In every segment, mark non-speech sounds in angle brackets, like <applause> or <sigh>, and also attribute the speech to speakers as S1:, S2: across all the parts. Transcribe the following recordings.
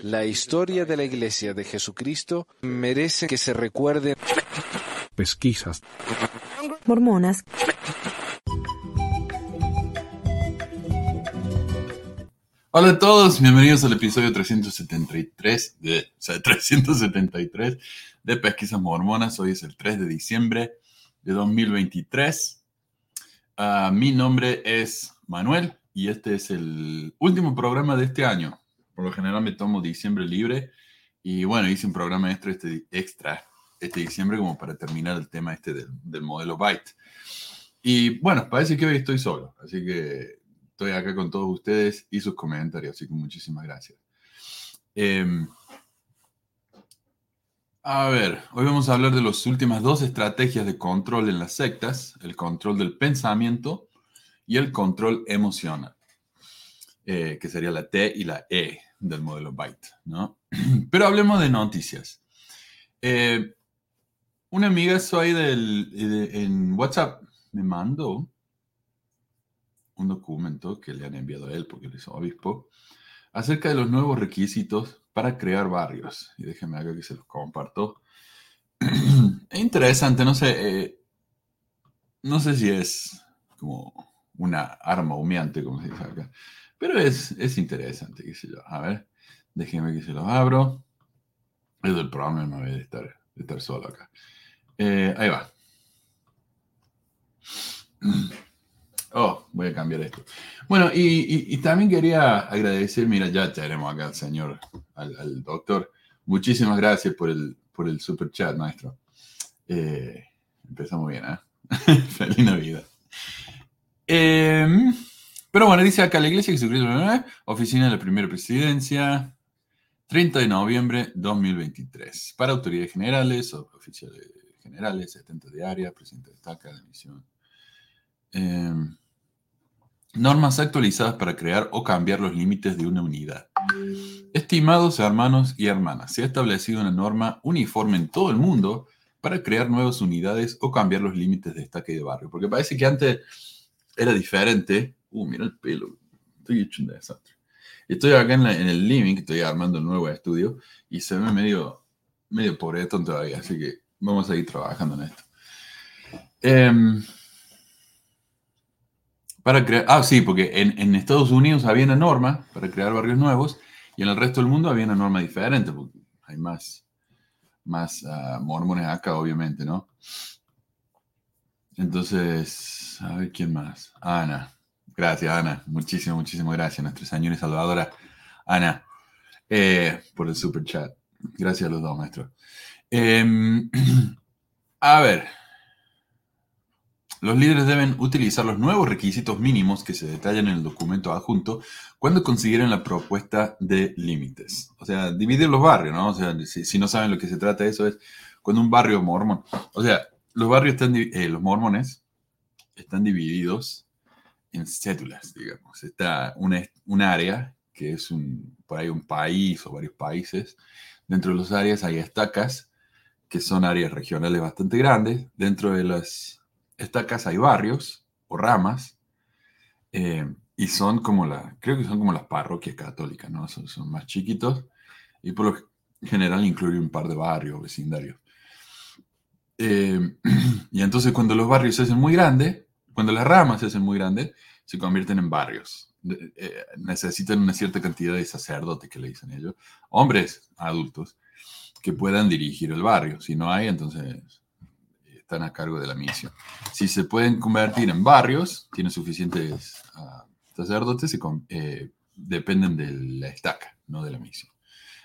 S1: La historia de la Iglesia de Jesucristo merece que se recuerde.
S2: Pesquisas.
S3: Mormonas.
S4: Hola a todos, bienvenidos al episodio 373 de, o sea, 373 de Pesquisas Mormonas. Hoy es el 3 de diciembre de 2023. Ah, mi nombre es Manuel y este es el último programa de este año. Por lo general me tomo diciembre libre y bueno, hice un programa extra este, extra este diciembre como para terminar el tema este del, del modelo Byte. Y bueno, parece que hoy estoy solo, así que estoy acá con todos ustedes y sus comentarios, así que muchísimas gracias. Eh, a ver, hoy vamos a hablar de las últimas dos estrategias de control en las sectas, el control del pensamiento y el control emocional, eh, que sería la T y la E del modelo Byte, ¿no? <clears throat> Pero hablemos de noticias. Eh, una amiga soy del, de, en WhatsApp me mandó un documento que le han enviado a él porque él es obispo acerca de los nuevos requisitos para crear barrios. Y déjenme acá que se los comparto. <clears throat> es interesante, no sé, eh, no sé si es como una arma humeante, como se dice acá, pero es, es interesante, qué sé yo. A ver, déjenme que se los abro. Es el problema de estar, estar solo acá. Eh, ahí va. <clears throat> Oh, voy a cambiar esto. Bueno, y, y, también quería agradecer, mira, ya tenemos acá al señor, al, al doctor. Muchísimas gracias por el, por el super chat, maestro. Eh, empezamos bien, ¿eh? <laughs> Feliz Navidad. Eh, pero bueno, dice acá la Iglesia Jesucristo, oficina de la primera presidencia, 30 de noviembre 2023. Para autoridades generales, oficiales generales, 70 de área, presidente de estaca, de misión. Eh, normas actualizadas para crear o cambiar los límites de una unidad. Estimados hermanos y hermanas, se ha establecido una norma uniforme en todo el mundo para crear nuevas unidades o cambiar los límites de estaca y de barrio. Porque parece que antes era diferente. Uh, mira el pelo. Estoy hecho un desastre. Estoy acá en, el living, estoy armando el nuevo estudio y se ve medio, medio pobretón todavía. Así que vamos a ir trabajando en esto. Eh, para crear, ah, sí, porque en, Estados Unidos había una norma para crear barrios nuevos y en el resto del mundo había una norma diferente, porque hay más, más uh, mormones acá, obviamente, ¿no? Entonces, a ver quién más. Ana. Gracias, Ana. Muchísimas, muchísimas gracias, nuestra señora y salvadora Ana, eh, por el super chat. Gracias a los dos, maestros. Eh, <clears throat> a ver. Los líderes deben utilizar los nuevos requisitos mínimos que se detallan en el documento adjunto cuando consideren la propuesta de límites. O sea, dividir los barrios, ¿no? O sea, si, no saben lo que se trata eso es cuando un barrio mormón, o sea, los barrios están, eh, los mormones están divididos en cédulas, digamos. Está una, un área que es un, por ahí un país o varios países. Dentro de las áreas hay estacas, que son áreas regionales bastante grandes. Dentro de las estacas hay barrios o ramas eh, y son como la, creo que son como las parroquias católicas, ¿no? Son, son, más chiquitos y por lo general incluyen un par de barrios, vecindarios. Eh, <clears throat> y entonces cuando los barrios se hacen muy grandes, cuando las ramas se hacen muy grandes, se convierten en barrios. Eh, necesitan una cierta cantidad de sacerdotes, que le dicen ellos, hombres adultos, que puedan dirigir el barrio. Si no hay, entonces están a cargo de la misión. Si se pueden convertir en barrios, tienen suficientes uh, sacerdotes, y eh, dependen de la estaca, no de la misión.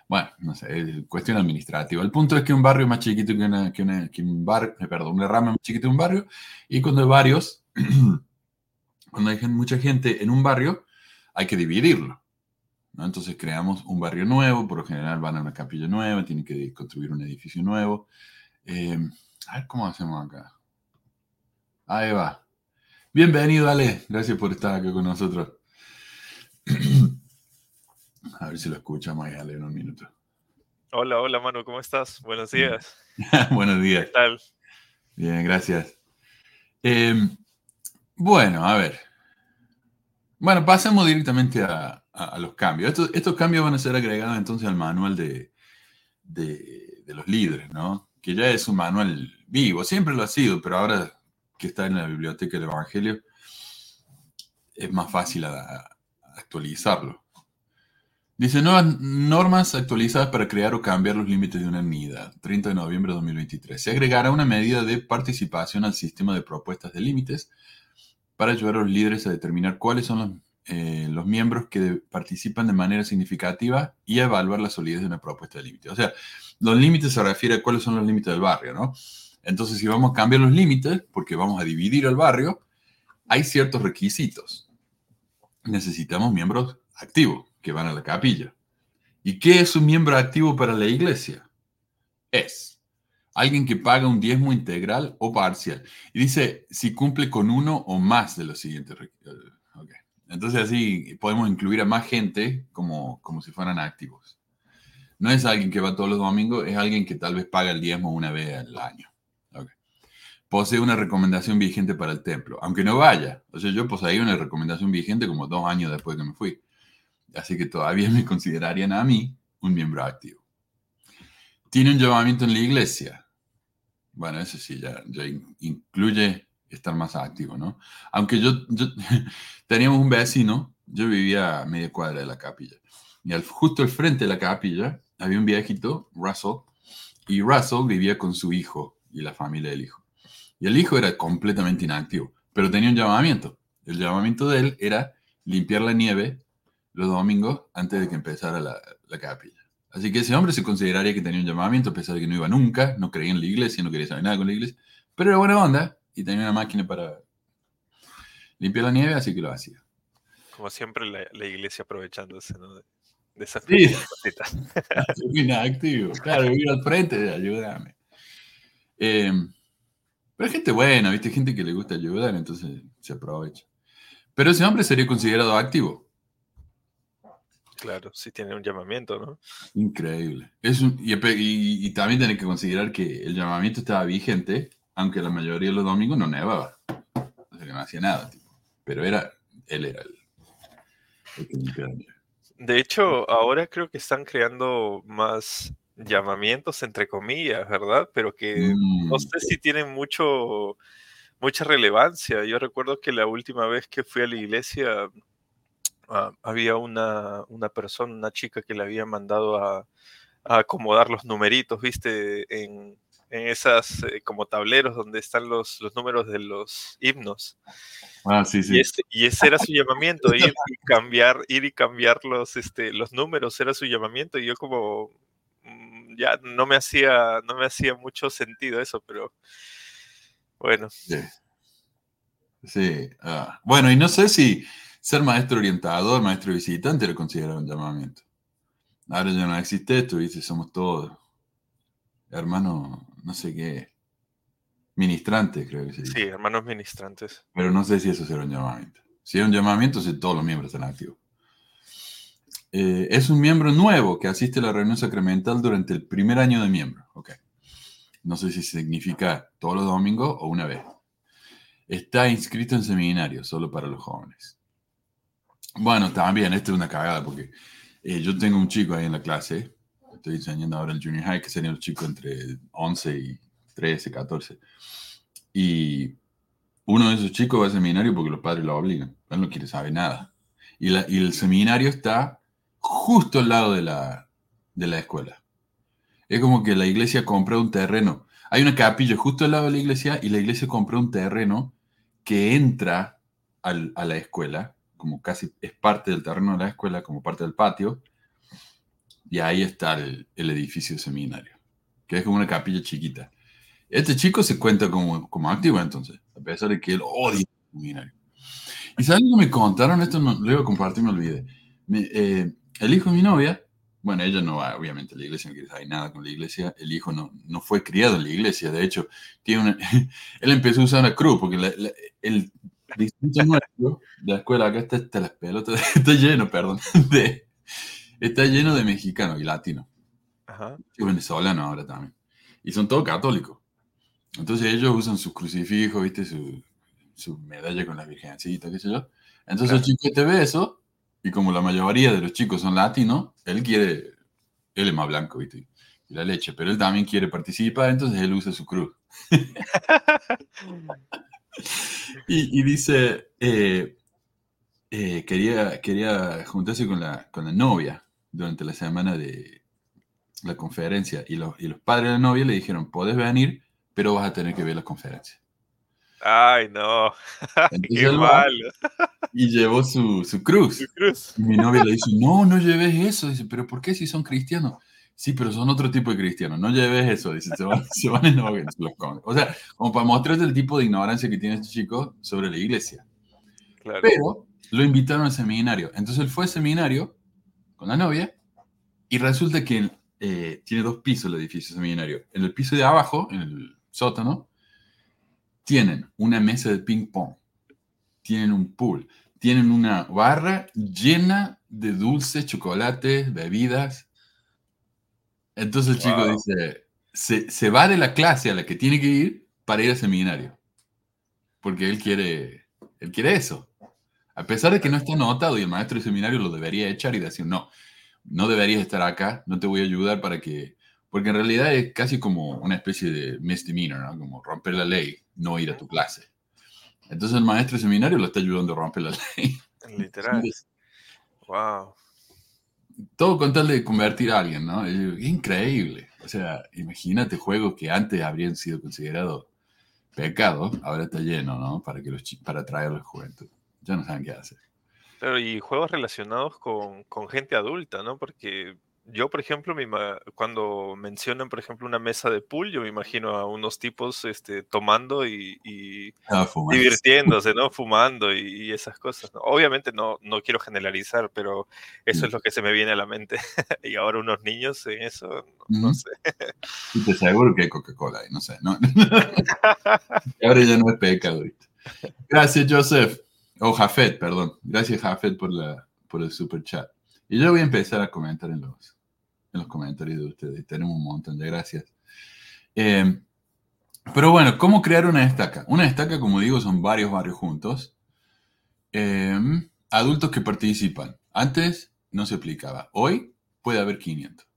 S4: Bueno, no sé, es cuestión administrativa. El punto es que un barrio es más chiquito que, una, que, una, que un barrio, eh, perdón, una rama es más chiquita que un barrio, y cuando hay varios, <clears throat> cuando hay mucha gente en un barrio, hay que dividirlo. ¿no? Entonces creamos un barrio nuevo, por lo general van a una capilla nueva, tienen que construir un edificio nuevo. Eh, a ver cómo hacemos acá. Ahí va. Bienvenido, Ale. Gracias por estar aquí con nosotros. <clears throat> A ver si lo escuchamos ahí, Ale, en un minuto.
S5: Hola, hola, Manu, ¿cómo estás? Buenos días. <laughs>
S4: Buenos días.
S5: ¿Qué tal?
S4: Bien, gracias. Eh, bueno, a ver. Bueno, pasemos directamente a, los cambios. Estos, cambios van a ser agregados entonces al manual de, los líderes, ¿no? Que ya es un manual vivo, siempre lo ha sido, pero ahora que está en la biblioteca del Evangelio, es más fácil actualizarlo. Dice, nuevas normas actualizadas para crear o cambiar los límites de una unidad. 30 de noviembre de 2023. Se agregará una medida de participación al sistema de propuestas de límites para ayudar a los líderes a determinar cuáles son los, eh, miembros que participan de manera significativa y a evaluar la solidez de una propuesta de límite. O sea, los límites se refiere a cuáles son los límites del barrio, ¿no? Entonces, si vamos a cambiar los límites, porque vamos a dividir el barrio, hay ciertos requisitos. Necesitamos miembros activos que van a la capilla. ¿Y qué es un miembro activo para la iglesia? Es alguien que paga un diezmo integral o parcial. Y dice si cumple con uno o más de los siguientes requisitos. Entonces así podemos incluir a más gente como, como si fueran activos. No es alguien que va todos los domingos, es alguien que tal vez paga el diezmo una vez al año. Posee una recomendación vigente para el templo, aunque no vaya. O sea, yo poseí una recomendación vigente como dos años después que me fui. Así que todavía me considerarían a mí un miembro activo. Tiene un llamamiento en la iglesia. Bueno, eso sí, ya, incluye estar más activo, ¿no? Aunque yo, <laughs> teníamos un vecino, yo vivía a media cuadra de la capilla. Y al, justo al frente de la capilla había un viejito, Russell, y Russell vivía con su hijo y la familia del hijo. Y el hijo era completamente inactivo, pero tenía un llamamiento. El llamamiento de él era limpiar la nieve los domingos antes de que empezara la, capilla. Así que ese hombre se consideraría que tenía un llamamiento, a pesar de que no iba nunca, no creía en la iglesia, no quería saber nada con la iglesia, pero era buena onda y tenía una máquina para limpiar la nieve, así que lo hacía.
S5: Como siempre, la, iglesia aprovechándose ¿no? de, esas
S4: sí. <laughs> <laughs> inactivo, claro, ir al frente, ayúdame. Eh, pero hay gente buena, ¿viste? Gente que le gusta ayudar, entonces se aprovecha. Pero ese hombre sería considerado activo.
S5: Claro, sí tiene un llamamiento, ¿no?
S4: Increíble. Es y, también tiene que considerar que el llamamiento estaba vigente, aunque la mayoría de los domingos no nevaba. O sea, que no hacía nada. Pero era, él era el,
S5: que De hecho, ahora creo que están creando más llamamientos, entre comillas, ¿verdad? Pero que no mm, sé si tienen mucho, mucha relevancia. Yo recuerdo que la última vez que fui a la iglesia Ah, había una, una, persona, una chica que le había mandado a, acomodar los numeritos, viste, en, en esas eh, como tableros donde están los, los números de los himnos.
S4: Ah, sí, sí.
S5: Y, ese era su llamamiento, ir y cambiar, ir y cambiar los, este, los números, era su llamamiento. Y yo como mm, ya no me hacía, no me hacía mucho sentido eso, pero bueno.
S4: Sí. sí. Ah, bueno, y no sé si ser maestro orientador, maestro visitante, lo considera un llamamiento. Ahora ya no existe esto, dice, somos todos hermanos, no sé qué, ministrantes, creo que sí.
S5: Sí, hermanos ministrantes.
S4: Pero no sé si eso será un llamamiento. Si es un llamamiento, si todos los miembros están activos. Eh, es un miembro nuevo que asiste a la reunión sacramental durante el primer año de miembro. Ok. No sé si significa todos los domingos o una vez. Está inscrito en seminario, solo para los jóvenes. Bueno, también, esto es una cagada porque eh, yo tengo un chico ahí en la clase, estoy enseñando ahora el junior high, que sería un chico entre 11 y 13, 14. Y uno de esos chicos va al seminario porque los padres lo obligan, él no quiere saber nada. Y, y el seminario está justo al lado de la, de la escuela. Es como que la iglesia compró un terreno. Hay una capilla justo al lado de la iglesia y la iglesia compró un terreno que entra al, a la escuela como casi es parte del terreno de la escuela, como parte del patio, y ahí está el, edificio seminario, que es como una capilla chiquita. Este chico se cuenta como, como activo entonces, a pesar de que él odia el seminario. Y ¿saben lo que me contaron? Esto no, lo iba a compartir, me olvidé. Eh, el hijo de mi novia, bueno, ella no va, obviamente, a la iglesia, no quiere saber nada con la iglesia. El hijo no, no fue criado en la iglesia, de hecho, tiene una, <laughs> él empezó a usar una cruz, porque el Nuestro, de la escuela acá está, las pelotas, <laughs> está lleno, perdón, <laughs> de, está lleno de mexicanos y latinos. Y venezolanos ahora también. Y son todos católicos. Entonces ellos usan sus crucifijos, ¿viste? Su, su medalla con la virgencita, qué sé yo. Entonces el chico te ve eso Y como la mayoría de los chicos son latinos, él quiere, él es más blanco, ¿viste? Y la leche, pero él también quiere participar, entonces él usa su cruz. <laughs> <laughs> y, dice, eh, eh, quería, quería juntarse con la, con la novia durante la semana de la conferencia y los, y los padres de la novia le dijeron, puedes venir, pero vas a tener que ver la conferencia.
S5: Ay, no. <laughs> Qué malo.
S4: Y llevó su, su, cruz. Y mi novia le dice, no, no lleves eso. Dice, pero ¿por qué si son cristianos? Sí, pero son otro tipo de cristianos. No lleves eso. Dice, se van, <laughs> se van en los O sea, como para mostrarte el tipo de ignorancia que tiene este chico sobre la iglesia. Claro. Pero lo invitaron al seminario. Entonces él fue al seminario con la novia y resulta que eh, tiene dos pisos el edificio seminario. En el piso de abajo, en el sótano, tienen una mesa de ping pong, tienen un pool, tienen una barra llena de dulces, chocolates, bebidas. Entonces el chico dice, se, se, va de la clase a la que tiene que ir para ir al seminario. Porque él quiere, él quiere eso. A pesar de que no está anotado y el maestro de seminario lo debería echar y decir, no, no deberías estar acá, no te voy a ayudar para que... Porque en realidad es casi como una especie de misdemeanor, ¿no? Como romper la ley, no ir a tu clase. Entonces el maestro de seminario lo está ayudando a romper la ley.
S5: Literal. wow.
S4: Todo con tal de convertir a alguien, ¿no? Es increíble. O sea, imagínate juegos que antes habrían sido considerados pecados, ahora está lleno, ¿no? Para, que los, para atraer a la juventud ya no saben qué hacer.
S5: Pero y juegos relacionados con, con gente adulta, ¿no? Porque yo, por ejemplo, cuando mencionan, por ejemplo, una mesa de pool, yo me imagino a unos tipos este, tomando y, ah, divirtiéndose, <laughs> ¿no? Fumando y, esas cosas. Obviamente no, no quiero generalizar, pero eso es mm. lo que se me viene a la mente. <laughs> y ahora unos niños en eso, no, sé.
S4: Y te aseguro que hay Coca-Cola no sé. ¿no? <laughs> ahora ya no es pecado. Gracias, Joseph. O Jafet, perdón. Gracias, Jafet, por, la, por el super chat. Y yo voy a empezar a comentar en los, en los comentarios de ustedes. Tenemos un montón de gracias. Eh, pero bueno, ¿cómo crear una estaca? Una estaca, como digo, son varios barrios juntos. Eh, adultos que participan. Antes no se aplicaba. Hoy puede haber 500.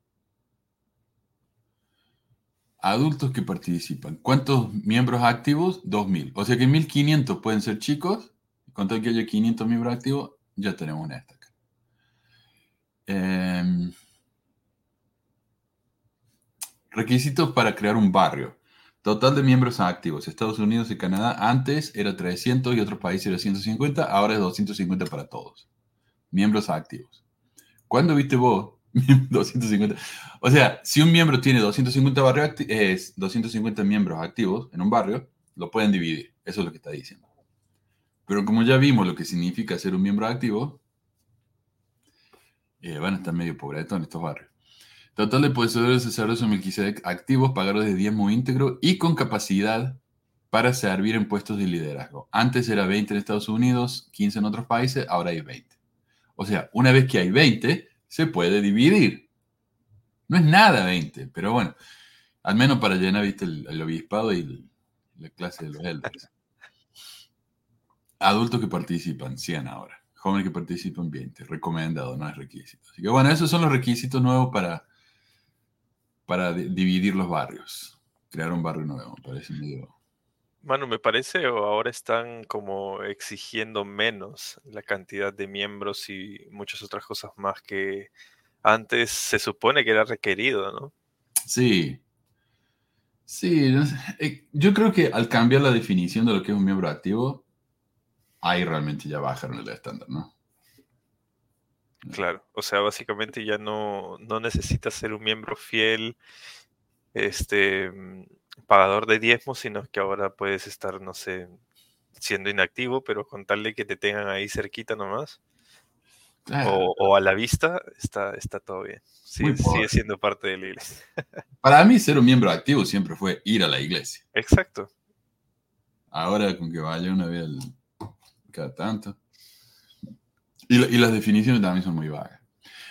S4: Adultos que participan. ¿Cuántos miembros activos? 2.000. O sea que 1.500 pueden ser chicos con todo que haya 500 miembros activos, ya tenemos una estaca. Em, requisitos para crear un barrio. Total de miembros activos. Estados Unidos y Canadá antes era 300 y otros países era 150, ahora es 250 para todos. Miembros activos. ¿Cuándo viste vos <laughs> 250? O sea, si un miembro tiene 250, barrio 250 miembros activos en un barrio, lo pueden dividir. Eso es lo que está diciendo. Pero como ya vimos lo que significa ser un miembro activo, eh, van a estar medio en estos barrios. Total de poseedores de sacerdotes Melquisedec activos, pagados de diezmo íntegro y con capacidad para servir en puestos de liderazgo. Antes era 20 en Estados Unidos, 15 en otros países, ahora hay 20. O sea, una vez que hay 20, se puede dividir. No es nada 20, pero bueno, al menos para llenar, viste, el, obispado y la clase de los elders. Adultos que participan, 100 ahora. Jóvenes que participan, 20. Recomendado, no es requisito. Así que bueno, esos son los requisitos nuevos para, para dividir los barrios. Crear un barrio nuevo, me parece medio...
S5: Bueno, me parece o ahora están como exigiendo menos la cantidad de miembros y muchas otras cosas más que antes se supone que era requerido, ¿no?
S4: Sí. Sí, eh, yo creo que al cambiar la definición de lo que es un miembro activo, ahí realmente ya bajaron el estándar, ¿no?
S5: Claro, o sea, básicamente ya no, no necesitas ser un miembro fiel, este, mm, pagador de diezmos, sino que ahora puedes estar, no sé, siendo inactivo, pero con tal de que te tengan ahí cerquita nomás. O, a la vista, está, está todo bien. Sí, sigue siendo parte de la iglesia. <laughs>
S4: Para mí, ser un miembro activo siempre fue ir a la iglesia.
S5: Exacto.
S4: Ahora, con que vaya una vez cada tanto. Y, las definiciones también son muy vagas.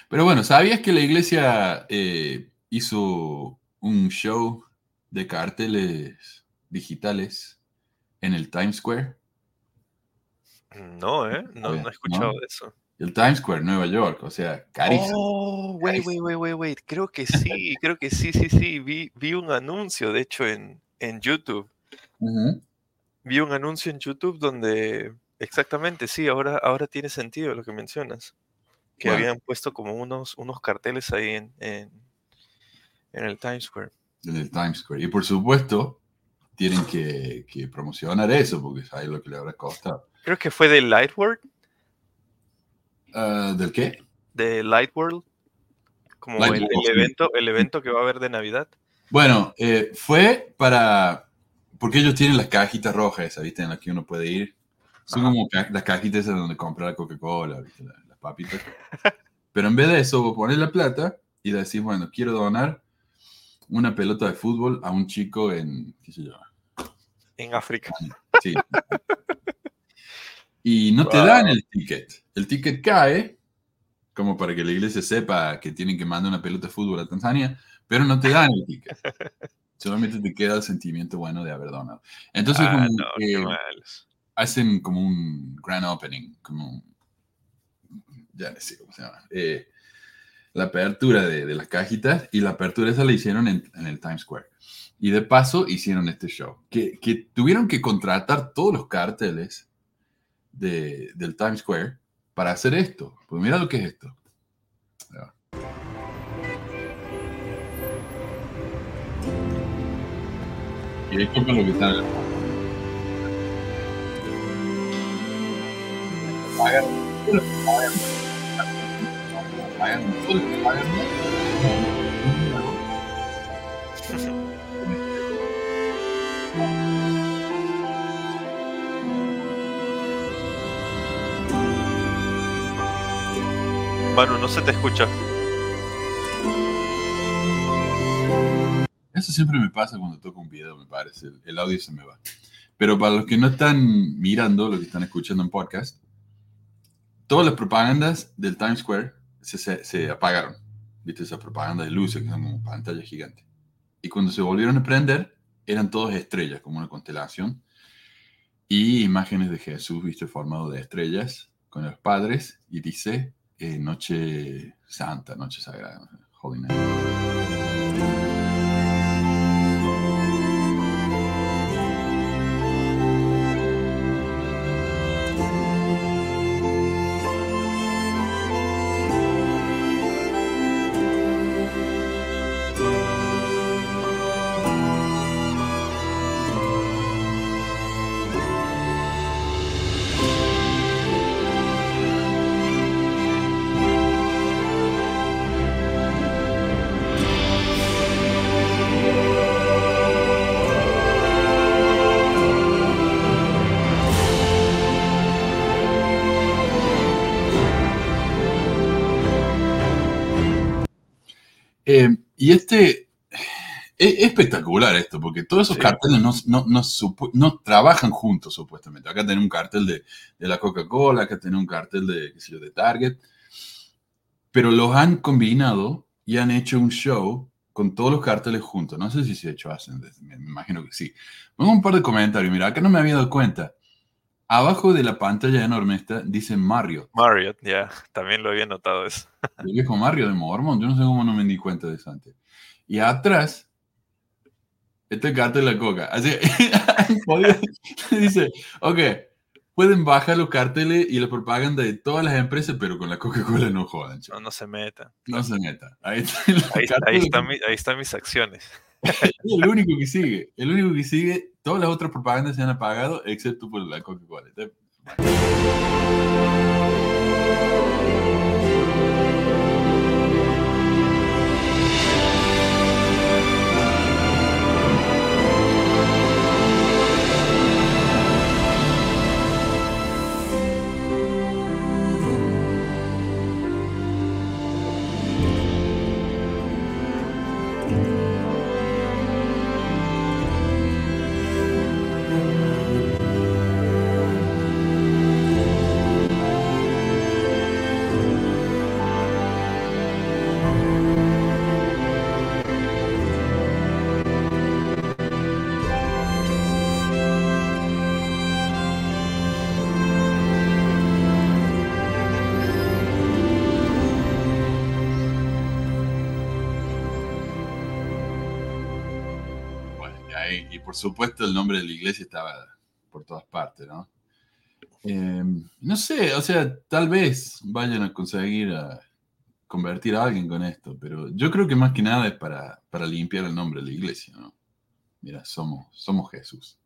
S4: Pero bueno, ¿sabías que la iglesia eh, hizo un show de carteles digitales en el Times Square?
S5: No, ¿eh? No, he escuchado de eso.
S4: el Times Square, Nueva York, o sea, carísimo.
S5: Oh, wait, wait, wait, wait, wait. Creo que sí, creo que sí, sí, sí. Vi, vi un anuncio, de hecho, en, en YouTube. Vi un anuncio en YouTube donde, exactamente, sí, ahora, ahora tiene sentido lo que mencionas. Que habían puesto como unos, unos carteles ahí en, en, en el Times Square.
S4: En el Times Square. Y por supuesto, tienen que, que promocionar eso, porque sabes lo que le habrá costado.
S5: Creo que fue de Lightworld.
S4: Uh, ¿Del qué?
S5: De Lightworld. Como el, evento, el evento que va a haber de Navidad.
S4: Bueno, eh, fue para. Porque ellos tienen las cajitas rojas, ¿viste? En las que uno puede ir. Son como las cajitas esas donde compra la Coca-Cola, ¿viste? Las, papitas. <laughs> Pero en vez de eso, vos pones la plata y decís, bueno, quiero donar una pelota de fútbol a un chico en. ¿Qué se llama?
S5: En África.
S4: Sí. y no te dan el ticket. El ticket cae, como para que la iglesia sepa que tienen que mandar una pelota de fútbol a Tanzania, pero no te dan el ticket. <laughs> Solamente te queda el sentimiento bueno de haber donado. Entonces, ah, hacen como un grand opening, como ya no sé cómo se llama. Eh, la apertura de, las cajitas y la apertura esa la hicieron en, el Times Square. Y de paso hicieron este show, que, que tuvieron que contratar todos los carteles de, del Times Square para hacer esto. Pues mira lo que es esto. Y esto es lo que el pagan, pagan, pagan, pagan,
S5: Manu, no se te escucha.
S4: Eso siempre me pasa cuando toco un video, me parece. El, audio se me va. Pero para los que no están mirando, los que están escuchando en podcast, todas las propagandas del Times Square se, apagaron. ¿Viste? Esas propagandas de luces que son como pantalla gigante. Y cuando se volvieron a prender, eran todas estrellas, como una constelación. Y imágenes de Jesús, ¿viste? Formado de estrellas con los padres. Y dice, eh, noche Santa, Noche Sagrada, Holy Night. Este, es espectacular esto, porque todos esos carteles no, no, trabajan juntos, supuestamente. Acá tenemos un cartel de, la Coca-Cola, acá tenemos un cartel de, de Target, pero los han combinado y han hecho un show con todos los carteles juntos. No sé si se ha hecho, hacen, me imagino que sí. Pongo un par de comentarios. Mira, acá no me había dado cuenta. Abajo de la pantalla enorme esta dice Marriott.
S5: Marriott, ya, también lo había notado eso.
S4: El viejo Mario de Mormon, yo no sé cómo no me di cuenta de eso antes. Y atrás, este cartel de la coca. Así, <laughs> dice, ok, pueden bajar los carteles y la propaganda de todas las empresas, pero con la Coca-Cola no jodan.
S5: No, no se meta.
S4: No se meta.
S5: Ahí, están mis acciones.
S4: el único que sigue. El único que sigue. Todas las otras propagandas se han apagado, excepto por la Coca-Cola. Supuesto el nombre de la iglesia estaba por todas partes, ¿no? Eh, no sé, o sea, tal vez vayan a conseguir convertir a alguien con esto, pero yo creo que más que nada es para, para limpiar el nombre de la iglesia, ¿no? Mira, somos, somos Jesús.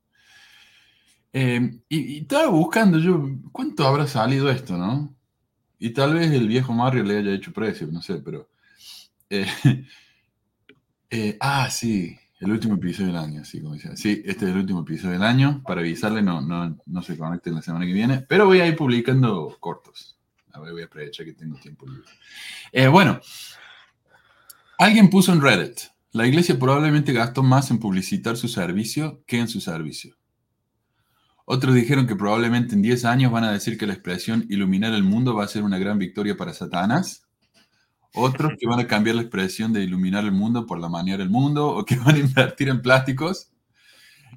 S4: Eh, y, estaba buscando yo, ¿cuánto habrá salido esto, no? Y tal vez el viejo Mario le haya hecho precio, no sé, pero... Eh, <laughs> ah, sí, el último episodio del año, sí, como decía. Sí, este es el último episodio del año. Para avisarle, no, no, no se conecten la semana que viene, pero voy a ir publicando cortos. A ver, voy a aprovechar que tengo tiempo libre. Eh, bueno, alguien puso en Reddit, la iglesia probablemente gastó más en publicitar su servicio que en su servicio. Otros dijeron que probablemente en 10 años van a decir que la expresión iluminar el mundo va a ser una gran victoria para Satanás otros que van a cambiar la expresión de iluminar el mundo por laminar el mundo, o que van a invertir en plásticos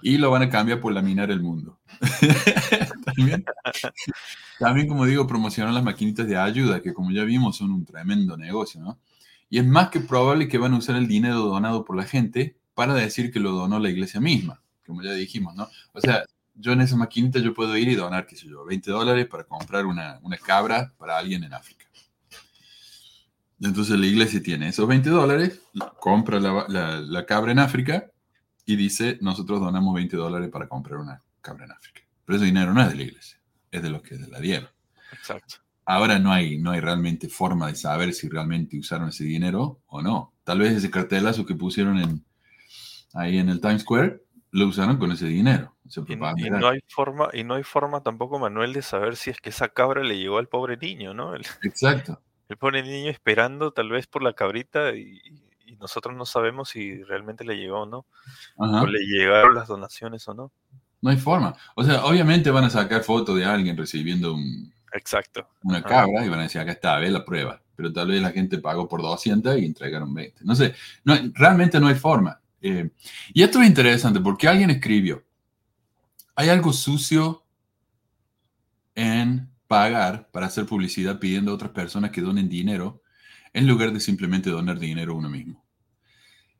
S4: y lo van a cambiar por laminar el mundo. <laughs> también, como digo, promocionar las maquinitas de ayuda, que como ya vimos son un tremendo negocio, ¿no? Y es más que probable que van a usar el dinero donado por la gente para decir que lo donó la iglesia misma, como ya dijimos, ¿no? O sea, yo en esa maquinita yo puedo ir y donar, qué sé yo, 20 dólares para comprar una, una cabra para alguien en África. Entonces la iglesia tiene esos 20 dólares, compra la, cabra en África y dice, nosotros donamos 20 dólares para comprar una cabra en África. Pero ese dinero no es de la iglesia, es de los que la dieron.
S5: Exacto.
S4: Ahora no hay, no hay realmente forma de saber si realmente usaron ese dinero o no. Tal vez ese cartelazo que pusieron en, ahí en el Times Square lo usaron con ese dinero.
S5: y, no hay forma, y no hay forma tampoco, Manuel, de saber si es que esa cabra le llegó al pobre niño, ¿no?
S4: Exacto.
S5: El pone niño esperando tal vez por la cabrita y, nosotros no sabemos si realmente le llegó o no. O le llegaron las donaciones o no.
S4: No hay forma. O sea, obviamente van a sacar fotos de alguien recibiendo un,
S5: Exacto.
S4: una cabra y van a decir, acá está, ve la prueba. Pero tal vez la gente pagó por 200 y entregaron 20. No sé, no, realmente no hay forma. Eh, y esto es interesante porque alguien escribió, hay algo sucio en pagar para hacer publicidad pidiendo a otras personas que donen dinero en lugar de simplemente donar dinero uno mismo.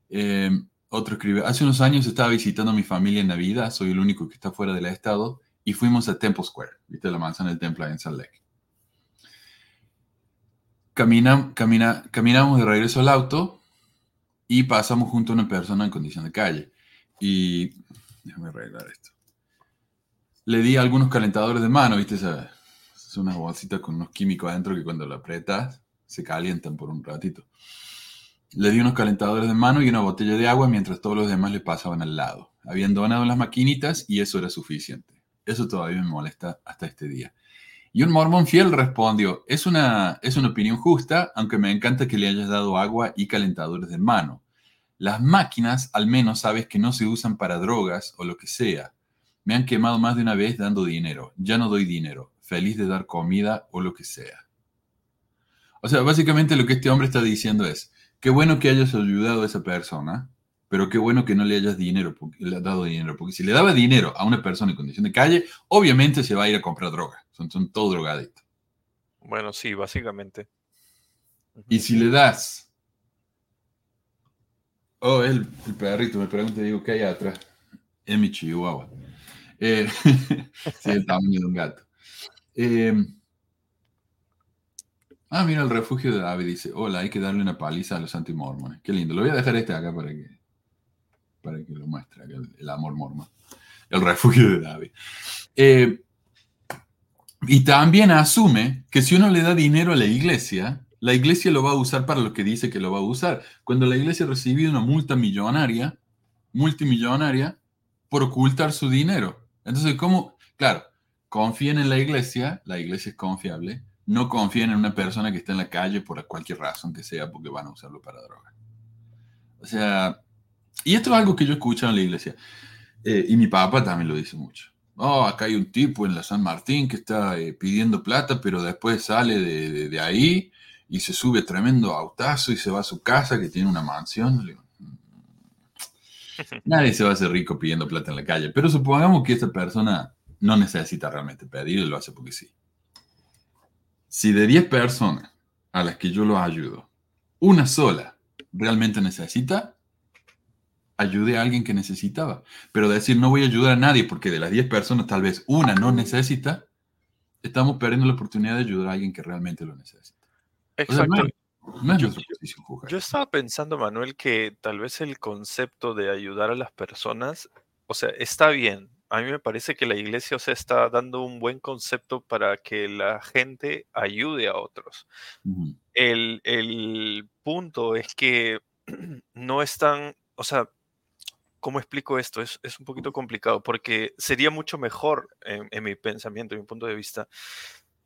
S4: Eh, otro escribe, hace unos años estaba visitando a mi familia en Navidad, soy el único que está fuera del estado, y fuimos a Temple Square, viste la manzana del templo en Salt Lake. Camina, camina, caminamos de regreso al auto y pasamos junto a una persona en condición de calle. Y déjame arreglar esto. Le di algunos calentadores de mano, viste, esa, unas bolsitas con unos químicos adentro que cuando lo apretas se calientan por un ratito. Le di unos calentadores de mano y una botella de agua mientras todos los demás le pasaban al lado. Habían donado las maquinitas y eso era suficiente. Eso todavía me molesta hasta este día. Y un mormón fiel respondió, es una, es una opinión justa, aunque me encanta que le hayas dado agua y calentadores de mano. Las máquinas al menos sabes que no se usan para drogas o lo que sea. Me han quemado más de una vez dando dinero. Ya no doy dinero feliz de dar comida o lo que sea. O sea, básicamente lo que este hombre está diciendo es, qué bueno que hayas ayudado a esa persona, pero qué bueno que no le hayas dinero, le has dado dinero, porque si le daba dinero a una persona en condición de calle, obviamente se va a ir a comprar droga, son, son todo drogaditos.
S5: Bueno, sí, básicamente.
S4: Y si le das... Oh, el, el perrito, me pregunta, digo, ¿qué hay atrás? Es mi chihuahua. Eh, <laughs> sí, el tamaño de un gato. Em, ah, mira, el refugio de David dice, hola, hay que darle una paliza a los antimormones. Qué lindo. Lo voy a dejar este acá para que, para que lo muestre, el, amor mormón. El refugio de David. Eh, y también asume que si uno le da dinero a la iglesia, la iglesia lo va a usar para lo que dice que lo va a usar. Cuando la iglesia ha recibido una multa millonaria, multimillonaria, por ocultar su dinero. Entonces, ¿cómo? Claro, confíen en la iglesia, la iglesia es confiable, no confíen en una persona que está en la calle por cualquier razón que sea porque van a usarlo para droga. O sea, y esto es algo que yo escucho en la iglesia, eh, y mi papá también lo dice mucho. Oh, acá hay un tipo en la San Martín que está eh, pidiendo plata, pero después sale de, de, ahí y se sube tremendo autazo y se va a su casa que tiene una mansión. Mm, <laughs> nadie se va a hacer rico pidiendo plata en la calle, pero supongamos que esta persona no necesita realmente pedir lo hace porque sí. Si de 10 personas a las que yo lo ayudo, una sola realmente necesita, ayudé a alguien que necesitaba. Pero decir no voy a ayudar a nadie porque de las 10 personas tal vez una no necesita, estamos perdiendo la oportunidad de ayudar a alguien que realmente lo necesita.
S5: Exacto. yo, estaba pensando, Manuel, que tal vez el concepto de ayudar a las personas, o sea, está bien. A mí me parece que la iglesia, o sea, está dando un buen concepto para que la gente ayude a otros. el, el punto es que <clears throat> no están, o sea, ¿cómo explico esto? Es, un poquito complicado porque sería mucho mejor, en, mi pensamiento, en mi punto de vista,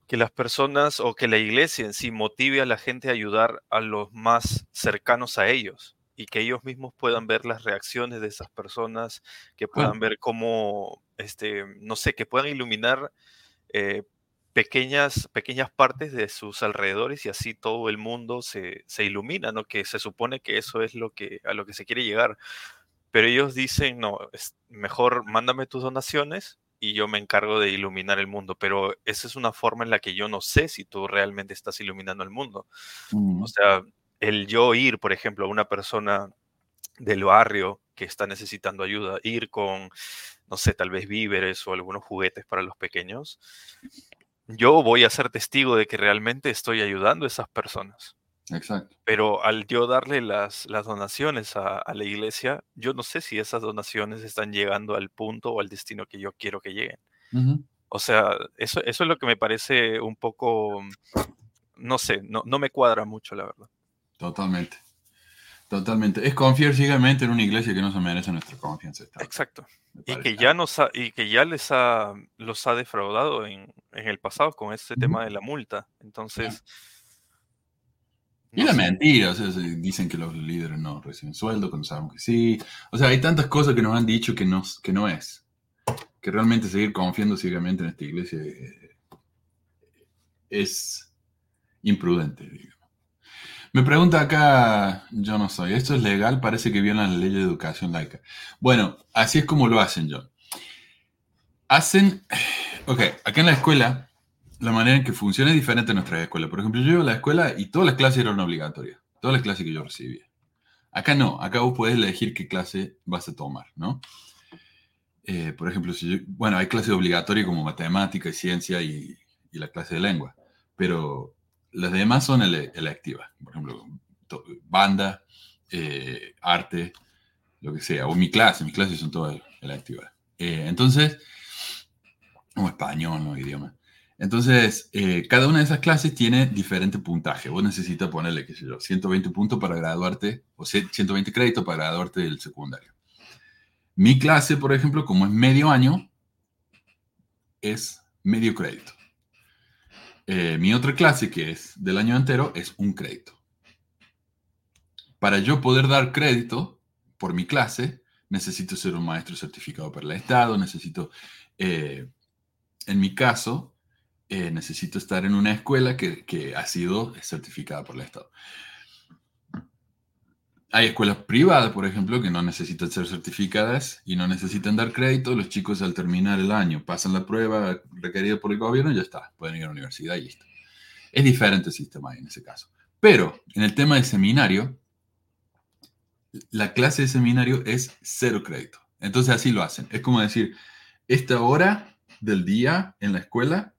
S5: que las personas o que la iglesia en sí motive a la gente a ayudar a los más cercanos a ellos y que ellos mismos puedan ver las reacciones de esas personas, que puedan ver cómo, este, no sé, que puedan iluminar eh, pequeñas, pequeñas partes de sus alrededores y así todo el mundo se, se, ilumina, ¿no? Que se supone que eso es lo que, a lo que se quiere llegar pero ellos dicen, no, es mejor mándame tus donaciones y yo me encargo de iluminar el mundo, pero esa es una forma en la que yo no sé si tú realmente estás iluminando el mundo. O sea, el yo ir, por ejemplo, a una persona del barrio que está necesitando ayuda, ir con, no sé, tal vez víveres o algunos juguetes para los pequeños, yo voy a ser testigo de que realmente estoy ayudando a esas personas.
S4: Exacto.
S5: Pero al yo darle las, las donaciones a, la iglesia, yo no sé si esas donaciones están llegando al punto o al destino que yo quiero que lleguen. O sea, eso, eso es lo que me parece un poco, no sé, no, no me cuadra mucho, la verdad.
S4: Totalmente. Totalmente. Es confiar ciegamente en una iglesia que no se merece nuestra confianza.
S5: Exacto. Y que, ya nos y que ya les ha, los ha defraudado en, en el pasado con ese tema de la multa. Entonces...
S4: Y la mentira, o sea, dicen que los líderes no reciben sueldo cuando sabemos que sí. O sea, hay tantas cosas que nos han dicho que no, que no es. Que realmente seguir confiando ciegamente en esta iglesia eh, es imprudente, digamos. Me pregunta acá, yo no soy, ¿esto es legal? Parece que violan la ley de educación laica. Bueno, así es como lo hacen, John. Hacen, ok, acá en la escuela la manera en que funciona es diferente en nuestra escuela. Por ejemplo, yo iba a la escuela y todas las clases eran obligatorias. Todas las clases que yo recibía. Acá no. Acá vos podés elegir qué clase vas a tomar, ¿no? Eh, por ejemplo, si bueno, hay clases obligatorias como matemática y ciencia y, la clase de lengua. Pero las demás son electivas. Por ejemplo, banda, eh, arte, lo que sea. O mi clase. Mis clases son todas electivas. Eh, entonces, como español, ¿no? Idioma. Entonces, eh, cada una de esas clases tiene diferente puntaje. Vos necesitas ponerle, qué sé yo, 120 puntos para graduarte, o 120 créditos para graduarte del secundario. Mi clase, por ejemplo, como es medio año, es medio crédito. Eh, mi otra clase, que es del año entero, es un crédito. Para yo poder dar crédito por mi clase, necesito ser un maestro certificado por el Estado, necesito, eh, en mi caso, eh, necesito estar en una escuela que, ha sido certificada por el Estado. Hay escuelas privadas, por ejemplo, que no necesitan ser certificadas y no necesitan dar crédito. Los chicos al terminar el año pasan la prueba requerida por el gobierno y ya está, pueden ir a la universidad y listo. Es diferente el sistema en ese caso. Pero en el tema de seminario, la clase de seminario es cero crédito. Entonces así lo hacen. Es como decir, esta hora del día en la escuela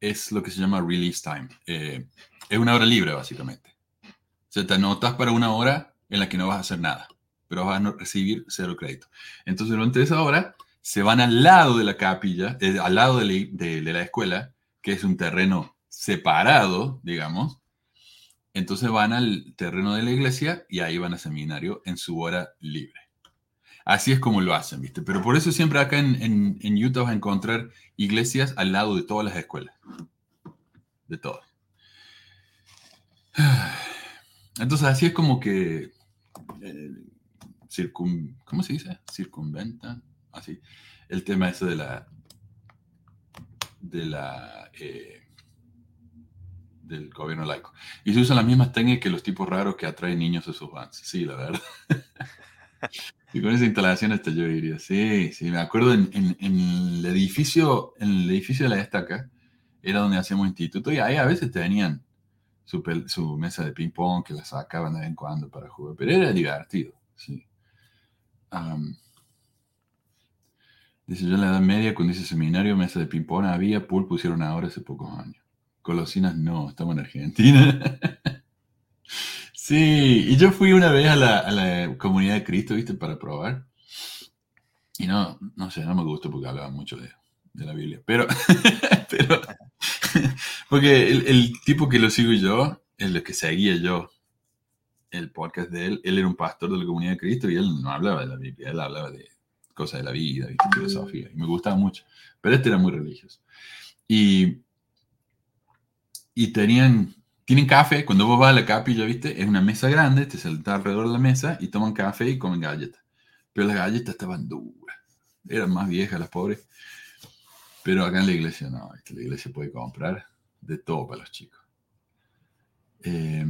S4: es lo que se llama release time. Eh, es una hora libre, básicamente. O sea, te anotas para una hora en la que no vas a hacer nada, pero vas a recibir cero crédito. Entonces, durante esa hora, se van al lado de la capilla, eh, al lado de la, escuela, que es un terreno separado, digamos. Entonces van al terreno de la iglesia y ahí van a seminario en su hora libre. Así es como lo hacen, ¿viste? Pero por eso siempre acá en, en, Utah vas a encontrar iglesias al lado de todas las escuelas. De todas. <sighs> Entonces así es como que eh, ¿cómo se dice? Circunventan, así, el tema ese de la de la eh, del gobierno laico. Y se usan las mismas técnicas que los tipos raros que atraen niños a sus vans. Sí, la verdad. <laughs> Y con esa instalación hasta yo diría, sí, sí, me acuerdo en, el edificio, en el edificio de la estaca, era donde hacíamos instituto, y ahí a veces tenían su, mesa de ping pong que la sacaban de vez en cuando para jugar, pero era divertido, sí. dice, yo en la Edad Media, cuando hice seminario, mesa de ping-pong había, pool pusieron ahora hace pocos años. Colosinas no, estamos en Argentina. <laughs> sí, y yo fui una vez a la, comunidad de Cristo, ¿viste? Para probar. Y no, no sé, no me gustó porque hablaba mucho de, de la Biblia. Pero, <laughs> pero porque el, el, tipo que lo sigo yo, el que seguía yo el podcast de él, él era un pastor de la comunidad de Cristo y él no hablaba de la Biblia, él hablaba de cosas de la vida, de filosofía, y me gustaba mucho. Pero este era muy religioso. Y, y tenían, tienen café, cuando vos vas a la capilla, ¿viste? Es una mesa grande, te sentás alrededor de la mesa y toman café y comen galletas. Pero las galletas estaban duras, eran más viejas las pobres. Pero acá en la iglesia no, la iglesia puede comprar de todo para los chicos. Eh,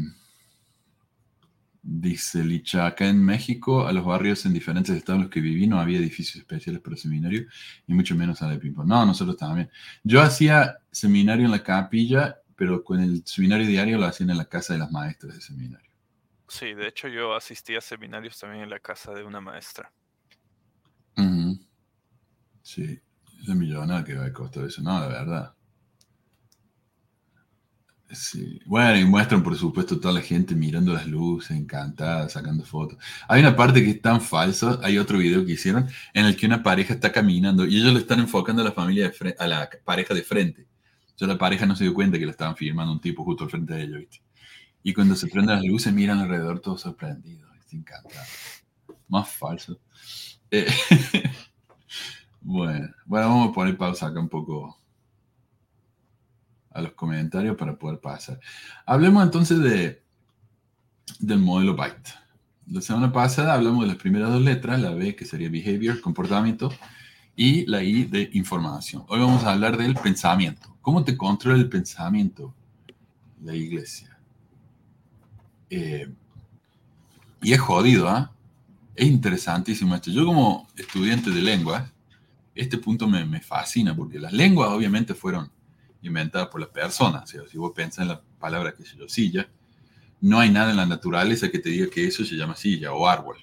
S4: Dice Licha, acá en México, a los barrios en diferentes estados en los que viví, no había edificios especiales para seminario, y mucho menos a de ping No, nosotros también. Yo hacía seminario en la capilla, pero con el seminario diario lo hacían en la casa de las maestras de seminario.
S5: Sí, de hecho yo asistí a seminarios también en la casa de una maestra.
S4: Sí, es millonada que va a costar eso, no, la verdad. Sí. Bueno, y muestran, por supuesto, toda la gente mirando las luces, encantada, sacando fotos. Hay una parte que es tan falsa, hay otro video que hicieron, en el que una pareja está caminando y ellos le están enfocando a la familia de a la pareja de frente. O la pareja no se dio cuenta que le estaban filmando un tipo justo al frente de ellos, ¿viste? Y cuando se prenden las luces, miran alrededor todos sorprendidos, ¿viste? Encantados. Más falso. Eh, <laughs> bueno, bueno, vamos a poner pausa acá un poco a los comentarios para poder pasar. Hablemos entonces de, del modelo Byte. La semana pasada hablamos de las primeras dos letras, la B que sería behavior, comportamiento, y la I de información. Hoy vamos a hablar del pensamiento. ¿Cómo te controla el pensamiento la iglesia? Eh, y es jodido, ¿ah? Es interesantísimo esto. Yo como estudiante de lengua, este punto me, me fascina porque las lenguas obviamente fueron inventada por las personas. si vos pensás en la palabra que se yo, silla, no hay nada en la naturaleza que te diga que eso se llama silla o árbol.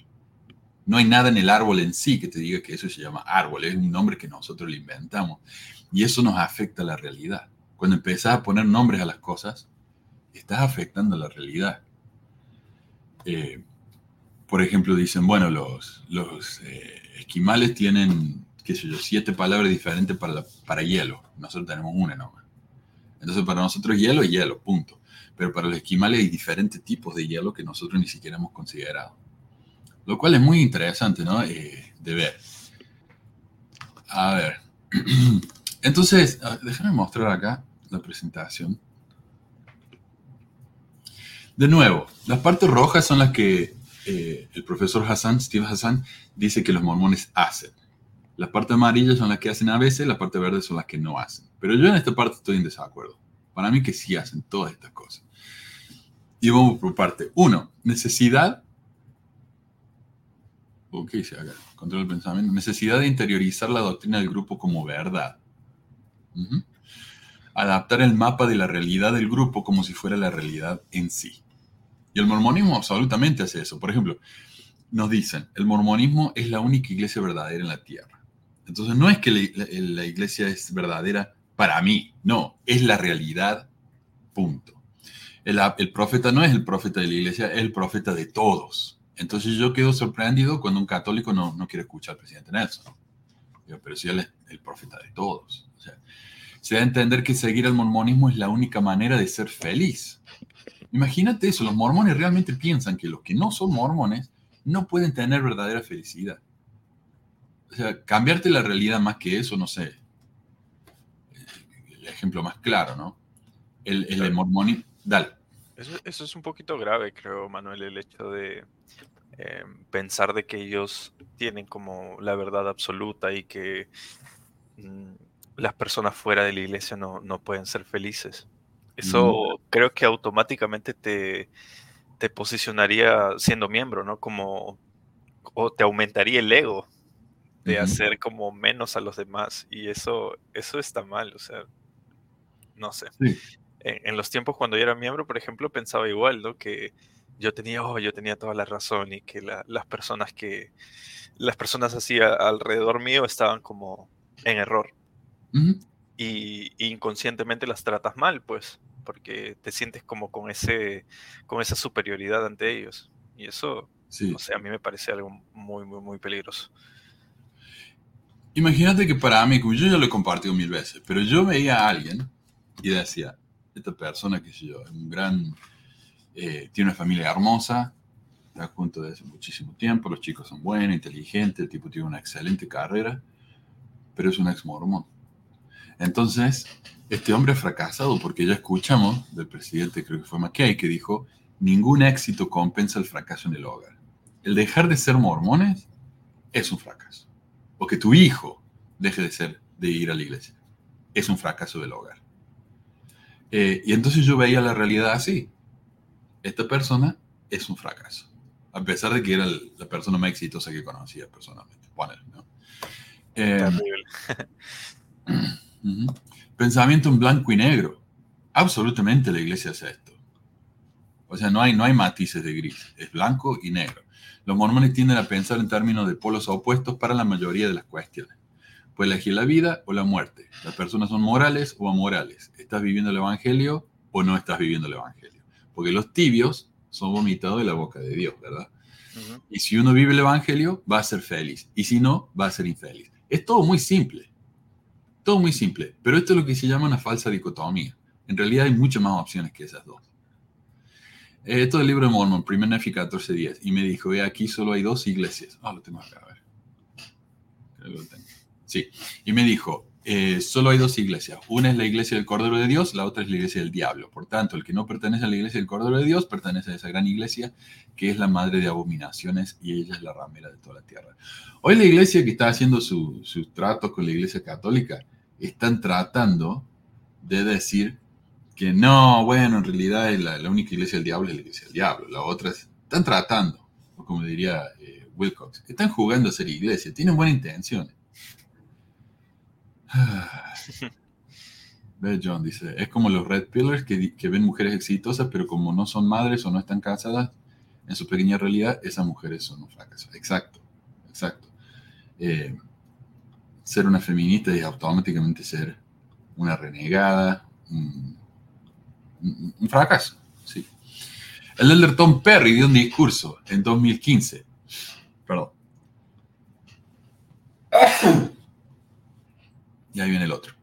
S4: No hay nada en el árbol en sí que te diga que eso se llama árbol. Es un nombre que nosotros le inventamos. Y eso nos afecta a la realidad. Cuando empezás a poner nombres a las cosas, estás afectando a la realidad. Eh, por ejemplo, dicen, bueno, los, los eh, esquimales tienen, qué sé yo, siete palabras diferentes para, para hielo. Nosotros tenemos una nomás. Entonces, para nosotros hielo es hielo, punto. Pero para los esquimales hay diferentes tipos de hielo que nosotros ni siquiera hemos considerado. Lo cual es muy interesante, ¿no? Eh, de ver. A ver. <clears throat> Entonces, déjame mostrar acá la presentación. De nuevo, las partes rojas son las que eh, el profesor Hassan, Steve Hassan, dice que los mormones hacen. Las partes amarillas son las que hacen a veces, las partes verdes son las que no hacen. Pero yo en esta parte estoy en desacuerdo. Para mí que sí hacen todas estas cosas. Y vamos por parte. Uno, necesidad. ¿Qué dice acá? Control del pensamiento. Necesidad de interiorizar la doctrina del grupo como verdad. Adaptar el mapa de la realidad del grupo como si fuera la realidad en sí. Y el mormonismo absolutamente hace eso. Por ejemplo, nos dicen, el mormonismo es la única iglesia verdadera en la tierra. Entonces no es que la, iglesia es verdadera para mí, no, es la realidad, punto. El, profeta no es el profeta de la iglesia, es el profeta de todos. Entonces yo quedo sorprendido cuando un católico no, no quiere escuchar al presidente Nelson. pero si él es el profeta de todos. O sea, se da a entender que seguir el mormonismo es la única manera de ser feliz. Imagínate eso, los mormones realmente piensan que los que no son mormones no pueden tener verdadera felicidad o sea, cambiarte la realidad más que eso, no sé. El ejemplo más claro, ¿no? El, el mormonismo. Dale.
S5: Eso, es un poquito grave, creo, Manuel, el hecho de eh, pensar de que ellos tienen como la verdad absoluta y que mm, las personas fuera de la iglesia no, pueden ser felices. Eso creo que automáticamente te, te posicionaría siendo miembro, ¿no? Como, o te aumentaría el ego de hacer como menos a los demás y eso, eso está mal, o sea, no sé. En, los tiempos cuando yo era miembro, por ejemplo, pensaba igual, ¿no? Que yo tenía, oh, yo tenía toda la razón y que las personas que, las personas así alrededor mío estaban como en error. y, inconscientemente las tratas mal, pues, porque te sientes como con, ese, con esa superioridad ante ellos. Y eso, sí. no sé, a mí me parece algo muy, muy, muy peligroso.
S4: Imagínate que para mí, yo ya lo he compartido mil veces, pero yo veía a alguien y decía, esta persona, que sé yo, es un gran, eh, tiene una familia hermosa, está junto desde hace muchísimo tiempo, los chicos son buenos, inteligentes, el tipo tiene una excelente carrera, pero es un ex mormón. Entonces, este hombre ha fracasado porque ya escuchamos del presidente, creo que fue McKay, que dijo, ningún éxito compensa el fracaso en el hogar. El dejar de ser mormones es un fracaso. O que tu hijo deje de ser, de ir a la iglesia, es un fracaso del hogar. Eh, y entonces yo veía la realidad así. Esta persona es un fracaso. A pesar de que era la persona más exitosa que conocía personalmente. Eh, <clears throat> Pensamiento en blanco y negro. Absolutamente la iglesia hace esto. O sea, no hay, no hay matices de gris. Es blanco y negro. Los mormones tienden a pensar en términos de polos opuestos para la mayoría de las cuestiones. Puedes elegir la vida o la muerte. Las personas son morales o amorales. ¿Estás viviendo el Evangelio o no estás viviendo el Evangelio? Porque los tibios son vomitados de la boca de Dios, ¿verdad? Y si uno vive el Evangelio, va a ser feliz. Y si no, va a ser infeliz. Es todo muy simple. Todo muy simple. Pero esto es lo que se llama una falsa dicotomía. En realidad hay muchas más opciones que esas dos. Esto es el libro de Mormon, 1 Nefi 14.10. Y me dijo, ve, aquí solo hay dos iglesias. Ah, lo tengo acá, a ver. Creo que lo tengo. Sí, y me dijo, eh, solo hay dos iglesias. Una es la iglesia del Cordero de Dios, la otra es la iglesia del diablo. Por tanto, el que no pertenece a la iglesia del Cordero de Dios pertenece a esa gran iglesia que es la madre de abominaciones y ella es la ramera de toda la tierra. Hoy la iglesia que está haciendo sus su tratos con la iglesia católica están tratando de decir que no, bueno, en realidad la, la, única iglesia del diablo es la iglesia del diablo. La otra es, están tratando, como diría eh, Wilcox, están jugando a ser iglesia, tienen buenas intenciones <laughs> Ve, John dice, es como los red pillars que, ven mujeres exitosas, pero como no son madres o no están casadas, en su pequeña realidad, esas mujeres son un fracaso. Exacto, exacto. Eh, ser una feminista es automáticamente ser una renegada, un, fracaso. ¿sí? El elder Tom Perry dio un discurso en 2015. Perdón. Y ahí viene el otro.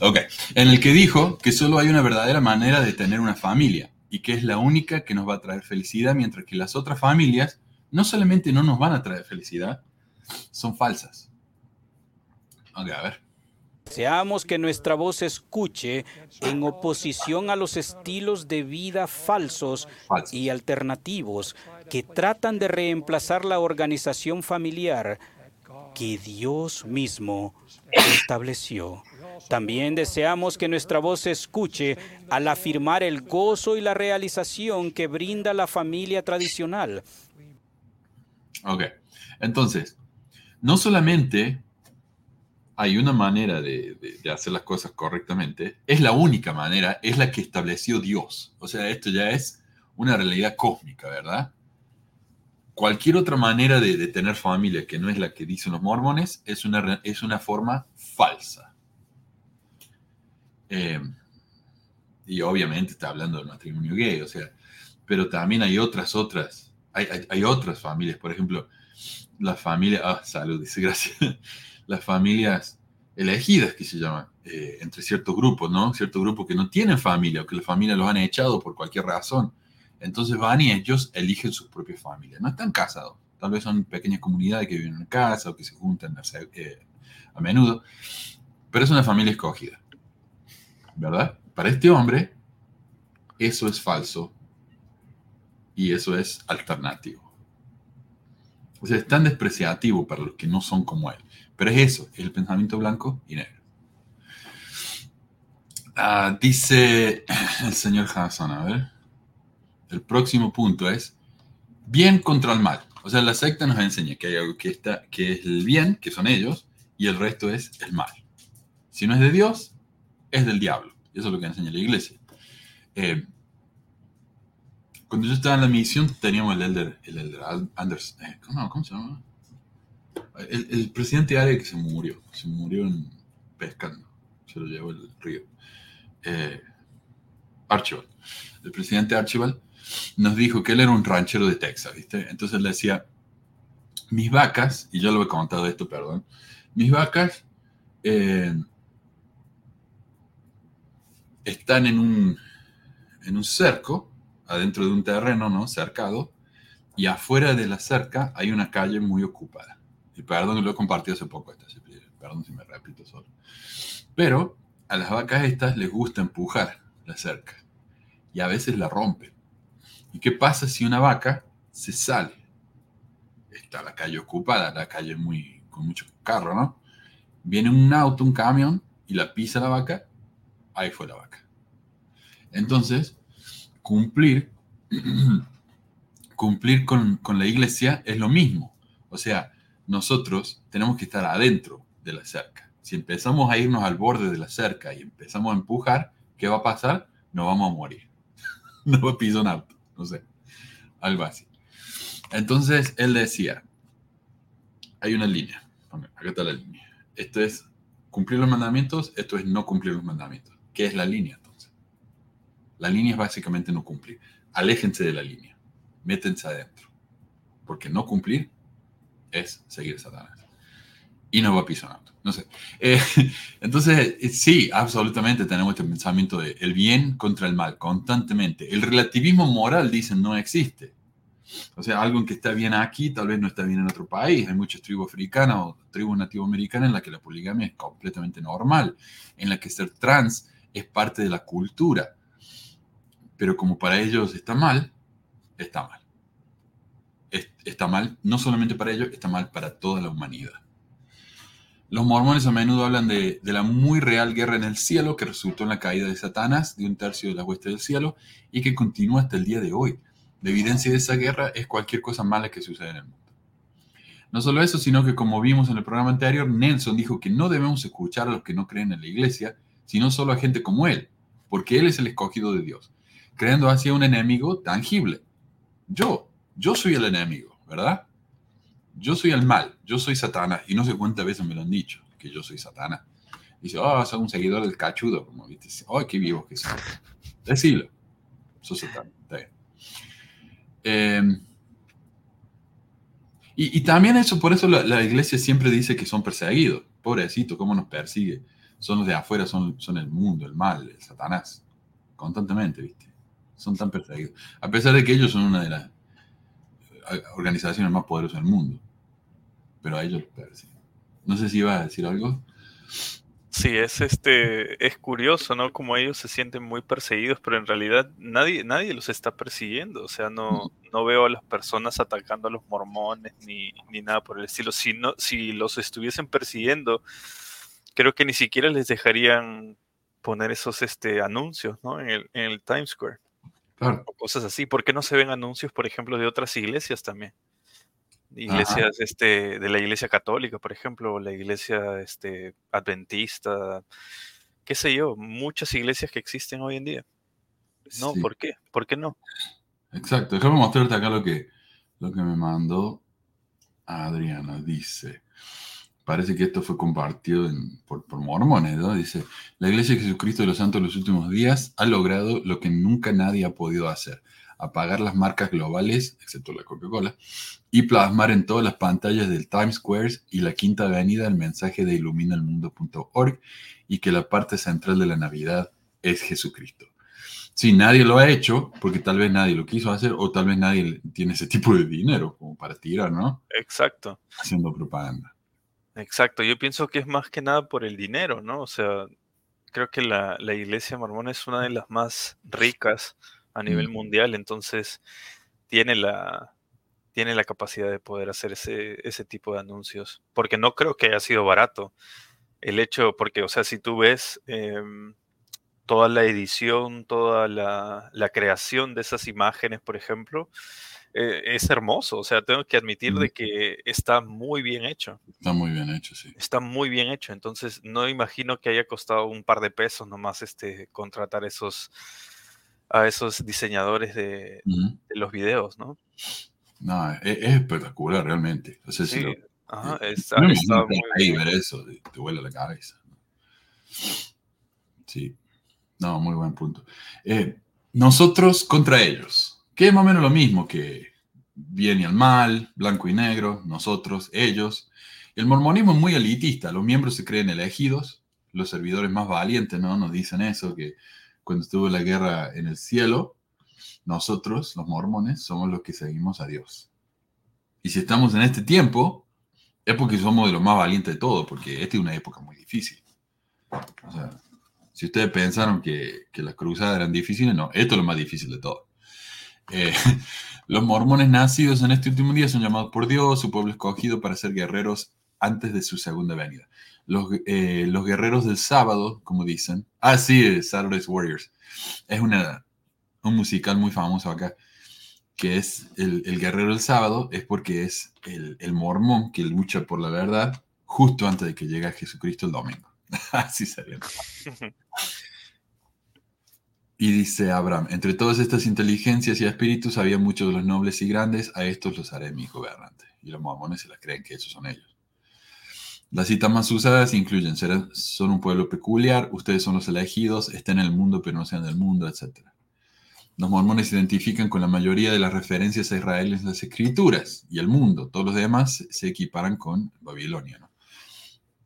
S4: Ok. En el que dijo que solo hay una verdadera manera de tener una familia y que es la única que nos va a traer felicidad, mientras que las otras familias no solamente no nos van a traer felicidad, son falsas. Ok, a ver.
S6: Deseamos que nuestra voz escuche en oposición a los estilos de vida falsos y alternativos que tratan de reemplazar la organización familiar que Dios mismo estableció. También deseamos que nuestra voz se escuche al afirmar el gozo y la realización que brinda la familia tradicional.
S4: Ok, entonces, no solamente hay una manera de, hacer las cosas correctamente, es la única manera, es la que estableció Dios. O sea, esto ya es una realidad cósmica, ¿verdad? cualquier otra manera de, tener familia que no es la que dicen los mormones es una, es una forma falsa. Eh, y obviamente está hablando del matrimonio gay, o sea, pero también hay otras, otras, hay, otras familias, por ejemplo, la familia, ah, salud, dice <laughs> gracias, las familias elegidas que se llaman, eh, entre ciertos grupos, ¿no? Ciertos grupos que no tienen familia o que la familia los han echado por cualquier razón entonces van y ellos eligen sus propias familias. No están casados. Tal vez son pequeñas comunidades que viven en casa o que se juntan eh, a menudo. Pero es una familia escogida. ¿Verdad? Para este hombre, eso es falso y eso es alternativo. O sea, es tan despreciativo para los que no son como él. Pero es eso, es el pensamiento blanco y negro. Ah, dice el señor Hassan, a ver el próximo punto es bien contra el mal. O sea, la secta nos enseña que hay algo que, está, que es el bien, que son ellos, y el resto es el mal. Si no es de Dios, es del diablo. Eso es lo que enseña la iglesia. Eh, cuando yo estaba en la misión teníamos el Elder, el Elder Anders, eh, ¿cómo, se llama? El, presidente Ari que se murió, se murió en, pescando, se lo llevó el río. Eh, Archibald, el presidente Archibald nos dijo que él era un ranchero de Texas, ¿viste? Entonces él decía, mis vacas, y yo lo he contado esto, perdón, mis vacas eh, están en un, en un cerco, adentro de un terreno, ¿no? Cercado, y afuera de la cerca hay una calle muy ocupada. Y perdón, lo he compartido hace poco, esta, perdón si me repito solo. Pero a las vacas estas les gusta empujar la cerca y a veces la rompen. ¿Y qué pasa si una vaca se sale? Está la calle ocupada, la calle muy, con mucho carro, ¿no? Viene un auto, un camión y la pisa la vaca, ahí fue la vaca. Entonces, cumplir, <clears throat> cumplir con, con la iglesia es lo mismo. O sea, nosotros tenemos que estar adentro de la cerca. Si empezamos a irnos al borde de la cerca y empezamos a empujar, ¿qué va a pasar? Nos vamos a morir. <laughs> no va a pisar un auto, no sé, algo así. Entonces él decía, hay una línea, acá está la línea. Esto es cumplir los mandamientos, esto es no cumplir los mandamientos. ¿Qué es la línea entonces? La línea es básicamente no cumplir. Aléjense de la línea, métense adentro, porque no cumplir es seguir a Satanás y no va auto. No sé. Eh, <laughs> entonces, eh, sí, absolutamente tenemos este pensamiento de el bien contra el mal, constantemente. El relativismo moral, dicen, no existe. O sea, algo que está bien aquí, tal vez no está bien en otro país. Hay muchas tribus africanas o tribus nativoamericanas en las que la poligamia es completamente normal, en la que ser trans es parte de la cultura. Pero como para ellos está mal, está mal. Está mal no solamente para ellos, está mal para toda la humanidad. Los mormones a menudo hablan de, la muy real guerra en el cielo que resultó en la caída de Satanás, de un tercio de la hueste del cielo, y que continúa hasta el día de hoy. La evidencia de esa guerra es cualquier cosa mala que sucede en el mundo. No solo eso, sino que como vimos en el programa anterior, Nelson dijo que no debemos escuchar a los que no creen en la iglesia, sino solo a gente como él, porque él es el escogido de Dios, creando así un enemigo tangible. Yo, yo soy el enemigo, ¿verdad? yo soy el mal, yo soy Satanás, y no sé cuántas veces me lo han dicho, que yo soy Satanás. Dice, oh, soy un seguidor del cachudo, como viste, oh, qué vivo que soy. Decilo, soy Satanás. Em, y, también eso, por eso la, iglesia siempre dice que son perseguidos. Pobrecito, ¿cómo nos persigue? Son los de afuera, son, son el mundo, el mal, el Satanás. Constantemente, ¿viste? Son tan perseguidos. A pesar de que ellos son una de las eh, organizaciones más poderosas del mundo pero a ellos No sé si iba a decir algo.
S5: Sí, es este, es curioso, ¿no? Como ellos se sienten muy perseguidos, pero en realidad nadie, nadie los está persiguiendo. O sea, no, no veo a las personas atacando a los mormones ni, nada por el estilo. Si no, si los estuviesen persiguiendo, creo que ni siquiera les dejarían poner esos este, anuncios, ¿no? En el, en el Times Square. O cosas así. ¿Por qué no se ven anuncios, por ejemplo, de otras iglesias también? iglesias este, de la iglesia católica, por ejemplo, la iglesia este, adventista, qué sé yo, muchas iglesias que existen hoy en día. No, ¿por qué? ¿Por qué no?
S4: Exacto, déjame mostrarte acá lo que, lo que me mandó Adriana. Dice, parece que esto fue compartido por, por, mormones, ¿no? Dice, la Iglesia de Jesucristo de los Santos de los últimos días ha logrado lo que nunca nadie ha podido hacer, apagar las marcas globales, excepto la Coca-Cola, y plasmar en todas las pantallas del Times Square y la Quinta Avenida el mensaje de iluminalmundo.org y que la parte central de la Navidad es Jesucristo. Si nadie lo ha hecho, porque tal vez nadie lo quiso hacer o tal vez nadie tiene ese tipo de dinero como para tirar, ¿no?
S5: Exacto.
S4: Haciendo propaganda.
S5: Exacto, yo pienso que es más que nada por el dinero, ¿no? O sea, creo que la, la iglesia mormona es una de las más ricas a nivel mundial, entonces tiene la, tiene la capacidad de poder hacer ese, ese tipo de anuncios, porque no creo que haya sido barato. El hecho, porque, o sea, si tú ves em, toda la edición, toda la, creación de esas imágenes, por ejemplo, eh, es hermoso. O sea, tengo que admitir de que está muy bien hecho.
S4: Está muy bien hecho, sí.
S5: Está muy bien hecho. Entonces, no imagino que haya costado un par de pesos nomás este, contratar esos, a esos diseñadores de, los videos, ¿no?
S4: No, es, espectacular realmente. O sea, sí, lo,
S5: ajá,
S4: está, no muy ahí ver eso, te, te vuela la cabeza. Sí, no, muy buen punto. Eh, nosotros contra ellos, que es más o menos lo mismo que bien y el mal, blanco y negro, nosotros, ellos. El mormonismo es muy elitista, los miembros se creen elegidos, los servidores más valientes, ¿no? Nos dicen eso, que cuando estuvo la guerra en el cielo, nosotros, los mormones, somos los que seguimos a Dios. Y si estamos en este tiempo, es porque somos de los más valientes de todo, porque esta es una época muy difícil. O sea, si ustedes pensaron que, que las cruzadas eran difíciles, no, esto es lo más difícil de todo. Eh, <laughs> los mormones nacidos en este último día son llamados por Dios, su pueblo escogido para ser guerreros antes de su segunda venida. Los, eh, guerreros del sábado, como dicen. Ah, sí, Saturday's Warriors. Es un musical muy famoso acá, que es el, el guerrero del sábado, es porque es el, el, mormón que lucha por la verdad justo antes de que llegue a Jesucristo el domingo. <laughs> Así sería. <laughs> Y dice Abraham, entre todas estas inteligencias y espíritus había muchos de los nobles y grandes, a estos los haré mis gobernantes. Y los mormones se la creen que esos son ellos. Las citas más usadas incluyen, son un pueblo peculiar, ustedes son los elegidos, estén en el mundo pero no sean del mundo, etc. Los mormones se identifican con la mayoría de las referencias a Israel en las escrituras y el mundo. Todos los demás se equiparan con Babilonia.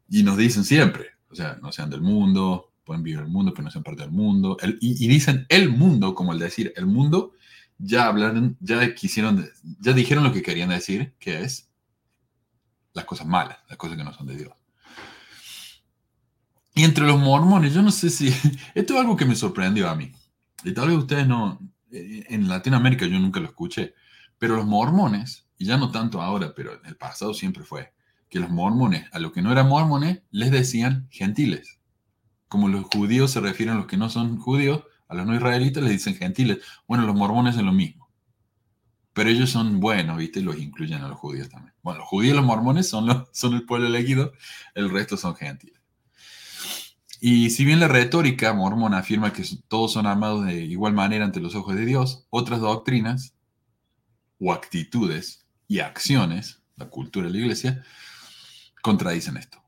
S4: Y nos dicen siempre, o sea, no sean del mundo, pueden vivir el mundo, pero no sean parte del mundo. y, dicen el mundo, como el decir el mundo, ya hablaron, ya quisieron, ya dijeron lo que querían decir, que es las cosas malas, las cosas que no son de Dios. Y entre los mormones, yo no sé si, <laughs> esto es algo que me sorprendió a mí. Y tal vez ustedes no, eh, en Latinoamérica yo nunca lo escuché, pero los mormones, y ya no tanto ahora, pero en el pasado siempre fue, que los mormones, a los que no eran mormones, les decían gentiles como los judíos se refieren a los que no son judíos, a los no israelitas les dicen gentiles. Bueno, los mormones es lo mismo. Pero ellos son buenos, ¿viste? Los incluyen a los judíos también. Bueno, los judíos y los mormones son, <laughs> son el pueblo elegido, el resto son gentiles. Y si bien la retórica mormona afirma que todos son amados de igual manera ante los ojos de Dios, otras doctrinas o actitudes y acciones, la cultura de la iglesia, contradicen esto.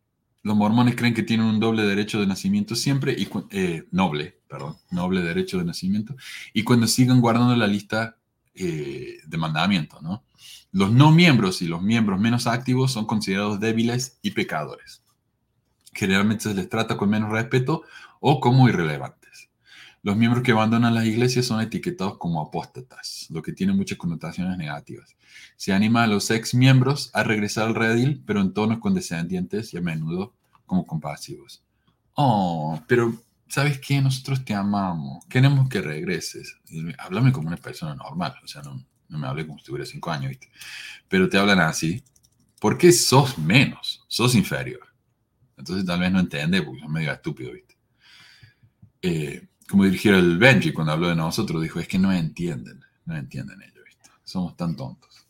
S4: Los mormones creen que tienen un doble derecho de nacimiento siempre, y eh, noble, perdón, noble derecho de nacimiento, y cuando sigan guardando la lista eh, de mandamientos, ¿no? Los no miembros y los miembros menos activos son considerados débiles y pecadores. Generalmente se les trata con menos respeto o como irrelevantes. Los miembros que abandonan las iglesias son etiquetados como apóstatas, lo que tiene muchas connotaciones negativas. Se anima a los ex miembros a regresar al redil, pero en tonos condescendientes y a menudo como compasivos. Oh, pero ¿sabes qué? Nosotros te amamos. Queremos que regreses. Háblame como una persona normal. O sea, no, me hable como si tuviera cinco años, ¿viste? Pero te hablan así. porque sos menos? Sos inferior. Entonces tal vez no entiende porque son medio estúpido, ¿viste? Eh, como dirigió el Benji cuando habló de nosotros, dijo, es que no entienden, no entienden ellos, ¿viste? Somos tan tontos.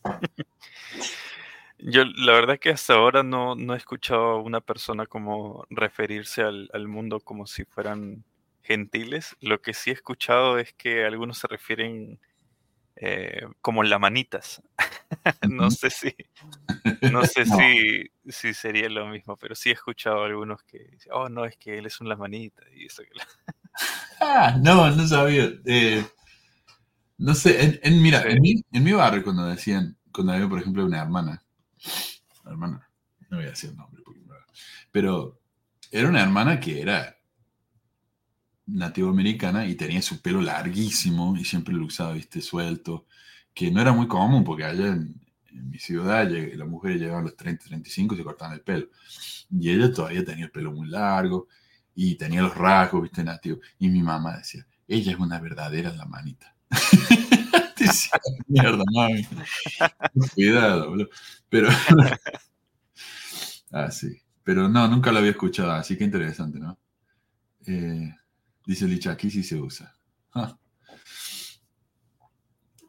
S5: Yo la verdad que hasta ahora no, no he escuchado a una persona como referirse al, al, mundo como si fueran gentiles. Lo que sí he escuchado es que algunos se refieren eh, como lamanitas. <laughs> <laughs> no sé si no sé Si, si sería lo mismo, pero sí he escuchado a algunos que dicen, oh no, es que él es un lamanita y eso que
S4: ah, no, no sabía. Eh, no sé, en, mira, en, mi, en, mi, barrio cuando decían, cuando había, por ejemplo, una hermana, hermana, no voy a decir el nombre, pero era una hermana que era nativo americana y tenía su pelo larguísimo y siempre lo usaba, viste, suelto, que no era muy común porque allá en, mi ciudad las mujeres llegaban a los 30, 35 y se cortaban el pelo. Y ella todavía tenía el pelo muy largo y tenía los rasgos, viste, nativo. Y mi mamá decía, ella es una verdadera la manita. <laughs> mierda, mami. Cuidado, boludo. Pero. <laughs> ah, sí. Pero no, nunca lo había escuchado, así que interesante, ¿no? Eh, dice Licha, aquí sí se usa. <laughs> Ah.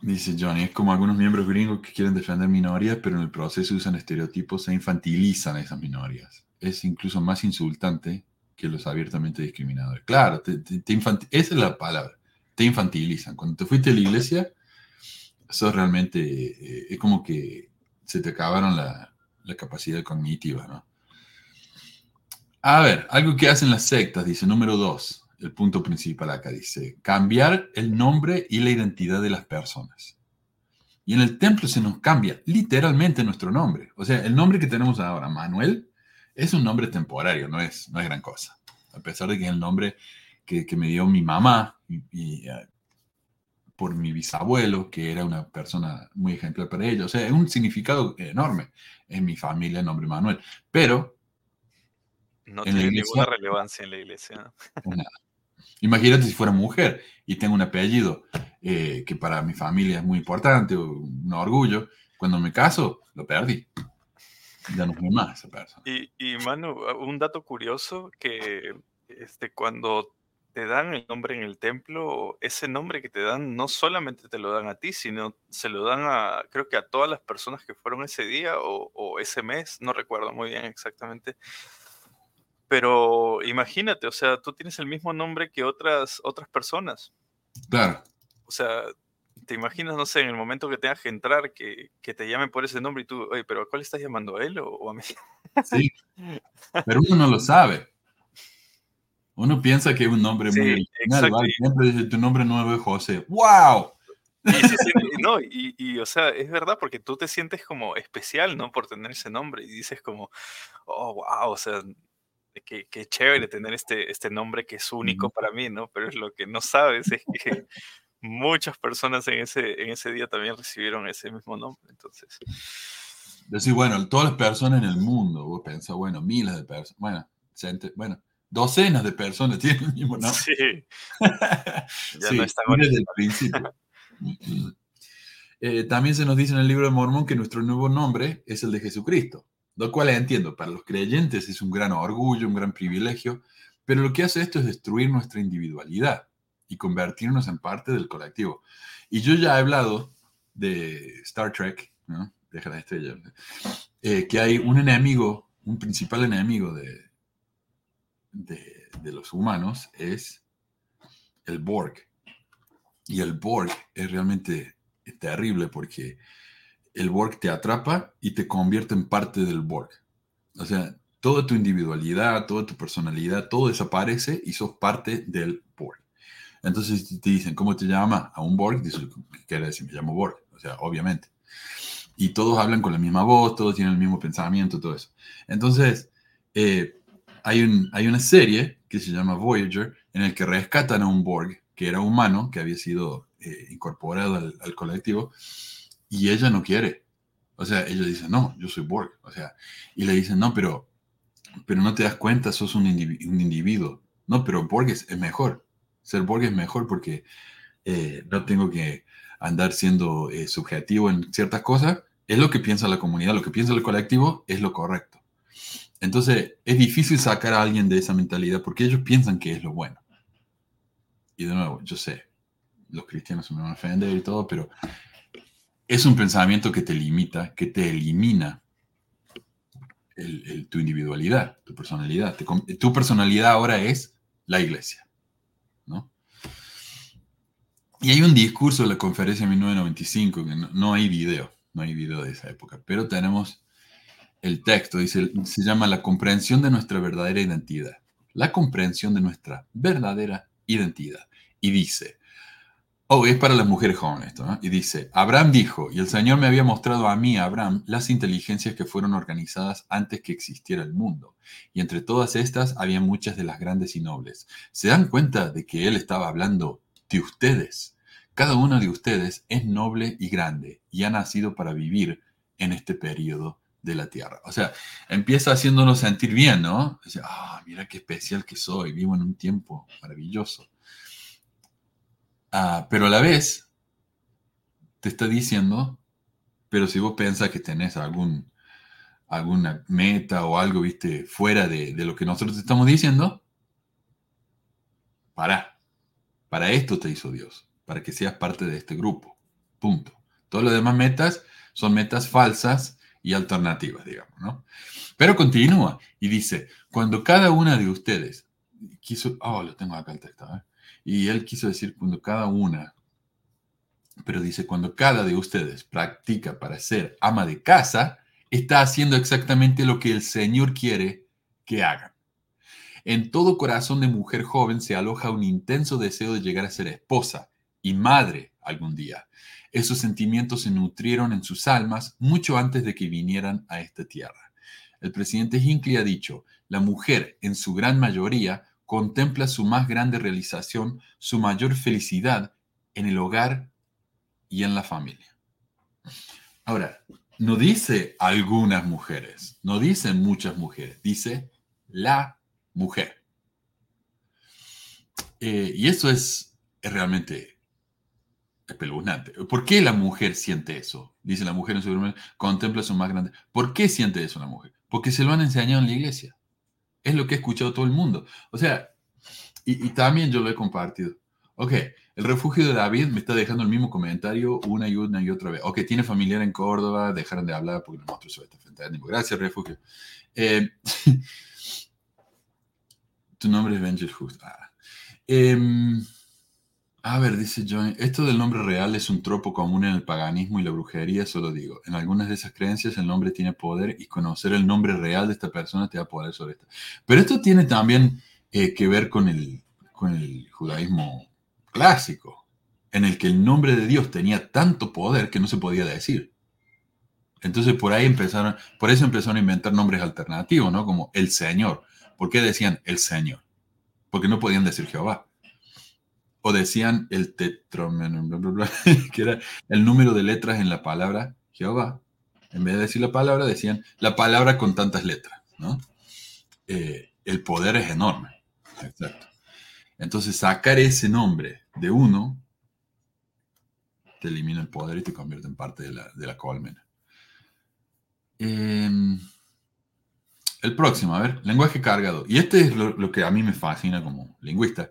S4: Dice Johnny, es como algunos miembros gringos que quieren defender minorías, pero en el proceso usan estereotipos e infantilizan a esas minorías. Es incluso más insultante que los abiertamente discriminadores. Claro, te, esa es la palabra te infantilizan. Cuando te fuiste a la iglesia, eso realmente eh, es como que se te acabaron la, la capacidad cognitiva, ¿no? A ver, algo que hacen las sectas, dice número dos, el punto principal acá dice, cambiar el nombre y la identidad de las personas. Y en el templo se nos cambia literalmente nuestro nombre. O sea, el nombre que tenemos ahora, Manuel, es un nombre temporario, no es, no es gran cosa. A pesar de que es el nombre que, me dio mi mamá y, eh, por mi bisabuelo, que era una persona muy ejemplar para ella. O sea, es un significado enorme en mi familia el nombre Manuel. Pero...
S5: No tiene ninguna relevancia en la iglesia. <laughs>
S4: Nada. Imagínate si fuera mujer y tengo un apellido eh, que para mi familia es muy importante, un orgullo. Cuando me caso, lo perdí. Ya no fue más esa persona.
S5: Y, y Manu, un dato curioso que este, cuando te dan el nombre en el templo, ese nombre que te dan no solamente te lo dan a ti, sino se lo dan a, creo que a todas las personas que fueron ese día o, o ese mes, no recuerdo muy bien exactamente. Pero imagínate, o sea, tú tienes el mismo nombre que otras, otras personas.
S4: Claro.
S5: O sea, <laughs> te imaginas, no sé, en el momento que tengas que entrar, que, que te llamen por ese nombre y tú, oye, pero ¿a cuál estás llamando? ¿A él o, a mí?
S4: Sí, <laughs> pero uno no lo sabe. Uno piensa que es un nombre muy Siempre dice, tu nombre nuevo es José. ¡Wow! <laughs>
S5: no, y, y, o sea, es verdad porque tú te sientes como especial, ¿no? Por tener ese nombre y dices como, oh, wow, o sea, qué, qué chévere tener este, este nombre que es único para mí, ¿no? Pero es lo que no sabes es que muchas personas en ese, en ese día también recibieron ese mismo nombre, entonces.
S4: Decir, bueno, todas las personas en el mundo, vos pensás, bueno, miles de personas, bueno, bueno, docenas de personas <laughs> tienen el mismo nombre.
S5: Sí. <laughs> ya no está desde el principio.
S4: Eh, también se nos dice en el libro de Mormón que nuestro nuevo nombre es el de Jesucristo, lo cual entiendo, para los creyentes es un gran orgullo, un gran privilegio, pero lo que hace esto es destruir nuestra individualidad y convertirnos en parte del colectivo. Y yo ya he hablado de Star Trek, ¿no? Deja la estrella, eh, que hay un enemigo, un principal enemigo de, de, los humanos es el Borg. Y el Borg es realmente terrible porque el Borg te atrapa y te convierte en parte del Borg. O sea, toda tu individualidad, toda tu personalidad, todo desaparece y sos parte del Borg. Entonces te dicen, ¿cómo te llama? A un Borg, dices, ¿qué quiere decir? Me llamo Borg. O sea, obviamente. Y todos hablan con la misma voz, todos tienen el mismo pensamiento, todo eso. Entonces, eh, hay, un, hay una serie que se llama Voyager en el que rescatan a un Borg que era humano, que había sido eh, incorporado al, colectivo, y ella no quiere. O sea, ella dice, no, yo soy Borg. O sea, y le dicen, no, pero, pero no te das cuenta, sos un, individuo. No, pero Borg es, mejor. Ser Borg es mejor porque eh, no tengo que andar siendo eh, subjetivo en ciertas cosas. Es lo que piensa la comunidad, lo que piensa el colectivo es lo correcto. Entonces, es difícil sacar a alguien de esa mentalidad porque ellos piensan que es lo bueno. Y de nuevo, yo sé, los cristianos se me van a ofender y todo, pero es un pensamiento que te limita, que te elimina tu individualidad, tu personalidad. tu personalidad ahora es la iglesia. Y hay un discurso de la conferencia de 1995, que no, no hay video, no hay video de esa época, pero tenemos el texto, dice, se llama La comprensión de nuestra verdadera identidad. La comprensión de nuestra verdadera identidad. Y dice, oh, es para las mujeres jóvenes esto, ¿no? Y dice, Abraham dijo, y el Señor me había mostrado a mí, Abraham, las inteligencias que fueron organizadas antes que existiera el mundo. Y entre todas estas había muchas de las grandes y nobles. ¿Se dan cuenta de que él estaba hablando de ustedes? Cada uno de ustedes es noble y grande y ha nacido para vivir en este periodo de la tierra. O sea, empieza haciéndonos sentir bien, ¿no? Dice, ah, mira qué especial que soy, vivo en un tiempo maravilloso. Ah, pero a la vez te está diciendo, pero si vos pensás que tenés algún, alguna meta o algo, viste, fuera de, de lo que nosotros te estamos diciendo, para. Para esto te hizo Dios, para que seas parte de este grupo. Punto. Todas las demás metas son metas falsas y alternativas, digamos, ¿no? Pero continúa y dice, cuando cada una de ustedes quiso, oh, lo tengo acá el texto, ¿eh? Y él quiso decir cuando cada una, pero dice, cuando cada de ustedes practica para ser ama de casa, está haciendo exactamente lo que el Señor quiere que hagan. En todo corazón de mujer joven se aloja un intenso deseo de llegar a ser esposa y madre algún día. Esos sentimientos se nutrieron en sus almas mucho antes de que vinieran a esta tierra. El presidente Hinckley ha dicho, la mujer, en su gran mayoría, contempla su más grande realización, su mayor felicidad en el hogar y en la familia. Ahora, no dice algunas mujeres, no dice muchas mujeres, dice la mujer. Eh, y eso es, realmente espeluznante. ¿Por qué la mujer siente eso? Dice la mujer en su contempla su más grande. ¿Por qué siente eso la mujer? Porque se lo han enseñado en la iglesia. Es lo que ha escuchado todo el mundo. O sea, y, también yo lo he compartido. Ok, el refugio de David me está dejando el mismo comentario una y una y otra vez. Ok, tiene familiar en Córdoba, dejaron de hablar porque nosotros se está frente a Gracias, refugio. Eh, <laughs> Tu nombre es Benjel Just. Ah. Em, a ver, dice John, esto del nombre real es un tropo común en el paganismo y la brujería, solo digo. En algunas de esas creencias el nombre tiene poder y conocer el nombre real de esta persona te da poder sobre esta. Pero esto tiene también eh, que ver con el, con el judaísmo clásico, en el que el nombre de Dios tenía tanto poder que no se podía decir. Entonces por ahí empezaron, por eso empezaron a inventar nombres alternativos, ¿no? Como el Señor. ¿Por qué decían el Señor? Porque no podían decir Jehová. O decían el tetromenum, <laughs> que era el número de letras en la palabra Jehová. En vez de decir la palabra, decían la palabra con tantas letras, ¿no? Eh, el poder es enorme. Exacto. Entonces, sacar ese nombre de uno te elimina el poder y te convierte en parte de la, de la colmena. Eh, el próximo, a ver, lenguaje cargado. Y este es lo, que a mí me fascina como lingüista.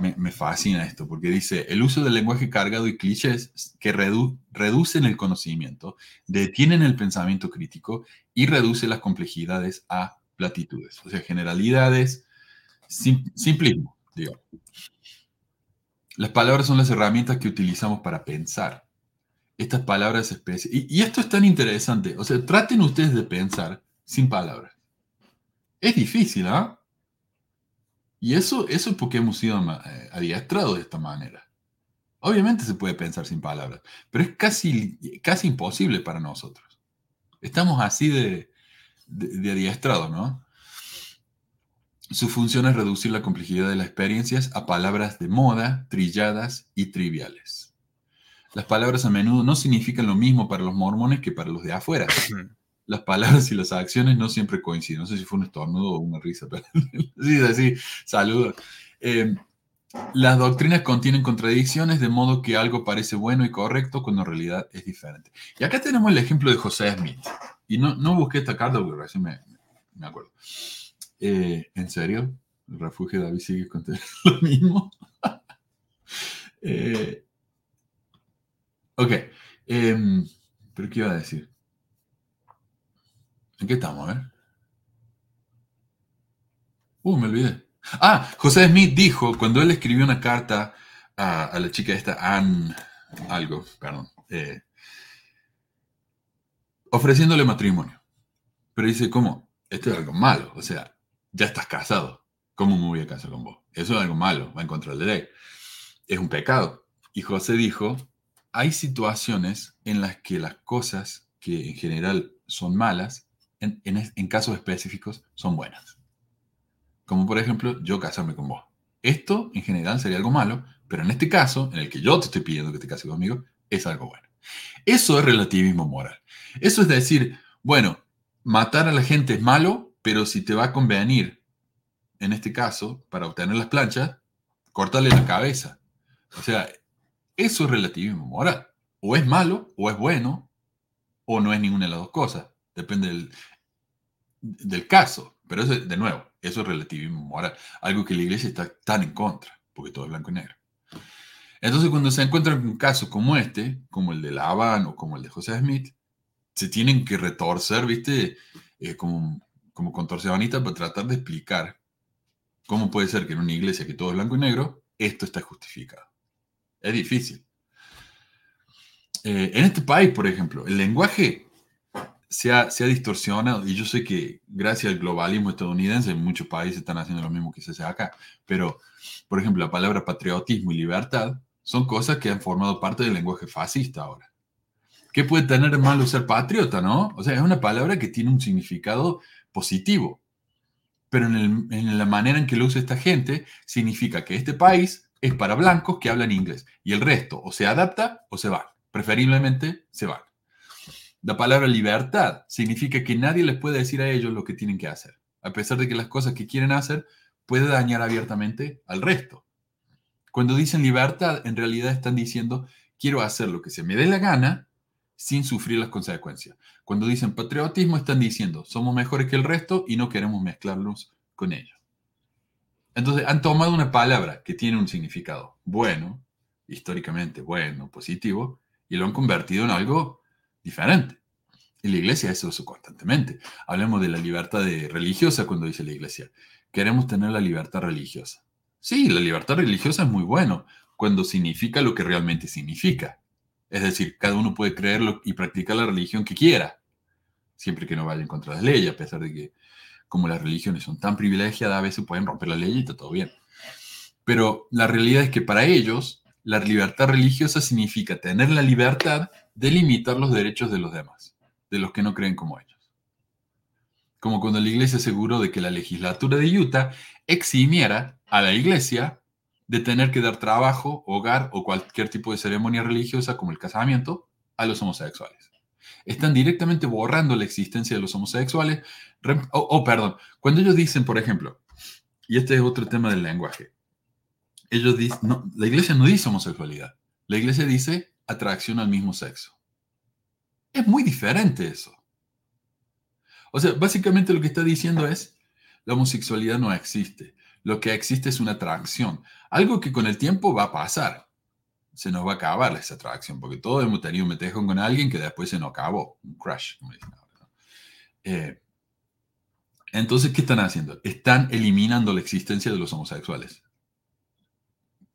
S4: Me, fascina esto, porque dice, el uso del lenguaje cargado y clichés que reducen el conocimiento, detienen el pensamiento crítico y reduce las complejidades a platitudes. O sea, generalidades, simplismo, digo. Las palabras son las herramientas que utilizamos para pensar. Estas palabras especies. Y, y esto es tan interesante. O sea, traten ustedes de pensar sin palabras. Es difícil, ¿ah? Y eso, eso es porque hemos sido eh, adiestrados de esta manera. Obviamente se puede pensar sin palabras, pero es casi, casi imposible para nosotros. Estamos así de, de, adiestrados, ¿no? Su función es reducir la complejidad de las experiencias a palabras de moda, trilladas y triviales. Las palabras a menudo no significan lo mismo para los mormones que para los de afuera las palabras y las acciones no siempre coinciden. No sé si fue un estornudo o una risa, pero <laughs> sí, así, saludos. Eh, las doctrinas contienen contradicciones de modo que algo parece bueno y correcto cuando en realidad es diferente. Y acá tenemos el ejemplo de José Smith. Y no, no busqué esta carta porque recién me, me acuerdo. Eh, ¿En serio? ¿El refugio de David sigue contando <laughs> lo mismo? <laughs> eh, ok. Em, ¿Pero qué iba a decir? ¿En qué estamos? A ver. Uh, me olvidé. Ah, José Smith dijo, cuando él escribió una carta a, la chica esta, Anne, algo, perdón, eh, ofreciéndole matrimonio. Pero dice, ¿cómo? Esto es algo malo. O sea, ya estás casado. ¿Cómo me voy a casar con vos? Eso es algo malo, va en contra de ley. Es un pecado. Y José dijo, hay situaciones en las que las cosas que en general son malas en, casos específicos son buenas. Como por ejemplo, yo casarme con vos. Esto en general sería algo malo, pero en este caso, en el que yo te estoy pidiendo que te cases conmigo, es algo bueno. Eso es relativismo moral. Eso es decir, bueno, matar a la gente es malo, pero si te va a convenir, en este caso, para obtener las planchas, córtale la cabeza. O sea, eso es relativismo moral. O es malo, o es bueno, o no es ninguna de las dos cosas. Depende del, caso. Pero eso, de nuevo, eso es relativismo moral. Algo que la iglesia está tan en contra, porque todo es blanco y negro. Entonces, cuando se encuentran con casos como este, como el de Laban o como el de José Smith, se tienen que retorcer, ¿viste? Eh, como, como con torcebanita para tratar de explicar cómo puede ser que en una iglesia que todo es blanco y negro, esto está justificado. Es difícil. Eh, en este país, por ejemplo, el lenguaje se ha, se ha, distorsionado y yo sé que gracias al globalismo estadounidense muchos países están haciendo lo mismo que se hace acá, pero por ejemplo la palabra patriotismo y libertad son cosas que han formado parte del lenguaje fascista ahora. ¿Qué puede tener malo ser patriota, no? O sea, es una palabra que tiene un significado positivo, pero en, en la manera en que lo usa esta gente significa que este país es para blancos que hablan inglés y el resto o se adapta o se va, preferiblemente se van. La palabra libertad significa que nadie les puede decir a ellos lo que tienen que hacer, a pesar de que las cosas que quieren hacer puede dañar abiertamente al resto. Cuando dicen libertad, en realidad están diciendo, quiero hacer lo que se me dé la gana sin sufrir las consecuencias. Cuando dicen patriotismo, están diciendo, somos mejores que el resto y no queremos mezclarnos con ellos. Entonces, han tomado una palabra que tiene un significado bueno, históricamente bueno, positivo, y lo han convertido en algo diferente. Y la iglesia hace eso constantemente. Hablemos de la libertad religiosa cuando dice la iglesia. Queremos tener la libertad religiosa. Sí, la libertad religiosa es muy bueno cuando significa lo que realmente significa. Es decir, cada uno puede creerlo y practicar la religión que quiera, siempre que no vaya en contra de la ley, a pesar de que como las religiones son tan privilegiadas, a veces pueden romper la ley y está todo bien. Pero la realidad es que para ellos, la libertad religiosa significa tener la libertad de limitar los derechos de los demás, de los que no creen como ellos. Como cuando la iglesia aseguró de que la legislatura de Utah eximiera a la iglesia de tener que dar trabajo, hogar o cualquier tipo de ceremonia religiosa como el casamiento a los homosexuales. Están directamente borrando la existencia de los homosexuales. O, oh, perdón, cuando ellos dicen, por ejemplo, y este es otro tema del lenguaje, ellos dicen, no, la iglesia no dice homosexualidad, la iglesia dice atracción al mismo sexo. Es muy diferente eso. O sea, básicamente lo que está diciendo es, la homosexualidad no existe. Lo que existe es una atracción. Algo que con el tiempo va a pasar. Se nos va a acabar esa atracción, porque todos hemos tenido un metejón con alguien que después se nos acabó. Un crush, como dicen ahora. Eh, entonces, ¿qué están haciendo? Están eliminando la existencia de los homosexuales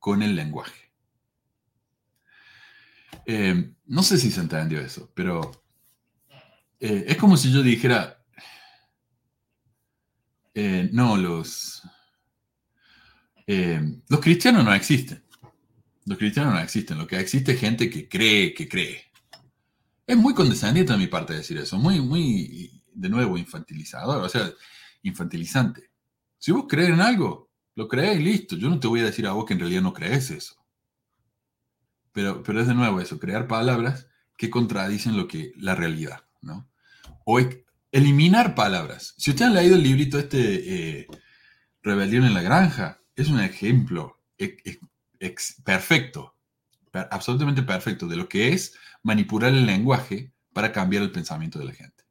S4: con el lenguaje. Eh, no sé si se entendió eso, pero eh, es como si yo dijera, eh, no, los, los cristianos no existen. Los cristianos no existen. Lo que existe es gente que cree, que cree. Es muy condescendiente de mi parte decir eso, muy, muy, de nuevo, infantilizador, o sea, infantilizante. Si vos crees en algo, lo crees y listo. Yo no te voy a decir a vos que en realidad no crees eso. Pero, pero es de nuevo eso, crear palabras que contradicen lo que, la realidad, ¿no? O eliminar palabras. Si ustedes han leído el librito este, eh, Rebelión en la Granja, es un ejemplo perfecto, absolutamente perfecto de lo que es manipular el lenguaje para cambiar el pensamiento de la gente.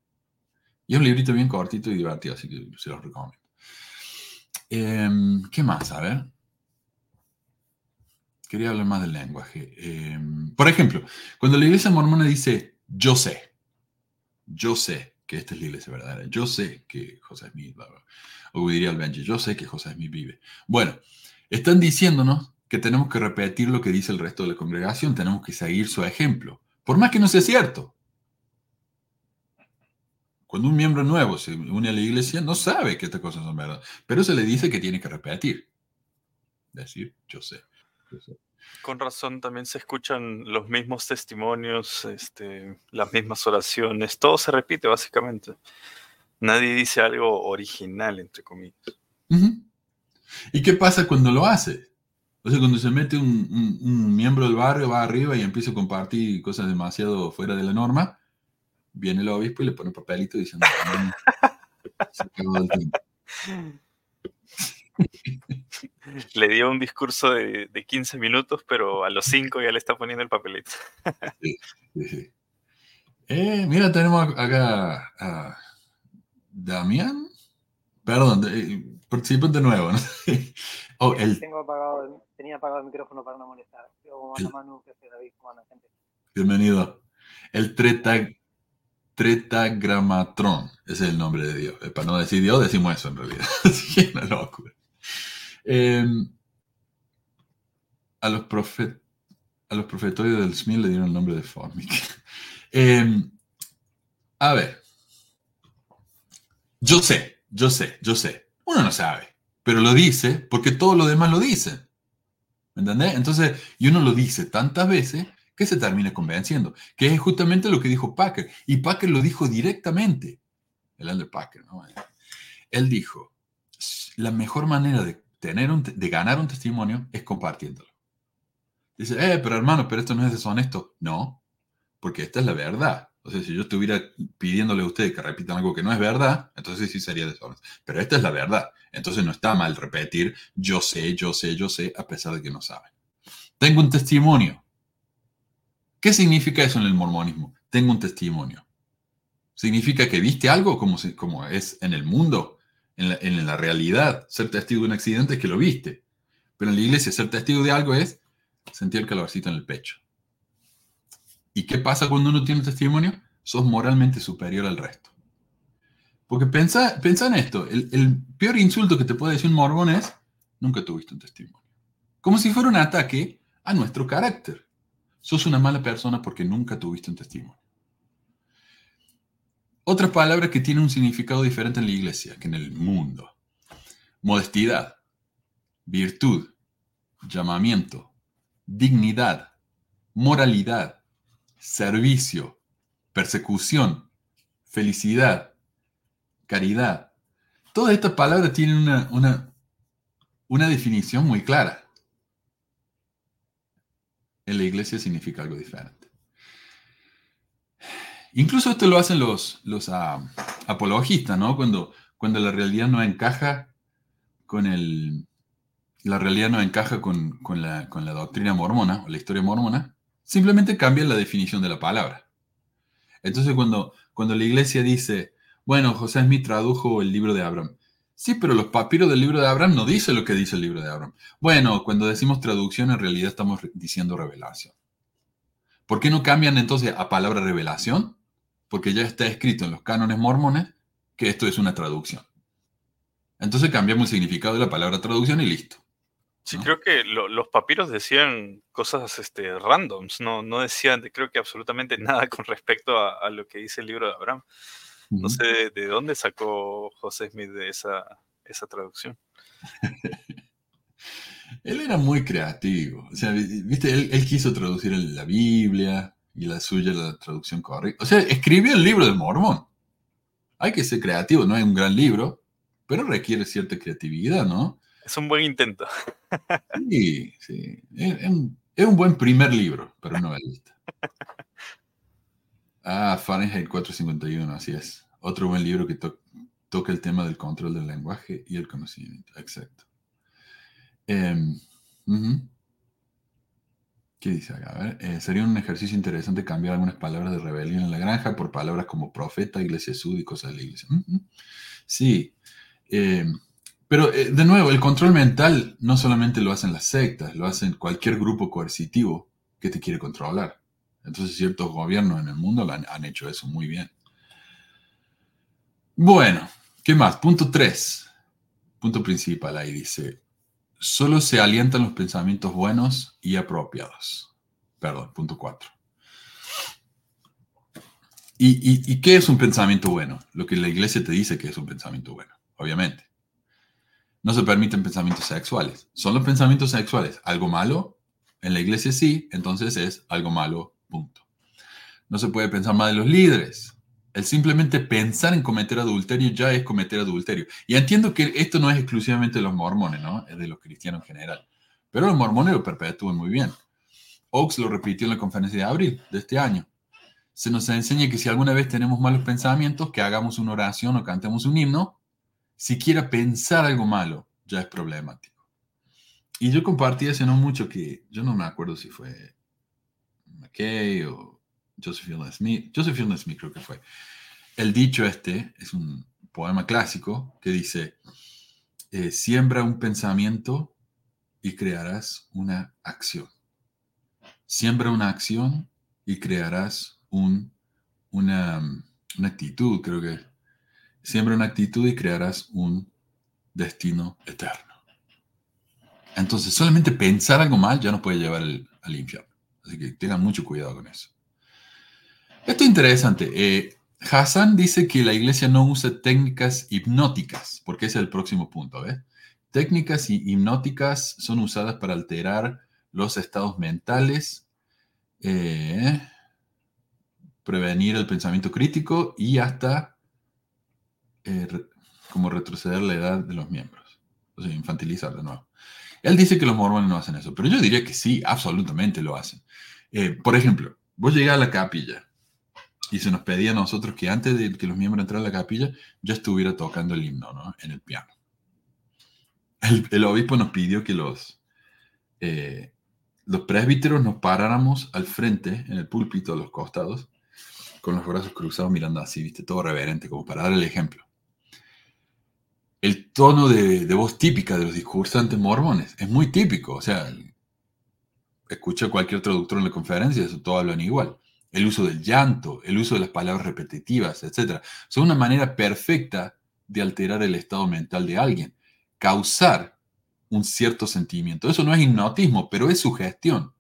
S4: Y es un librito bien cortito y divertido, así que se los recomiendo. Em, ¿Qué más? A ver. Quería hablar más del lenguaje. Em, por ejemplo, cuando la iglesia mormona dice, yo sé, yo sé que esta es la iglesia verdadera, yo sé que José Smith, o diría el Benji, yo sé que José Smith vive. Bueno, están diciéndonos que tenemos que repetir lo que dice el resto de la congregación, tenemos que seguir su ejemplo, por más que no sea cierto. Cuando un miembro nuevo se une a la iglesia, no sabe que estas cosas son verdad, pero se le dice que tiene que repetir. Decir, yo sé.
S5: Con razón también se escuchan los mismos testimonios, este, las mismas oraciones, todo se repite básicamente. Nadie dice algo original, entre comillas.
S4: ¿Y qué pasa cuando lo hace? O sea, cuando se mete un, miembro del barrio, va arriba y empieza a compartir cosas demasiado fuera de la norma, viene el obispo y le pone papelito diciendo, <laughs> se acabó el tiempo.
S5: Le dio un discurso de, 15 minutos, pero a los 5 ya le está poniendo el papelito.
S4: Eh, mira, tenemos acá a Damián. Perdón, eh, participen de nuevo. <laughs>
S7: oh, el... Tengo apagado, tenía apagado el micrófono para no molestar.
S4: Bienvenido. El treta, tretagramatron, ese es el nombre de Dios. Eh, para no decir Dios, decimos eso en realidad. <laughs> Así que una locura. Em, a los, a los profetorios del Smith le dieron el nombre de Formic. Em, a ver, yo sé, yo sé, yo sé. Uno no sabe, pero lo dice porque todo lo demás lo dicen. ¿Me entendés? Entonces, y uno lo dice tantas veces que se termina convenciendo, que es justamente lo que dijo Packer. Y Packer lo dijo directamente, el Elder Packer. ¿no? Él dijo, la mejor manera de, tener un, de ganar un testimonio es compartiéndolo. Dice, eh, pero hermano, pero esto no es deshonesto. No, porque esta es la verdad. O sea, si yo estuviera pidiéndole a ustedes que repitan algo que no es verdad, entonces sí sería deshonesto. Pero esta es la verdad. Entonces no está mal repetir yo sé, yo sé, yo sé, a pesar de que no saben. Tengo un testimonio. ¿Qué significa eso en el mormonismo? Tengo un testimonio. ¿Significa que viste algo como, es en el mundo, en la, realidad? Ser testigo de un accidente es que lo viste. Pero en la iglesia ser testigo de algo es sentir el calorcito en el pecho. ¿Y qué pasa cuando uno tiene un testimonio? Sos moralmente superior al resto. Porque pensa, en esto, el, peor insulto que te puede decir un mormón es, nunca tuviste un testimonio. Como si fuera un ataque a nuestro carácter. Sos una mala persona porque nunca tuviste un testimonio. Otra palabra que tiene un significado diferente en la iglesia que en el mundo. Modestidad, virtud, llamamiento, dignidad, moralidad, servicio, persecución, felicidad, caridad. Todas estas palabras tienen una, una, una definición muy clara. En la iglesia significa algo diferente. Incluso esto lo hacen los, los ah, apologistas, ¿no? Cuando, cuando la realidad no encaja con el, la realidad no encaja con, la, con, la, doctrina mormona o la historia mormona, simplemente cambian la definición de la palabra. Entonces cuando, cuando la iglesia dice, bueno, José Smith tradujo el libro de Abraham. Sí, pero los papiros del libro de Abraham no dicen lo que dice el libro de Abraham. Bueno, cuando decimos traducción, en realidad estamos diciendo revelación. ¿Por qué no cambian entonces a palabra revelación? Porque ya está escrito en los cánones mormones que esto es una traducción. Entonces cambiamos el significado de la palabra traducción y listo.
S5: Sí, creo que los papiros decían cosas este, randoms, no, no decían, creo que absolutamente <laughs> nada con respecto a, lo que dice el libro de Abraham. No sé de, dónde sacó José Smith de esa, esa traducción. <laughs>
S4: él era muy creativo. O sea, viste, él, él, quiso traducir la Biblia y la suya la traducción correcta. O sea, escribió el libro del Mormón. Hay que ser creativo, no es un gran libro, pero requiere cierta creatividad, ¿no?
S5: Es un buen intento.
S4: Sí, sí. Es, un, buen primer libro para una novelista. <laughs> Ah, Fahrenheit 451, así es. Otro buen libro que toca el tema del control del lenguaje y el conocimiento. Exacto. Em, ¿Qué dice acá? A ver, eh, sería un ejercicio interesante cambiar algunas palabras de rebelión en la granja por palabras como profeta, iglesia sud y cosas de la iglesia. Sí. Eh, pero eh, de nuevo, el control mental no solamente lo hacen las sectas, lo hacen cualquier grupo coercitivo que te quiere controlar. Entonces ciertos gobiernos en el mundo han, hecho eso muy bien. Bueno, ¿qué más? Punto 3. Punto principal ahí dice, solo se alientan los pensamientos buenos y apropiados. Perdón, punto 4. ¿Y, ¿Y qué es un pensamiento bueno? Lo que la iglesia te dice que es un pensamiento bueno, obviamente no se permiten pensamientos sexuales. ¿Son los pensamientos sexuales algo malo? En la iglesia sí, entonces es algo malo, punto. No se puede pensar mal de los líderes. El simplemente pensar en cometer adulterio ya es cometer adulterio. Y entiendo que esto no es exclusivamente de los mormones, ¿no? Es de los cristianos en general. Pero los mormones lo perpetúan muy bien. Oaks lo repitió en la conferencia de abril de este año. Se nos enseña que si alguna vez tenemos malos pensamientos, que hagamos una oración o cantemos un himno siquiera pensar algo malo ya es problemático. Y yo compartí hace no mucho que, yo no me acuerdo si fue O Josephine Smith, Josephine Smith creo que fue. El dicho este es un poema clásico que dice, eh, siembra un pensamiento y crearás una acción. Siembra una acción y crearás un, una, actitud, creo que Siembra una actitud y crearás un destino eterno. Entonces, solamente pensar algo mal ya nos puede llevar al, infierno. Así que tengan mucho cuidado con eso. Esto es interesante. Eh, Hassan dice que la iglesia no usa técnicas hipnóticas, porque ese es el próximo punto. Técnicas hipnóticas son usadas para alterar los estados mentales, eh, prevenir el pensamiento crítico y hasta eh, como retroceder la edad de los miembros. O sea, infantilizar de nuevo. Él dice que los mormones no hacen eso, pero yo diría que sí, absolutamente lo hacen. Eh, por ejemplo, vos llegás a la capilla y se nos pedía a nosotros que antes de que los miembros entraran a la capilla, yo estuviera tocando el himno, ¿no? En el piano. El, obispo nos pidió que los, eh, los presbíteros nos paráramos al frente, en el púlpito, a los costados, con los brazos cruzados mirando así, viste, todo reverente, como para dar el ejemplo el tono de, voz típica de los discursantes mormones. Es muy típico, o sea, escucha cualquier traductor en la conferencia, eso todo hablan igual. El uso del llanto, el uso de las palabras repetitivas, etc. Son una manera perfecta de alterar el estado mental de alguien, causar un cierto sentimiento. Eso no es hipnotismo, pero es sugestión.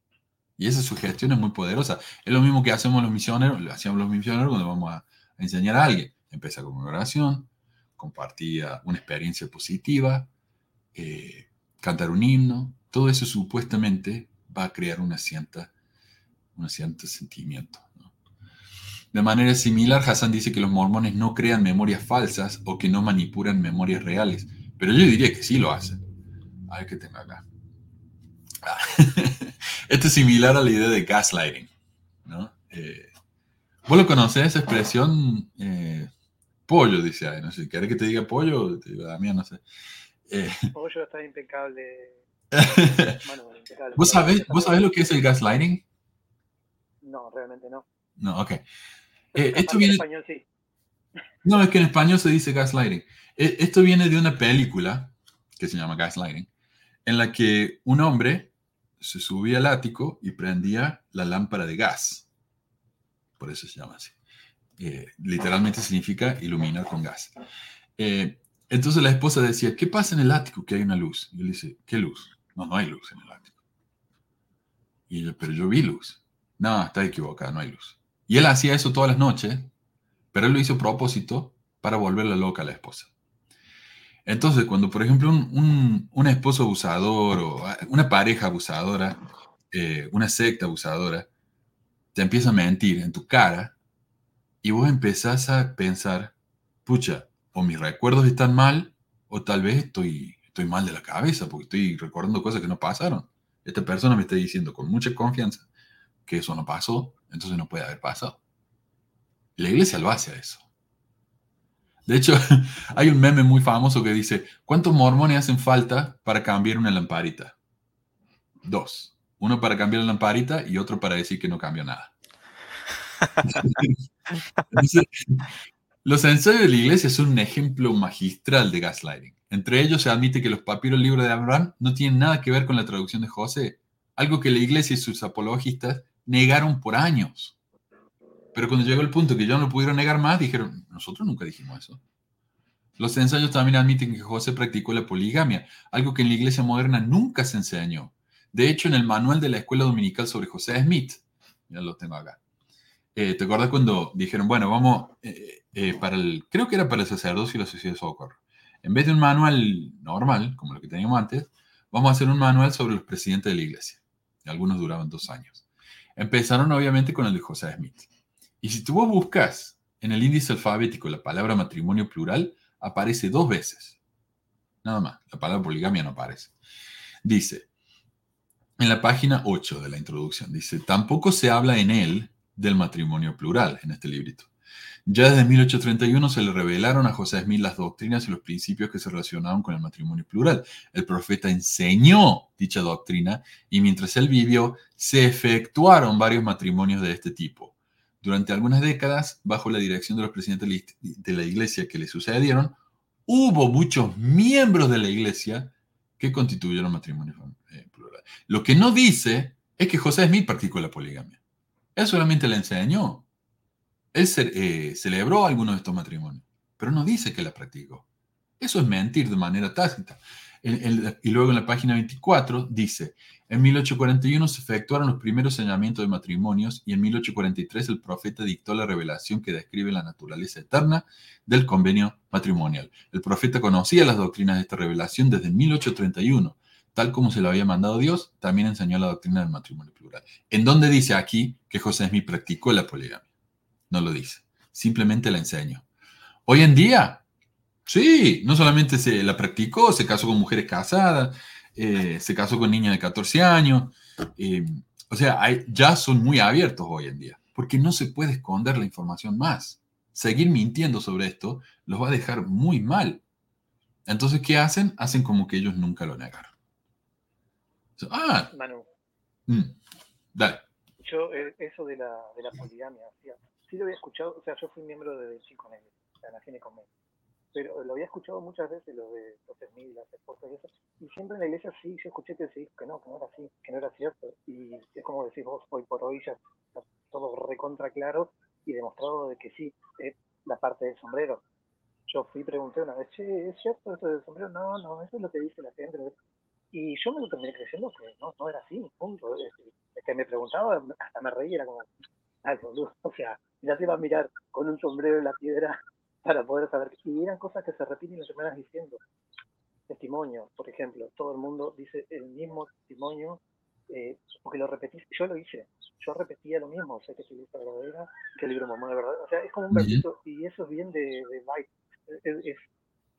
S4: Y esa sugestión es muy poderosa. Es lo mismo que hacemos los misioneros, lo los misioneros cuando vamos a enseñar a alguien. Empieza con una oración, compartía una experiencia positiva, eh, cantar un himno, todo eso supuestamente va a crear una cierta, un cierto sentimiento. De manera similar, Hassan dice que los mormones no crean memorias falsas o que no manipulan memorias reales, pero yo diría que sí lo hacen. A ver qué tengo acá. Ah, <laughs> esto es similar a la idea de gaslighting. ¿no? Eh, ¿Vos lo conocés, esa expresión? Eh, Pollo, dice ahí, no sé, ¿querés que te diga pollo? Te digo, mí no sé.
S7: Eh, pollo está impecable. <laughs>
S4: ¿Vos, sabés, ¿Vos sabés lo que es el gaslighting?
S7: No, realmente no.
S4: No, ok. <laughs> Eh, esto viene... En español sí. No, es que en español se dice gaslighting. Eh, esto viene de una película que se llama Gaslighting, en la que un hombre se subía al ático y prendía la lámpara de gas. Por eso se llama así. Literalmente significa iluminar con gas. Eh, entonces la esposa decía, ¿qué pasa en el ático que hay una luz? Y él dice, ¿qué luz? No, no hay luz en el ático. Y ella, pero yo vi luz. No, está equivocada, no hay luz. Y él hacía eso todas las noches, pero él lo hizo a propósito para volverla loca a la esposa. Entonces, cuando, por ejemplo, un, un, esposo abusador o ah, una pareja abusadora, eh, una secta abusadora, te empieza a mentir en tu cara, y vos empezás a pensar, pucha, o mis recuerdos están mal, o tal vez estoy, estoy mal de la cabeza, porque estoy recordando cosas que no pasaron. Esta persona me está diciendo con mucha confianza que eso no pasó, entonces no puede haber pasado. la iglesia lo hace a eso. De hecho, <laughs> hay un meme muy famoso que dice, ¿cuántos mormones hacen falta para cambiar una lamparita? Dos. Uno para cambiar la lamparita y otro para decir que no cambió nada. <laughs> los ensayos de la iglesia son un ejemplo magistral de gaslighting. Entre ellos se admite que los papiros del libro de Abraham no tienen nada que ver con la traducción de José, algo que la iglesia y sus apologistas negaron por años. Pero cuando llegó el punto que ya no lo pudieron negar más, dijeron, nosotros nunca dijimos eso. Los ensayos también admiten que José practicó la poligamia, algo que en la iglesia moderna nunca se enseñó. De hecho, en el manual de la escuela dominical sobre José Smith, ya lo tengo acá, eh, ¿te acuerdas cuando dijeron, bueno, vamos, eh, eh, para el, creo que era para el sacerdocio y la sociedad de socorro, en vez de un manual normal, como lo que teníamos antes, vamos a hacer un manual sobre los presidentes de la iglesia. algunos duraban dos años. Empezaron obviamente con el de José Smith. Y si tú buscas en el índice alfabético la palabra matrimonio plural, aparece dos veces. Nada más, la palabra poligamia no aparece. Dice, en la página 8 de la introducción, dice, tampoco se habla en él del matrimonio plural en este librito. Ya desde 1831 se le revelaron a José Smith las doctrinas y los principios que se relacionaban con el matrimonio plural. El profeta enseñó dicha doctrina y mientras él vivió se efectuaron varios matrimonios de este tipo. Durante algunas décadas, bajo la dirección de los presidentes de la iglesia que le sucedieron, hubo muchos miembros de la iglesia que constituyeron matrimonio eh, plural. Lo que no dice es que José Smith practicó la poligamia. Él solamente le enseñó. Él eh, celebró algunos de estos matrimonios, pero no dice que la practicó. Eso es mentir de manera tácita. y luego en la página 24 dice, en 1841 se efectuaron los primeros señalamientos de matrimonios y en 1843 el profeta dictó la revelación que describe la naturaleza eterna del convenio matrimonial. El profeta conocía las doctrinas de esta revelación desde 1831. Tal como se lo había mandado Dios, también enseñó la doctrina del matrimonio plural. ¿En dónde dice aquí que José Smith practicó la poligamia? No lo dice. Simplemente la enseñó. Hoy en día, sí, no solamente se la practicó, se casó con mujeres casadas, eh, se casó con niña de 14 años. Eh, o sea, ya son muy abiertos hoy en día, porque no se puede esconder la información más. Seguir mintiendo sobre esto los va a dejar muy mal. Entonces, ¿qué hacen? Hacen como que ellos nunca lo negaron.
S7: ah, Manu.
S4: Mm, dale.
S7: Eh, eso de la, de la poligamia, sí lo había escuchado, o sea, yo fui miembro de Chico Negro, sea, nací en pero lo había escuchado muchas veces, lo de los Smith, las esposas y eso, y siempre en la iglesia sí, yo escuché que dijo que no, que no era así, que no era cierto, y es como decís vos, hoy por hoy ya está todo recontra claro y demostrado de que sí, es la parte del sombrero. Yo fui y pregunté una vez, che, ¿es cierto esto del sombrero? No, no, eso es lo que dice la gente. Y yo me lo terminé creyendo que no, no era así, punto. Es, que me preguntaba, hasta me reía, era como, ay, boludo, <laughs> o sea, ya se iba a mirar con un sombrero en la piedra <laughs> para poder saber. Y eran cosas que se repiten lo terminas diciendo. Testimonio, por ejemplo, todo el mundo dice el mismo testimonio, eh, porque lo repetís. Yo lo hice, yo repetía lo mismo, o sea, que si lista verdadera, que el libro mormón de verdad. O sea, es como un versito, y eso es bien de, de Es,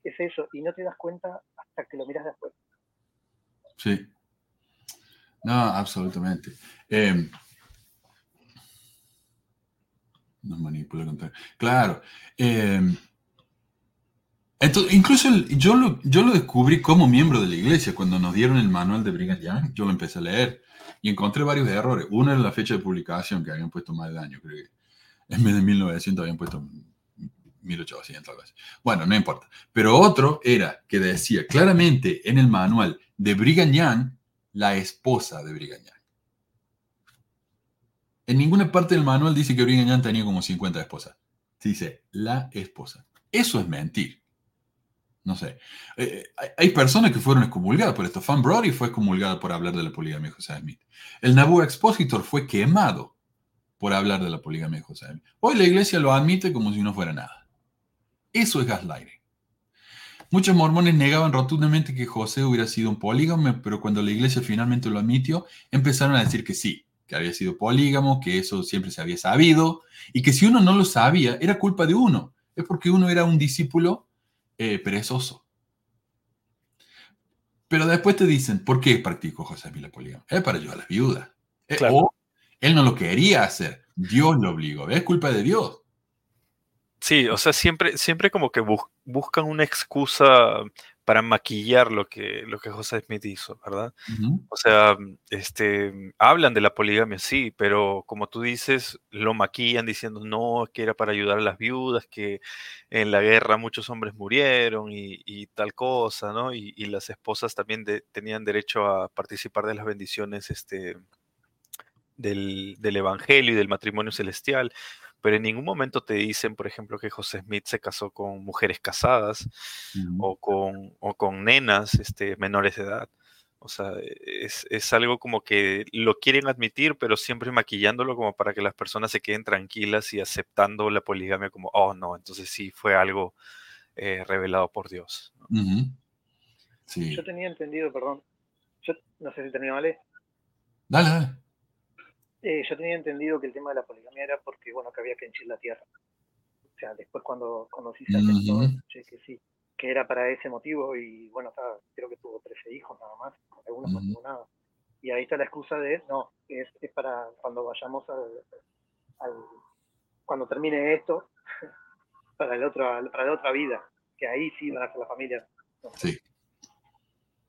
S7: es, eso, y no te das cuenta hasta que lo miras después.
S4: Sí. No, absolutamente. Eh, nos manipula Claro. Eh, entonces, incluso yo, lo, yo lo descubrí como miembro de la iglesia. Cuando nos dieron el manual de Brigham Young, yo lo empecé a leer y encontré varios errores. Uno era la fecha de publicación, que habían puesto más de año, creo que en vez de 1900 habían puesto 1800, algo así. Bueno, no importa. Pero otro era que decía claramente en el manual de Brigham Young, la esposa de Brigham Young. En ninguna parte del manual dice que Brigham Young tenía como 50 esposas. Dice la esposa. Eso es mentir. No sé. Eh, hay personas que fueron excomulgadas por esto. Fan Brody fue excomulgado por hablar de la poligamia de José Smith. El Nabu Expositor fue quemado por hablar de la poligamia de José Smith. Hoy la iglesia lo admite como si no fuera nada. Eso es gaslighting. Muchos mormones negaban rotundamente que José hubiera sido un polígamo, pero cuando la iglesia finalmente lo admitió, empezaron a decir que sí, que había sido polígamo, que eso siempre se había sabido, y que si uno no lo sabía, era culpa de uno. Es porque uno era un discípulo eh, perezoso. Pero después te dicen, ¿por qué practicó José Mila poligamia? Es para ayudar a las viudas. Eh, o él no lo quería hacer, Dios lo obligó. Es culpa de Dios.
S5: Sí, o sea, siempre, siempre como que buscan una excusa para maquillar lo que, lo que José Smith hizo, ¿verdad? O sea, este, hablan de la poligamia, sí, pero como tú dices, lo maquillan diciendo, no, que era para ayudar a las viudas, que en la guerra muchos hombres murieron y, tal cosa, ¿no? Y, las esposas también tenían derecho a participar de las bendiciones este, del, del Evangelio y del matrimonio celestial pero en ningún momento te dicen, por ejemplo, que José Smith se casó con mujeres casadas o, con, o con nenas este, menores de edad. O sea, es, es, algo como que lo quieren admitir, pero siempre maquillándolo como para que las personas se queden tranquilas y aceptando la poligamia como, oh, no, entonces sí fue algo eh, revelado por Dios.
S7: sí. Yo tenía entendido, perdón, yo no sé si termino, ¿vale?
S4: Dale, dale.
S7: Eh, yo tenía entendido que el tema de la poligamia era porque, bueno, que había que henchir la tierra. O sea, después cuando conocí a uh que sí, que era para ese motivo y, bueno, creo que tuvo 13 hijos nada más, algunos no tuvo nada. Y ahí está la excusa de, no, es, es para cuando vayamos al, cuando termine esto, <laughs> para, el otro, para la otra vida, que ahí sí van a ser la familia.
S4: Sí.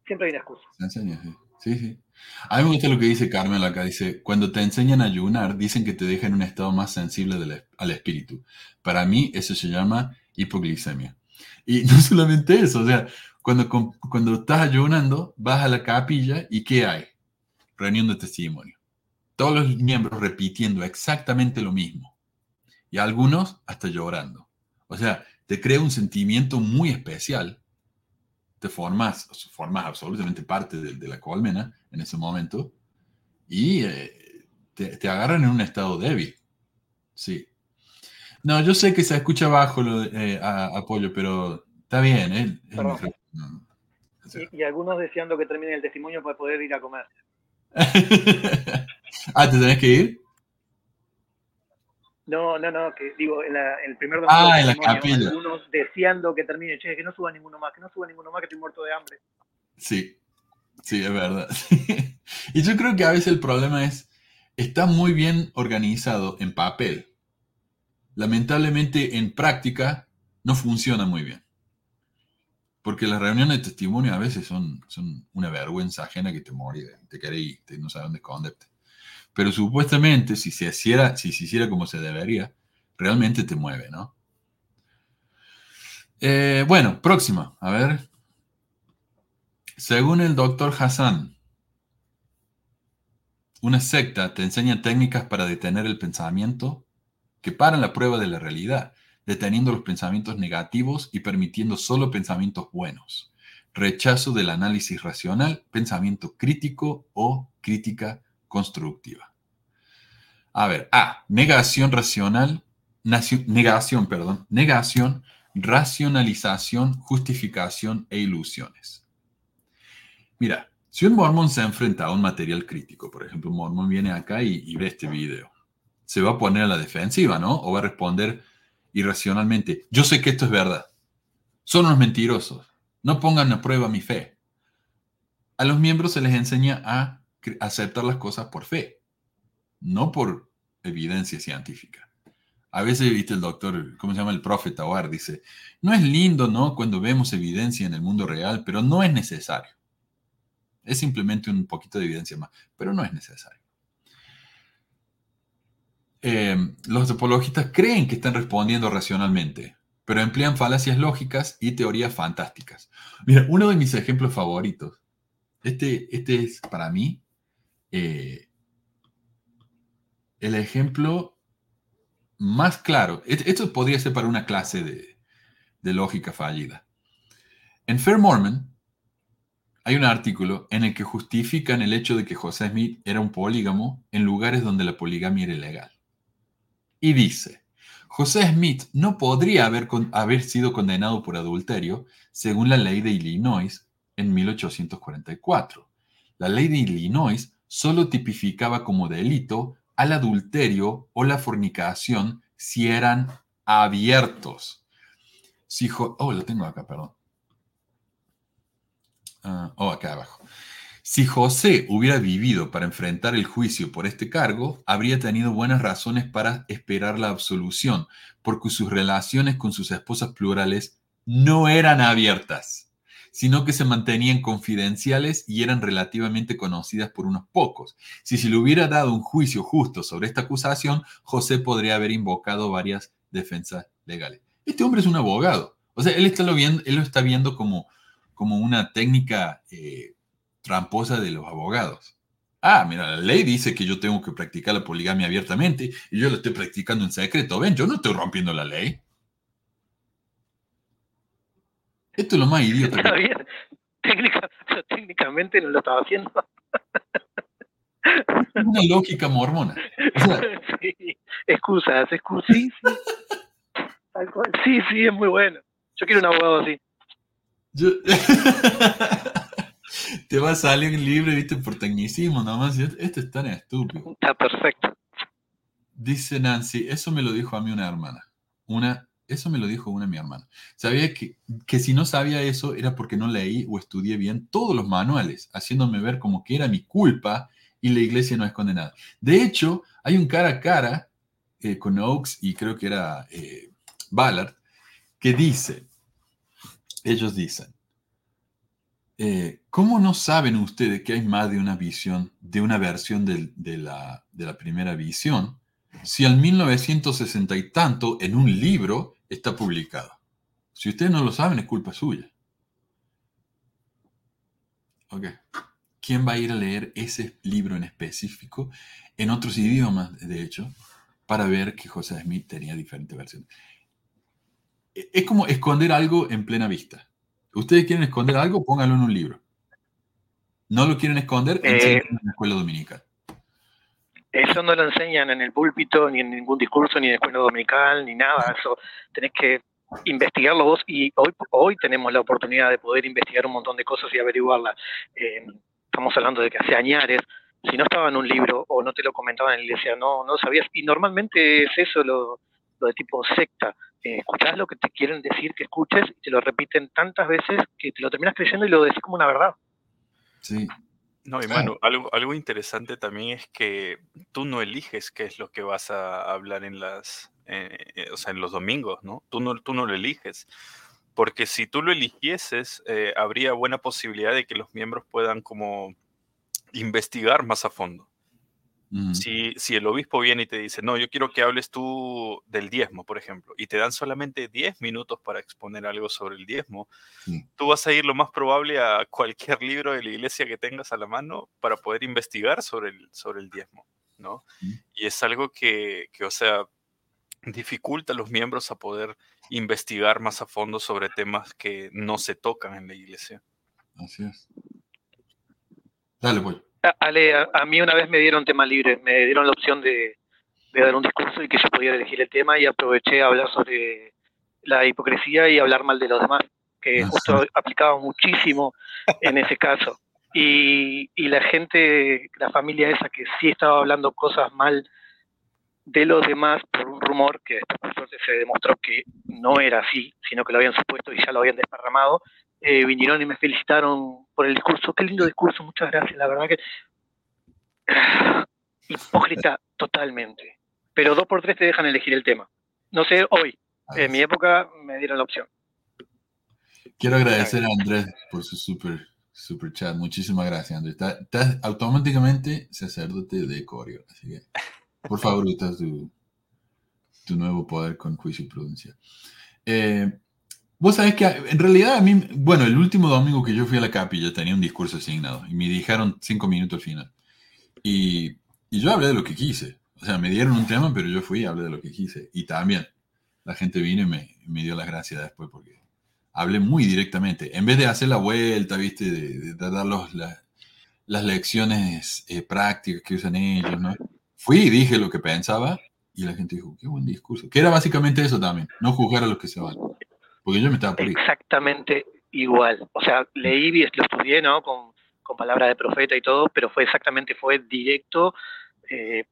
S7: Siempre hay una excusa.
S4: Sí, sí. A mí me gusta lo que dice Carmen acá. Dice, cuando te enseñan a ayunar, dicen que te deja en un estado más sensible al espíritu. Para mí eso se llama hipoglicemia. Y <laughs> no solamente eso, o sea, cuando, cuando estás ayunando, vas a la capilla y ¿qué hay? Reunión de testimonio. Todos los miembros repitiendo exactamente lo mismo. Y algunos hasta llorando. O sea, te crea un sentimiento muy especial te formas, formas absolutamente parte de, la colmena en ese momento y eh, te, agarran en un estado débil. Sí. No, yo sé que se escucha bajo lo de, eh, apoyo, pero está bien. ¿eh?
S7: y, algunos deseando que termine el testimonio para poder ir a comer. <laughs>
S4: ah, ¿te tenés que ir?
S7: No, no, no, que digo, en, el primer
S4: domingo. Ah, en la capilla.
S7: Algunos deseando que termine, che, que no suba ninguno más, que no suba ninguno más, que estoy muerto de hambre.
S4: Sí, sí, es verdad. <laughs> y yo creo que a veces el problema es, está muy bien organizado en papel. Lamentablemente en práctica no funciona muy bien. Porque las reuniones de testimonio a veces son, son una vergüenza ajena que te morí, te querés y no sabes dónde esconderte. Pero supuestamente, si se, hiciera, si se hiciera como se debería, realmente te mueve, ¿no? Eh, bueno, próxima, a ver. Según el doctor Hassan, una secta te enseña técnicas para detener el pensamiento que paran la prueba de la realidad, deteniendo los pensamientos negativos y permitiendo solo pensamientos buenos. Rechazo del análisis racional, pensamiento crítico o crítica constructiva. A ver, A, negación racional, negación, perdón, negación, racionalización, justificación e ilusiones. Mira, si un mormón se enfrenta a un material crítico, por ejemplo, un mormón viene acá y, ve este video, se va a poner a la defensiva, ¿no? O va a responder irracionalmente, yo sé que esto es verdad, son unos mentirosos, no pongan a prueba mi fe. A los miembros se les enseña a aceptar las cosas por fe, no por evidencia científica. A veces, viste, el doctor, ¿cómo se llama? El profeta Oar dice, no es lindo, ¿no? Cuando vemos evidencia en el mundo real, pero no es necesario. Es simplemente un poquito de evidencia más, pero no es necesario. Em, los apologistas creen que están respondiendo racionalmente, pero emplean falacias lógicas y teorías fantásticas. Mira, uno de mis ejemplos favoritos, este, este es para mí eh, el ejemplo más claro. Esto podría ser para una clase de, de lógica fallida. En Fair Mormon hay un artículo en el que justifican el hecho de que José Smith era un polígamo en lugares donde la poligamia era ilegal. Y dice, José Smith no podría haber, haber sido condenado por adulterio según la ley de Illinois en 1844. La ley de Illinois solo tipificaba como delito al adulterio o la fornicación si eran abiertos. Si oh, tengo. Ah, oh, acá abajo. Si José hubiera vivido para enfrentar el juicio por este cargo, habría tenido buenas razones para esperar la absolución, porque sus relaciones con sus esposas plurales no eran abiertas sino que se mantenían confidenciales y eran relativamente conocidas por unos pocos. Si se le hubiera dado un juicio justo sobre esta acusación, José podría haber invocado varias defensas legales. Este hombre es un abogado. O sea, él, está lo, viendo, él lo está viendo como, como una técnica eh, tramposa de los abogados. Ah, mira, la ley dice que yo tengo que practicar la poligamia abiertamente y yo lo estoy practicando en secreto. Ven, yo no estoy rompiendo la ley. Esto es lo más idiota.
S7: Está <laughs> bien. técnicamente no lo estaba haciendo.
S4: Una lógica mormona. <laughs>
S7: sí, excusas, excusas. Sí, sí. sí, sí, es muy bueno. Yo quiero un abogado así. <laughs>
S4: Te va a salir libre, viste, por tecnicismo nomás. Esto es tan estúpido.
S7: Está perfecto.
S4: Dice Nancy, eso me lo dijo a mí una hermana. Una eso me lo dijo una de mi hermana. Sabía que, que si no sabía eso era porque no leí o estudié bien todos los manuales, haciéndome ver como que era mi culpa y la iglesia no es condenada. De hecho, hay un cara a cara eh, con Oaks y creo que era eh, Ballard que dice, ellos dicen, eh, ¿cómo no saben ustedes que hay más de una visión, de una versión de, la, de la primera visión? Si al 1960 y tanto en un libro está publicado. Si ustedes no lo saben, es culpa suya. Ok. ¿Quién va a ir a leer ese libro en específico en otros idiomas, de hecho, para ver que José Smith tenía diferentes versiones? E-, es como esconder algo en plena vista. ¿Ustedes quieren esconder algo? Pónganlo en un libro. No lo quieren esconder, eh, en la escuela dominical.
S7: Eso no lo enseñan en el púlpito, ni en ningún discurso, ni en la escuela dominical, ni nada. Eso tenés que investigarlo vos y hoy, hoy tenemos la oportunidad de poder investigar un montón de cosas y averiguarlas. Eh, estamos hablando de que hace años, si no estaba en un libro o no te lo comentaban en la iglesia, no, no sabías. Y normalmente es eso lo, lo de tipo secta. Eh, escuchás lo que te quieren decir que escuches y te lo repiten tantas veces que te lo terminas creyendo y lo decís como una verdad.
S4: Sí.
S5: No, y Manu, algo, algo interesante también es que tú no eliges qué es lo que vas a hablar en las, eh, eh, o sea, en los domingos, ¿no? Tú no, tú no lo eliges. Porque si tú lo eligieses, habría buena posibilidad de que los miembros puedan como investigar más a fondo. Si, si, el obispo viene y te dice, no, yo quiero que hables tú del diezmo, por ejemplo, y te dan solamente 10 minutos para exponer algo sobre el diezmo, tú vas a ir lo más probable a cualquier libro de la iglesia que tengas a la mano para poder investigar sobre el, sobre el diezmo, ¿no? Y es algo que, que, o sea, dificulta a los miembros a poder investigar más a fondo sobre temas que no se tocan en la iglesia.
S4: Así es. Dale, pues.
S7: Ale, a, mí una vez me dieron tema libre, me dieron la opción de, dar un discurso y que yo podía elegir el tema y aproveché a hablar sobre la hipocresía y hablar mal de los demás, que ah, justo aplicaba muchísimo en ese caso. Y, y, la gente, la familia esa que sí estaba hablando cosas mal de los demás por un rumor que después se demostró que no era así, sino que lo habían supuesto y ya lo habían desparramado, eh, vinieron y me felicitaron por el discurso. Qué lindo discurso, muchas gracias. La verdad que. <sighs> Hipócrita totalmente. Pero dos por tres te dejan elegir el tema. No sé, hoy. En mi época me dieron la opción.
S4: Quiero agradecer a Andrés por su super, super chat. Muchísimas gracias, Andrés. Estás automáticamente sacerdote de Corio. Así que, por favor, usas tu, tu nuevo poder con juicio y prudencia. Eh, Vos sabés que en realidad a mí, bueno, el último domingo que yo fui a la capilla tenía un discurso asignado y me dijeron cinco minutos al final. Y, yo hablé de lo que quise. O sea, me dieron un tema, pero yo fui y hablé de lo que quise. Y también la gente vino y me, me dio las gracias después porque hablé muy directamente. En vez de hacer la vuelta, viste, de, dar los, las lecciones eh, prácticas que usan ellos, ¿no? Fui y dije lo que pensaba y la gente dijo, qué buen discurso. Que era básicamente eso también, no juzgar a los que se van. Porque yo me estaba por
S7: Exactamente igual. O sea, leí y lo estudié, ¿no? Con, con palabras de profeta y todo, pero fue exactamente, fue directo, eh,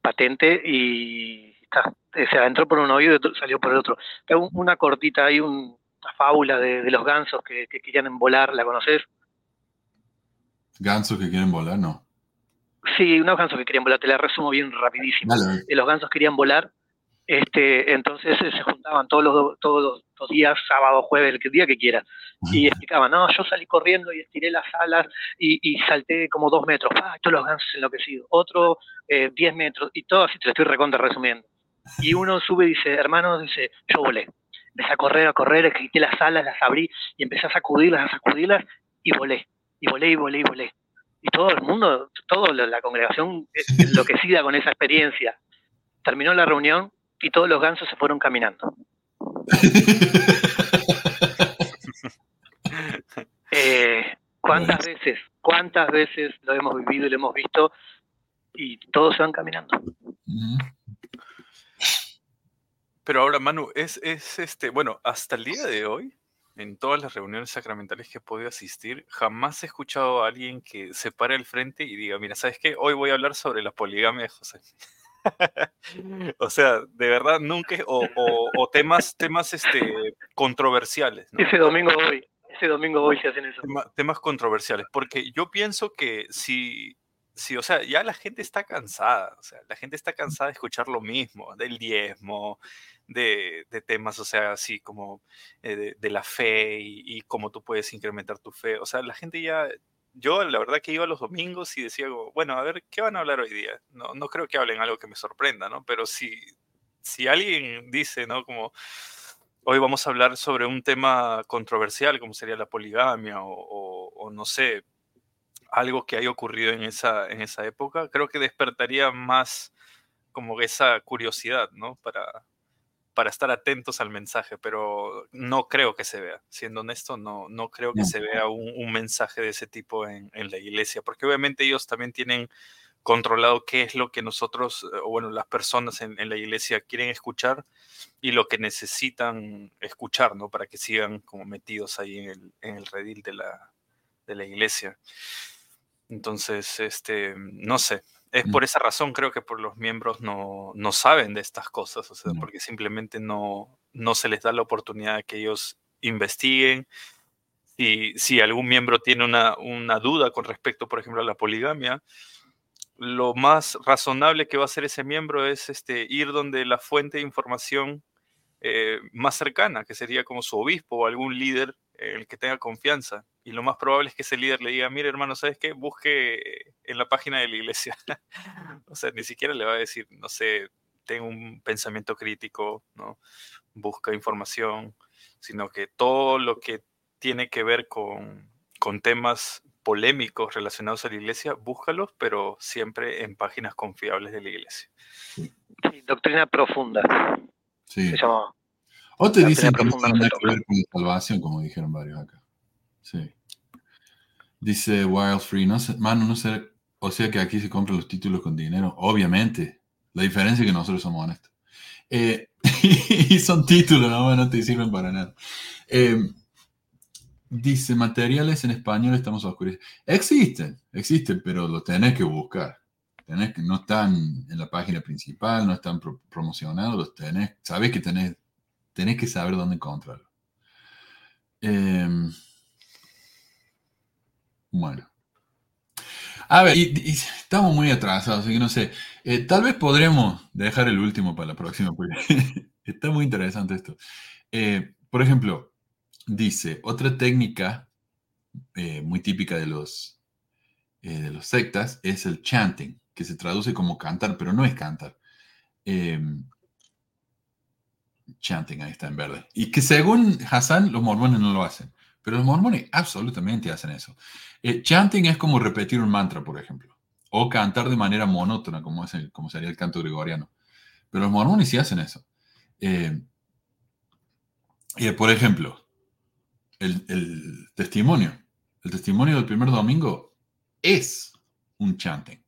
S7: patente y está, o sea, entró por un oído y salió por el otro. una cortita, hay una fábula de, los gansos que, que, querían volar, ¿la conoces?
S4: ¿Gansos que quieren volar? No.
S7: Sí, unos gansos que querían volar, te la resumo bien rapidísimo. Eh, los gansos querían volar este, entonces eh, se juntaban todos los, todos los días, sábado, jueves, el día que quieras, y explicaban, no, yo salí corriendo y estiré las alas y, salté como dos metros, ah, todos los gansos enloquecidos, otro eh, diez metros, y todo así te lo estoy recontra resumiendo. Y uno sube y dice, hermano, dice, yo volé. Empecé a correr, a correr, quité las alas, las abrí y empecé a sacudirlas, a sacudirlas y volé. Y volé, y volé, y volé. Y todo el mundo, toda la congregación enloquecida con esa experiencia. Terminó la reunión y todos los gansos se fueron caminando. <laughs> Eh, ¿Cuántas veces, cuántas veces lo hemos vivido y lo hemos visto y todos se van caminando?
S5: Pero ahora, Manu, es, es este, bueno, hasta el día de hoy, en todas las reuniones sacramentales que he podido asistir, jamás he escuchado a alguien que se pare al frente y diga, mira, ¿sabes qué? Hoy voy a hablar sobre la poligamia de José. O sea, de verdad, nunca, o, temas, temas este, controversiales.
S7: Ese domingo hoy, ese domingo hoy se hacen eso.
S5: temas controversiales, porque yo pienso que si, si, o sea, ya la gente está cansada, o sea, la gente está cansada de escuchar lo mismo, del diezmo, de, temas, o sea, así como eh, de, la fe y, y, cómo tú puedes incrementar tu fe. O sea, la gente ya, yo la verdad que iba los domingos y decía, bueno, a ver, ¿qué van a hablar hoy día? No, no creo que hablen algo que me sorprenda, ¿no? Pero si, si alguien dice, ¿no? Como, hoy vamos a hablar sobre un tema controversial, como sería la poligamia o, o, no sé, algo que haya ocurrido en esa, en esa época, creo que despertaría más como esa curiosidad, ¿no? Para, para estar atentos al mensaje, pero no creo que se vea. Siendo honesto, no, no creo que se vea un, mensaje de ese tipo en, en, la iglesia, porque obviamente ellos también tienen controlado qué es lo que nosotros, eh, o bueno, las personas en, la iglesia quieren escuchar y lo que necesitan escuchar, ¿no? Para que sigan como metidos ahí en el, en el redil de la, de la iglesia. Entonces, este, no sé, es mm. por esa razón creo que por los miembros no, no saben de estas cosas, o sea, porque simplemente no, no se les da la oportunidad de que ellos investiguen. Y si algún miembro tiene una, una duda con respecto, por ejemplo, a la poligamia, lo más razonable que va a hacer ese miembro es este, ir donde la fuente de información eh, más cercana, que sería como su obispo o algún líder en el que tenga confianza. Y lo más probable es que ese líder le diga, mire hermano, ¿sabes qué? Busque en la página de la iglesia. <laughs> o sea, ni siquiera le va a decir, no sé, tengo un pensamiento crítico, ¿no? Busca información, sino que todo lo que tiene que ver con, con temas polémicos relacionados a la iglesia, búscalos, pero siempre en páginas confiables de la iglesia.
S7: Sí, doctrina profunda.
S4: Sí. o te dicen que no tiene nada que ver con la salvación, como dijeron varios acá. Sí. Dice Wild Free, no sé, mano, no sé, o sea que aquí se compran los títulos con dinero. Obviamente. La diferencia es que nosotros somos honestos. Eh, <laughs> y son títulos, no, no te sirven para nada. Eh, Dice, materiales en español estamos oscuros. Existen, existen, pero lo tenés que buscar. Que, no están en la página principal, no están promocionados, los tenés, sabés que tenés, tenés que saber dónde encontrarlo. Em, bueno. A ver, estamos muy atrasados, así que no sé. Eh, tal vez podremos dejar el último para la próxima, porque <laughs> está muy interesante esto. Eh, por ejemplo, Dice, otra técnica eh, muy típica de los, de los sectas es el chanting, que se traduce como cantar, pero no es cantar. Em, chanting, ahí está en verde. Y que según Hassan, los mormones no lo hacen. Pero los mormones absolutamente hacen eso. Eh, chanting es como repetir un mantra, por ejemplo. O cantar de manera monótona, como, es como sería el canto gregoriano. Pero los mormones sí hacen eso. y por ejemplo, el, testimonio. El testimonio del primer domingo es un chanting.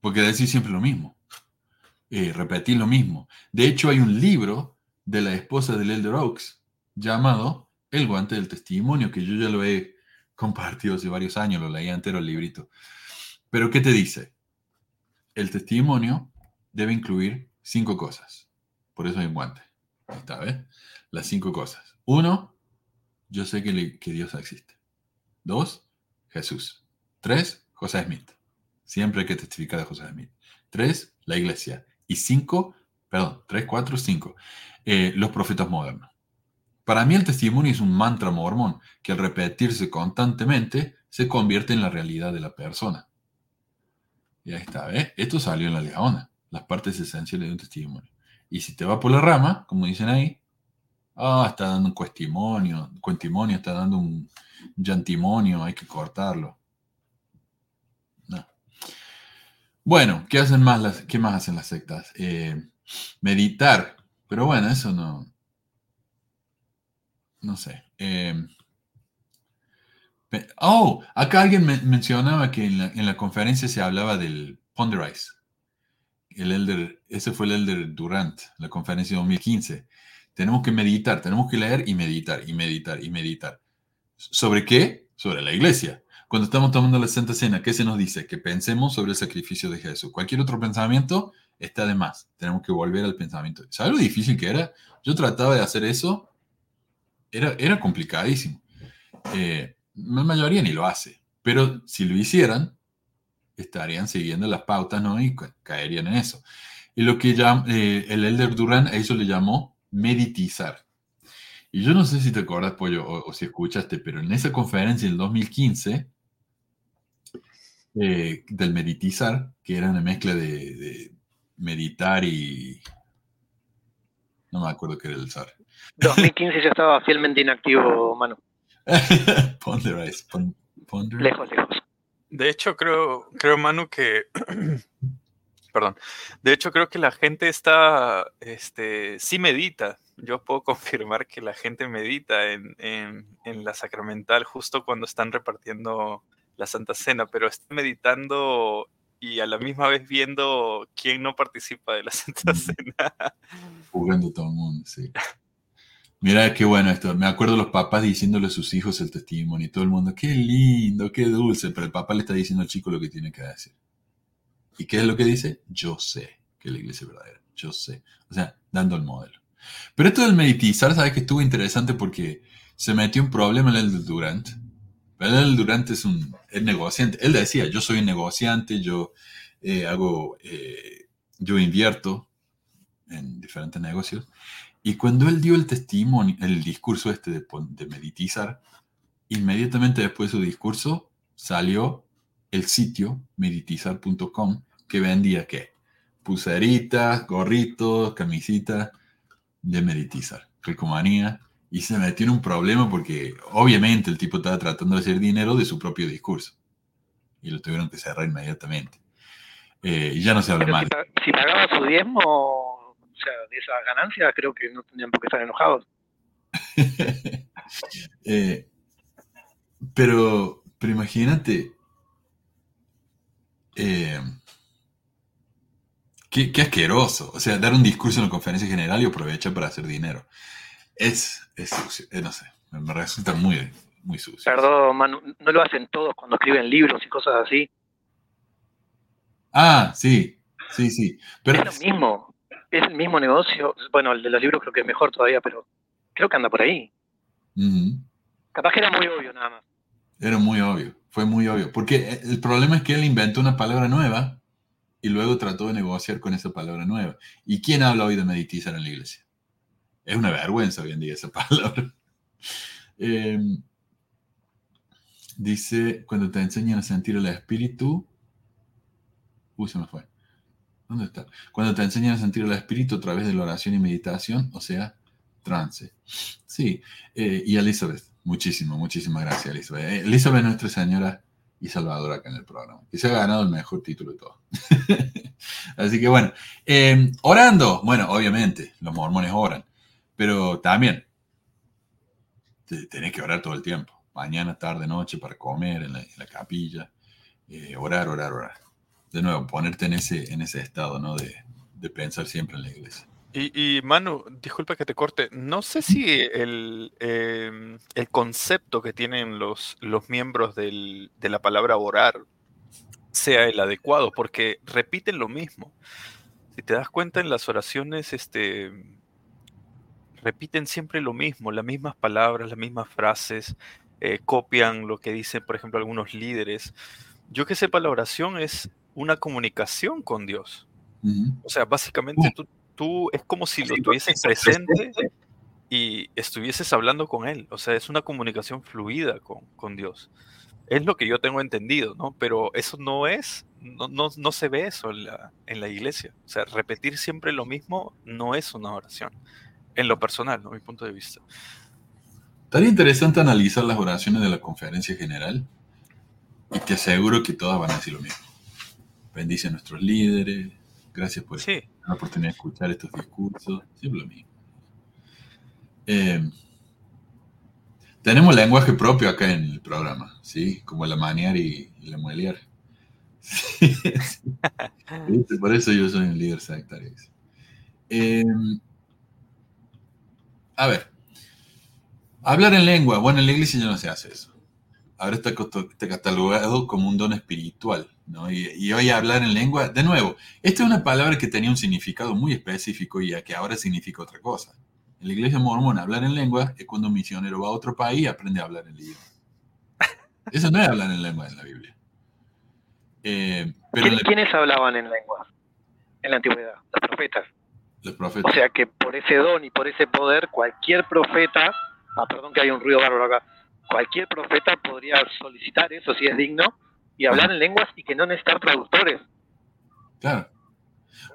S4: Porque decir siempre lo mismo. Eh, repetir lo mismo. De hecho, hay un libro de la esposa del Elder Oaks llamado El guante del testimonio, que yo ya lo he compartido hace varios años, lo leí entero el librito. Pero ¿qué te dice? El testimonio debe incluir cinco cosas. Por eso hay un guante. Está. Las cinco cosas. Uno, yo sé que, que Dios existe. Dos, Jesús. Tres, José Smith. Siempre hay que testificar de José Smith. Tres, la iglesia. Y cinco, perdón, tres, cuatro, cinco, eh, los profetas modernos. Para mí el testimonio es un mantra mormón que al repetirse constantemente se convierte en la realidad de la persona. Y ahí está, ¿eh? Esto salió en la leona, las partes esenciales de un testimonio. Y si te va por la rama, como dicen ahí, Ah, está dando un cuestimonio, cuentimonio, está dando un llantimonio, hay que cortarlo. Bueno, ¿qué hacen más las, qué más hacen las sectas? Eh, meditar, pero bueno, eso no, no sé. Eh, oh, acá alguien mencionaba que en la, en la, conferencia se hablaba del Ponderize. El elder, ese fue el elder Durant, la conferencia de 2015. Tenemos que meditar, tenemos que leer y meditar y meditar y meditar. ¿Sobre qué? Sobre la iglesia. Cuando estamos tomando la Santa Cena, ¿qué se nos dice? Que pensemos sobre el sacrificio de Jesús. Cualquier otro pensamiento está de más. Tenemos que volver al pensamiento. ¿Sabes lo difícil que era? Yo trataba de hacer eso. Era, era complicadísimo. Eh, la mayoría ni lo hace. Pero si lo hicieran, estarían siguiendo las pautas ¿no? y caerían en eso. Y lo que ya, eh, el Elder Durán a eso le llamó meditizar. Y yo no sé si te acuerdas, Pollo, o, si escuchaste, pero en esa conferencia del 2015, eh, del meditizar, que era una mezcla de, meditar y... No me acuerdo qué era el SAR.
S7: 2015 yo estaba fielmente inactivo, mano. <laughs>
S4: Ponderize,
S7: Lejos, lejos.
S5: De hecho, creo, creo, Manu, que <clears throat> perdón. De hecho, creo que la gente está, este, sí medita. Yo puedo <laughs> confirmar que la gente medita en, en, la sacramental justo cuando están repartiendo la Santa Cena, pero está meditando y a la misma vez viendo quién no participa de la <laughs> Santa mm. Cena.
S4: Jugando todo el mundo, sí. Mira qué bueno esto. Me acuerdo los papás diciéndole a sus hijos el testimonio y todo el mundo, qué lindo, qué dulce, pero el papá le está diciendo al chico lo que tiene que decir. ¿Y qué es lo que dice? Yo sé que la iglesia es verdadera. Yo sé. O sea, dando el modelo. Pero esto del meditizar, ¿sabes que estuvo interesante? Porque se metió un problema en el del Durant. El Durant es un negociante. Él decía, yo soy un negociante, yo eh, hago, eh, yo invierto en diferentes negocios. Y cuando él dio el testimonio, el discurso este de, de meditizar, inmediatamente después de su discurso salió el sitio meditizar.com que vendía qué? Pulseritas, gorritos, camisitas de meditizar, ricomanía. Y se metió en un problema porque obviamente el tipo estaba tratando de hacer dinero de su propio discurso. Y lo tuvieron que cerrar inmediatamente. Eh, y ya no se habla más.
S7: Si, pagaba su diezmo, o sea, de esa ganancia, creo que no tendrían por qué estar enojados. <laughs>
S4: Eh, pero, pero imagínate, eh, qué, asqueroso. O sea, dar un discurso en una conferencia general y aprovechar para hacer dinero. Es, es sucio, eh, no sé, me resulta muy, muy sucio.
S7: Perdón, Manu, no lo hacen todos cuando escriben libros y cosas así.
S4: Ah, sí, sí, sí. Pero...
S7: Es lo mismo, es el mismo negocio. Bueno, el de los libros creo que es mejor todavía, pero creo que anda por ahí. Capaz que era muy obvio nada más.
S4: Era muy obvio, fue muy obvio. Porque el problema es que él inventó una palabra nueva y luego trató de negociar con esa palabra nueva. ¿Y quién habla hoy de meditizar en la iglesia? Es una vergüenza hoy en día esa <laughs> palabra. Em, dice, cuando te enseñan a sentir el espíritu, uy, se me fue. ¿Dónde está? Cuando te enseñan a sentir el espíritu a través de la oración y meditación, o sea, trance. Sí, eh, y Elizabeth, muchísimo, muchísimas gracias, Elizabeth. Eh, Elizabeth es nuestra señora y salvadora acá en el programa, que se ha ganado el mejor título de todo. <laughs> Así que bueno, em, orando, bueno, obviamente, los mormones oran, pero también tenés que orar todo el tiempo, mañana, tarde, noche, para comer en la, capilla, eh, orar, orar, orar. De nuevo, ponerte en ese, en ese estado, ¿no? De, de pensar siempre en la iglesia.
S5: Y, Manu, disculpa que te corte, no sé si el, em, el concepto que tienen los, los miembros del, de la palabra orar sea el adecuado, porque repiten lo mismo. Si te das cuenta en las oraciones, este, repiten siempre lo mismo, las mismas palabras, las mismas frases, eh, copian lo que dicen, por ejemplo, algunos líderes. Yo que sepa, la oración es una comunicación con Dios. O sea, básicamente tú tú es como si lo tuvieses presente y estuvieses hablando con él. O sea, es una comunicación fluida con, Dios. Es lo que yo tengo entendido, ¿no? Pero eso no es, no, no, se ve eso en la, en la, iglesia. O sea, repetir siempre lo mismo no es una oración. En lo personal, ¿no? Mi punto de vista.
S4: Estaría interesante analizar las oraciones de la conferencia general y te aseguro que todas van a decir lo mismo. Bendice a nuestros líderes, gracias por sí la oportunidad de escuchar estos discursos, siempre lo mismo. Eh, tenemos lenguaje propio acá en el programa, ¿sí? Como la maniar y, la muelear. <laughs> Por eso yo soy un líder sectario. Eh, a ver, hablar en lengua. Bueno, en la iglesia ya no se hace eso. Ahora está catalogado como un don espiritual. Y, hoy hablar en lengua, de nuevo, esta es una palabra que tenía un significado muy específico y que ahora significa otra cosa. En la iglesia mormona, hablar en lengua es cuando un misionero va a otro país y aprende a hablar el idioma. Eso no es hablar en lengua en la Biblia.
S7: Eh, ¿Quiénes hablaban en lengua en la antigüedad? Los profetas.
S4: Los profetas.
S7: O sea que por ese don y por ese poder, cualquier profeta, ah, perdón que hay un ruido bárbaro acá, cualquier profeta podría solicitar eso si es digno y hablar en lenguas y que no necesitar traductores.
S4: Claro.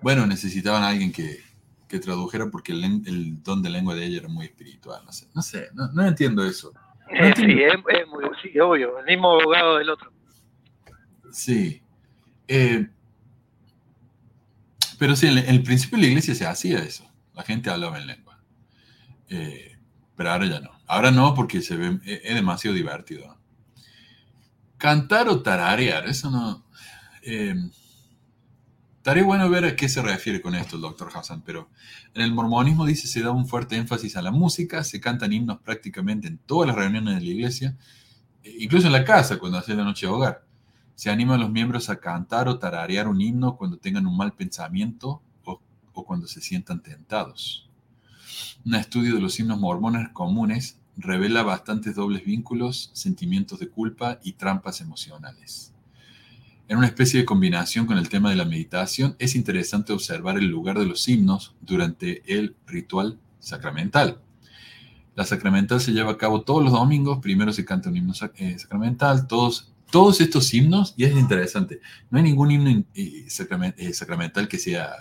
S4: Bueno, necesitaban a alguien que, que tradujera porque el, don de lengua de ella era muy espiritual. No sé, no, sé, no, entiendo eso.
S7: Eh, sí, es, muy sí, obvio, el mismo abogado del otro.
S4: Sí. Eh, Pero sí, en el principio de la iglesia se hacía eso. La gente hablaba en lengua. Eh, pero ahora ya no. Ahora no porque se ve, es demasiado divertido. Cantar o tararear, eso no... Eh, bueno ver a qué se refiere con esto el doctor Hassan, pero en el mormonismo dice se da un fuerte énfasis a la música, se cantan himnos prácticamente en todas las reuniones de la iglesia, eh, incluso en la casa cuando hace la noche de hogar. Se anima a los miembros a cantar o tararear un himno cuando tengan un mal pensamiento o, cuando se sientan tentados. Un estudio de los himnos mormones comunes revela bastantes dobles vínculos, sentimientos de culpa y trampas emocionales. En una especie de combinación con el tema de la meditación, es interesante observar el lugar de los himnos durante el ritual sacramental. La sacramental se lleva a cabo todos los domingos, primero se canta un himno eh, sacramental, todos todos estos himnos, y es interesante, no hay ningún himno eh, eh, sacramental que sea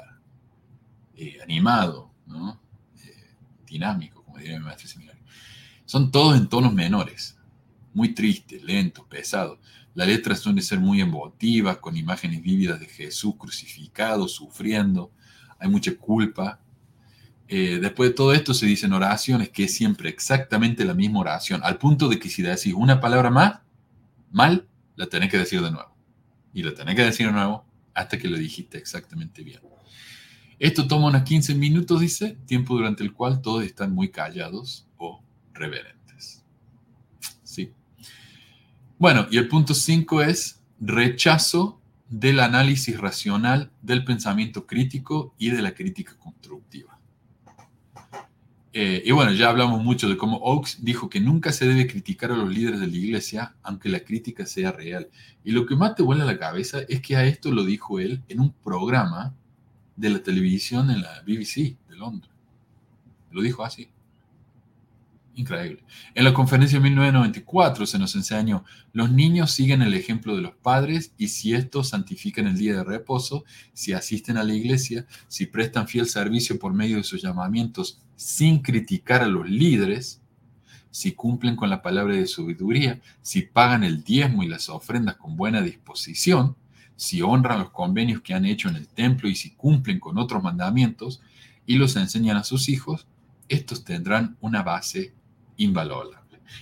S4: animado, dinámico, como diría mi maestro seminario. Son todos en tonos menores, muy tristes, lentos, pesados. Las letras suelen ser muy emotivas, con imágenes vívidas de Jesús crucificado, sufriendo. Hay mucha culpa. después de todo esto se dicen oraciones, que es siempre exactamente la misma oración, al punto de que si decís una palabra más, mal, la tenés que decir de nuevo. Y la tenés que decir de nuevo hasta que lo dijiste exactamente bien. Esto toma unos 15 minutos, dice, tiempo durante el cual todos están muy callados o reverentes. Sí. Bueno, y el punto 5 es rechazo del análisis racional, del pensamiento crítico y de la crítica constructiva. Eh, y bueno, ya hablamos mucho de cómo Oakes dijo que nunca se debe criticar a los líderes de la iglesia, aunque la crítica sea real. Y lo que más te vuela la cabeza es que a esto lo dijo él en un programa de la televisión en la BBC de Londres. Lo dijo así. Increíble. En la conferencia de 1994 se nos enseñó, los niños siguen el ejemplo de los padres y si estos santifican el día de reposo, si asisten a la iglesia, si prestan fiel servicio por medio de sus llamamientos sin criticar a los líderes, si cumplen con la palabra de sabiduría, si pagan el diezmo y las ofrendas con buena disposición, si honran los convenios que han hecho en el templo y si cumplen con otros mandamientos y los enseñan a sus hijos, estos tendrán una base invaluable.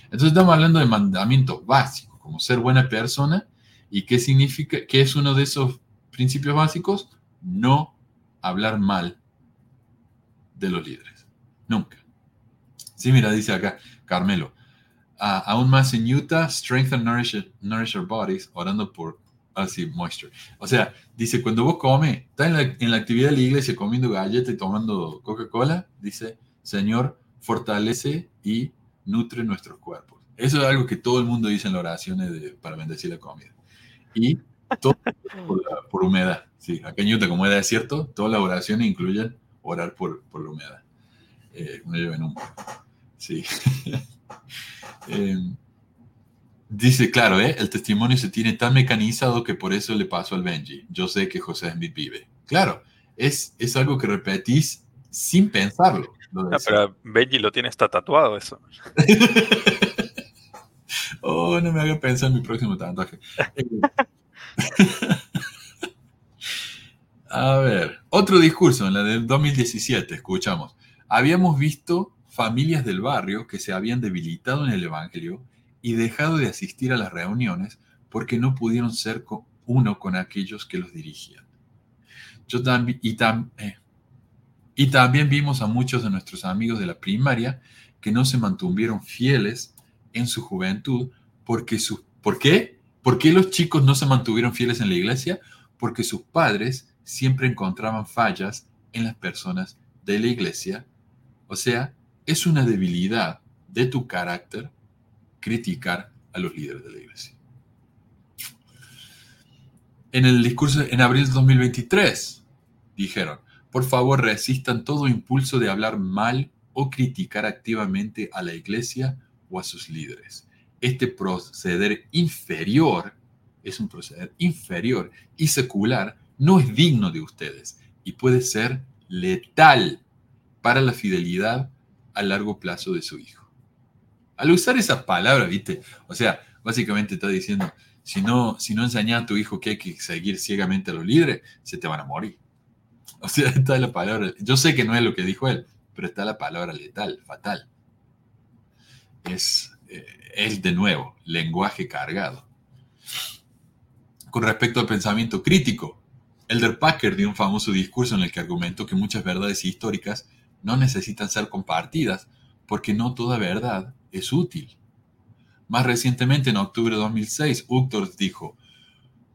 S4: Entonces estamos hablando de mandamientos básicos, como ser buena persona y qué significa, qué es uno de esos principios básicos, no hablar mal de los líderes. Nunca. Sí, mira, dice acá Carmelo. aún más en Utah, strengthen, nourish, nourish our bodies, orando por así, moisture. O sea, dice, cuando vos comes, estás en la, en la actividad de la iglesia comiendo galletas y tomando Coca-Cola, dice, Señor, fortalece y nutre nuestros cuerpos. Eso es algo que todo el mundo dice en las oraciones para bendecir la comida. Y todo <laughs> por, humedad. Sí, acá en Utah, como es desierto, todas las oraciones incluyen orar por, por la humedad eh, un Sí. <laughs> Em, dice, claro, ¿eh? el testimonio se tiene tan mecanizado que por eso le pasó al Benji. Yo sé que José Smith vive. Claro, es, es algo que repetís sin pensarlo.
S5: No, pero Benji lo tiene está tatuado eso. <laughs>
S4: oh, no me haga pensar en mi próximo tatuaje. <laughs> A ver, otro discurso en la del 2017, escuchamos. Habíamos visto familias del barrio que se habían debilitado en el Evangelio y dejado de asistir a las reuniones porque no pudieron ser uno con aquellos que los dirigían. Yo también, y, eh, y también vimos a muchos de nuestros amigos de la primaria que no se mantuvieron fieles en su juventud porque ¿por qué? ¿Por qué los chicos no se mantuvieron fieles en la iglesia? Porque sus padres siempre encontraban fallas en las personas de la iglesia o sea, es una debilidad de tu carácter criticar a los líderes de la iglesia. En el discurso en abril de 2023 dijeron, por favor resistan todo impulso de hablar mal o criticar activamente a la iglesia o a sus líderes. Este proceder inferior es un proceder inferior y secular, no es digno de ustedes y puede ser letal para la fidelidad a largo plazo de su hijo. Al usar esa palabra, ¿viste? O sea, básicamente está diciendo, si no, si no enseñas a tu hijo que hay que seguir ciegamente a los líderes, se te van a morir. <laughs> O sea, está la palabra. Yo sé que no es lo que dijo él, pero está la palabra letal, fatal. Es, eh, de nuevo, lenguaje cargado. Con respecto al pensamiento crítico, Elder Packer dio un famoso discurso en el que argumentó que muchas verdades históricas no necesitan ser compartidas porque no toda verdad es útil. Más recientemente, en octubre de 2006, Uchtdorf dijo,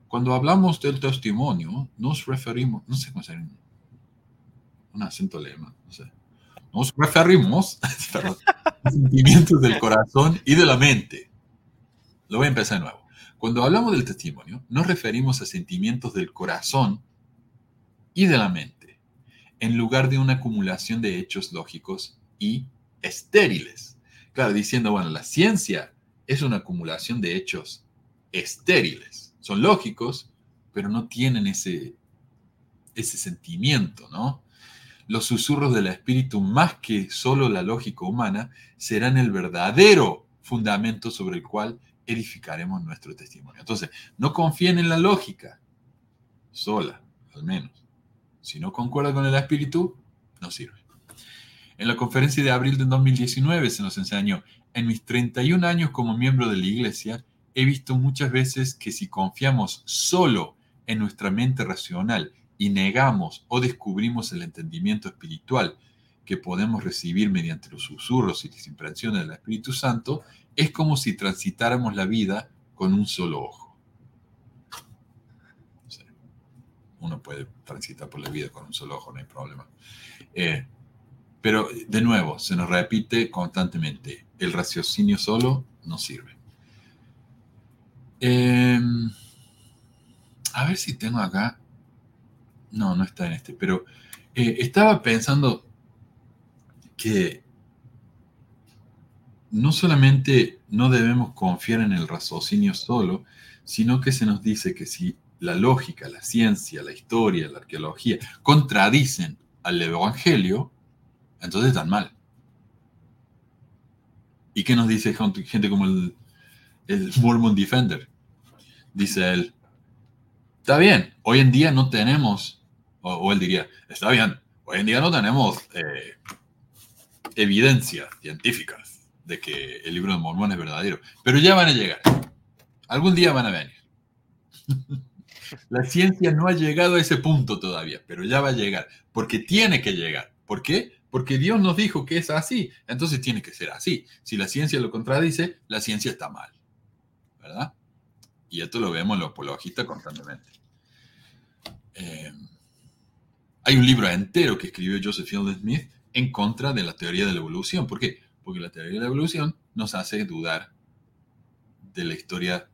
S4: cuando hablamos del testimonio, nos referimos, no sé cómo se un acento lema, no sé. Nos referimos a sentimientos del corazón y de la mente. Lo voy a empezar de nuevo. Cuando hablamos del testimonio, nos referimos a sentimientos del corazón y de la mente, en lugar de una acumulación de hechos lógicos y estériles. Claro, diciendo, bueno, la ciencia es una acumulación de hechos estériles son lógicos, pero no tienen ese, ese sentimiento, ¿no? Los susurros del espíritu, más que solo la lógica humana, serán el verdadero fundamento sobre el cual edificaremos nuestro testimonio. Entonces, no confíen en la lógica, sola, al menos. Si no concuerda con el espíritu, no sirve. En la conferencia de abril de 2019 se nos enseñó, en mis 31 años como miembro de la iglesia, he visto muchas veces que si confiamos solo en nuestra mente racional y negamos o descubrimos el entendimiento espiritual que podemos recibir mediante los susurros y las impresiones del Espíritu Santo, es como si transitáramos la vida con un solo ojo. Uno puede transitar por la vida con un solo ojo, no hay problema. Eh, pero de nuevo, se nos repite constantemente, el raciocinio solo no sirve. Em, a ver si tengo acá. No, no está en este, pero eh, estaba pensando que no solamente no debemos confiar en el raciocinio solo, sino que se nos dice que si la lógica, la ciencia, la historia, la arqueología contradicen al Evangelio, entonces están mal. ¿Y qué nos dice gente como el, el Mormon Defender? dice él, está bien, hoy en día no tenemos, o, él diría, está bien, hoy en día no tenemos eh, evidencias científicas de que el libro de Mormón es verdadero, pero ya van a llegar, algún día van a venir. <laughs> La ciencia no ha llegado a ese punto todavía, pero ya va a llegar, porque tiene que llegar. ¿Por qué? Porque Dios nos dijo que es así, entonces tiene que ser así. Si la ciencia lo contradice, la ciencia está mal. ¿Verdad? Y esto lo vemos los apologistas constantemente. Eh, hay un libro entero que escribió Joseph Fielding Smith en contra de la teoría de la evolución. ¿Por qué? Porque la teoría de la evolución nos hace dudar de la historia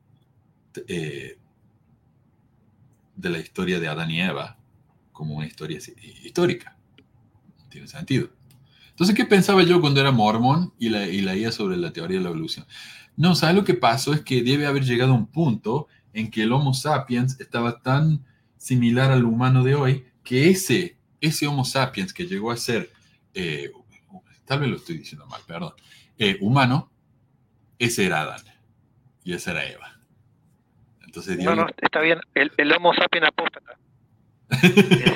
S4: eh, de la historia de Adán y Eva como una historia histórica. No tiene sentido. Entonces, ¿qué pensaba yo cuando era mormón y, la, y sobre la teoría de la evolución? No, ¿sabes lo que pasó? Es que debe haber llegado un punto en que el Homo sapiens estaba tan similar al humano de hoy que ese, ese Homo sapiens que llegó a ser, eh, tal vez lo estoy diciendo mal, perdón, eh, humano, ese era Adán y esa era Eva.
S7: Entonces, no, no, está bien, el, Homo sapiens apóstata.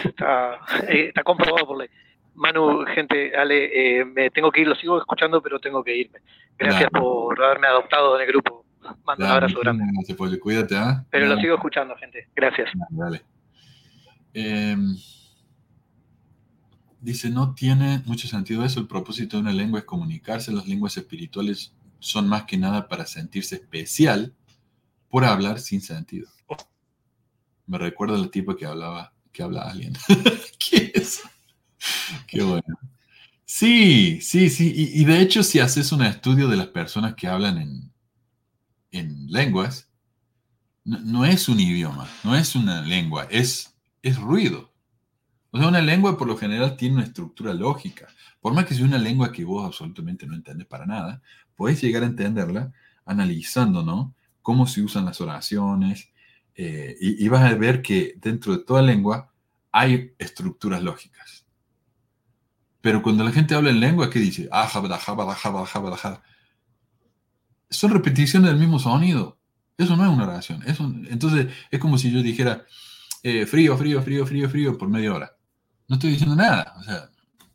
S7: está, eh, está comprobado por ley. Manu, gente, Ale, eh, me tengo que ir, lo sigo escuchando, pero tengo que irme. Gracias por haberme adoptado en el grupo. Mando un abrazo grande.
S4: cuídate, ¿ah?
S7: Pero lo sigo escuchando, gente. Gracias.
S4: Dale. Em, dice, no tiene mucho sentido eso. El propósito de una lengua es comunicarse. Las lenguas espirituales son más que nada para sentirse especial por hablar sin sentido. Me recuerda a la tipa que hablaba, que habla alguien. <laughs> ¿Qué es? Qué bueno. Sí, sí, sí. Y, de hecho, si haces un estudio de las personas que hablan en, en lenguas, no, es un idioma, no es una lengua, es, es ruido. O sea, una lengua por lo general tiene una estructura lógica. Por más que sea una lengua que vos absolutamente no entiendes para nada, podés llegar a entenderla analizando, ¿no? Cómo se usan las oraciones. Eh, y, vas a ver que dentro de toda lengua hay estructuras lógicas. Pero cuando la gente habla en lengua, ¿qué dice? Son repeticiones del mismo sonido. Eso no es una oración. entonces es como si yo dijera eh, frío, frío, frío, frío, frío por media hora. No estoy diciendo nada. O sea,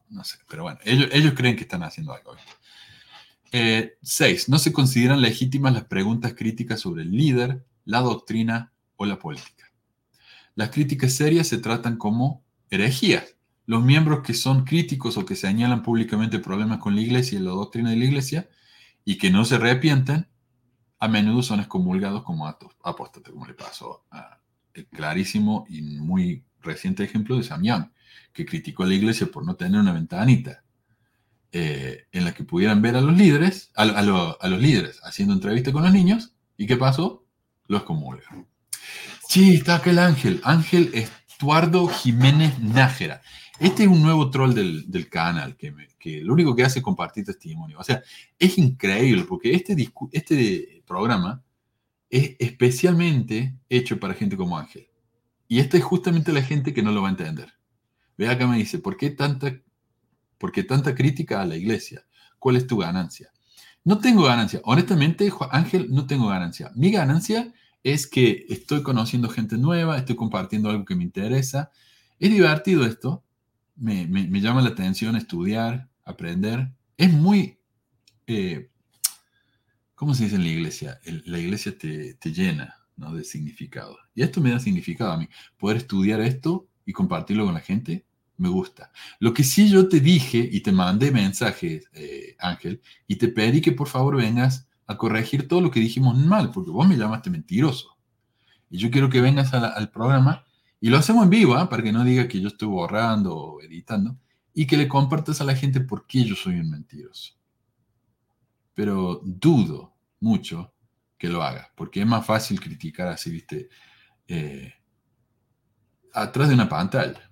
S4: no sé, pero bueno, ellos, ellos creen que están haciendo algo. Eh, seis, no se consideran legítimas las preguntas críticas sobre el líder, la doctrina o la política. Las críticas serias se tratan como herejías. Los miembros que son críticos o que señalan públicamente problemas con la iglesia y la doctrina de la iglesia y que no se arrepienten, a menudo son excomulgados como apóstatas, como le pasó a el clarísimo y muy reciente ejemplo de Samyang, que criticó a la iglesia por no tener una ventanita eh, en la que pudieran ver a los líderes, a, los líderes haciendo entrevista con los niños, ¿y qué pasó? Los excomulgaron. Sí, está aquel ángel, Ángel Estuardo Jiménez Nájera. Este es un nuevo troll del, canal que, que, lo único que hace es compartir testimonio. O sea, es increíble porque este, este programa es especialmente hecho para gente como Ángel. Y esta es justamente la gente que no lo va a entender. Ve acá me dice, ¿por qué tanta, por qué tanta crítica a la iglesia? ¿Cuál es tu ganancia? No tengo ganancia. Honestamente, Ángel, no tengo ganancia. Mi ganancia es que estoy conociendo gente nueva, estoy compartiendo algo que me interesa. Es divertido esto me, llama la atención estudiar, aprender. Es muy, eh, ¿cómo se dice en la iglesia? la iglesia te, llena ¿no? de significado. Y esto me da significado a mí. Poder estudiar esto y compartirlo con la gente, me gusta. Lo que sí yo te dije y te mandé mensajes, eh, Ángel, y te pedí que por favor vengas a corregir todo lo que dijimos mal, porque vos me llamaste mentiroso. Y yo quiero que vengas al programa y lo hacemos en vivo, ¿ah? para que no diga que yo estoy borrando o editando. Y que le compartas a la gente por qué yo soy un mentiroso. Pero dudo mucho que lo haga, porque es más fácil criticar así, viste, eh, atrás de una pantalla.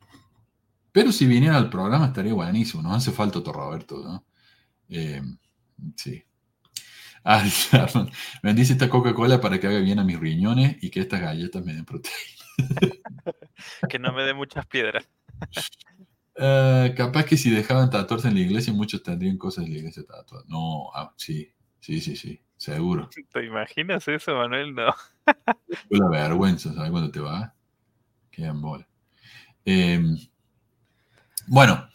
S4: Pero si viniera al programa estaría buenísimo, no hace falta otro Roberto, ¿no? Eh, sí. <laughs> Ah, bendice esta Coca-Cola para que haga bien a mis riñones y que estas galletas me den proteína. <laughs>
S5: que no me dé muchas piedras. <laughs>
S4: Eh, capaz que si dejaban tatuarse en la iglesia, muchos tendrían cosas en la iglesia tatuadas. No, ah, sí, sí, sí, sí, seguro.
S5: ¿Te imaginas eso, Manuel? No.
S4: la vergüenza, ¿sabes? Cuando te va, qué bola. Em, bueno,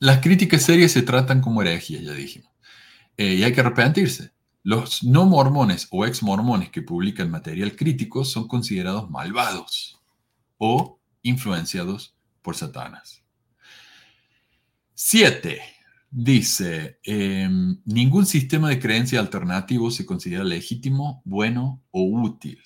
S4: las críticas serias se tratan como herejías, ya dijimos. Eh, y hay que arrepentirse. Los no mormones o ex mormones que publican material crítico son considerados malvados o influenciados por Satanás. 7. Dice, em, ningún sistema de creencia alternativo se considera legítimo, bueno o útil.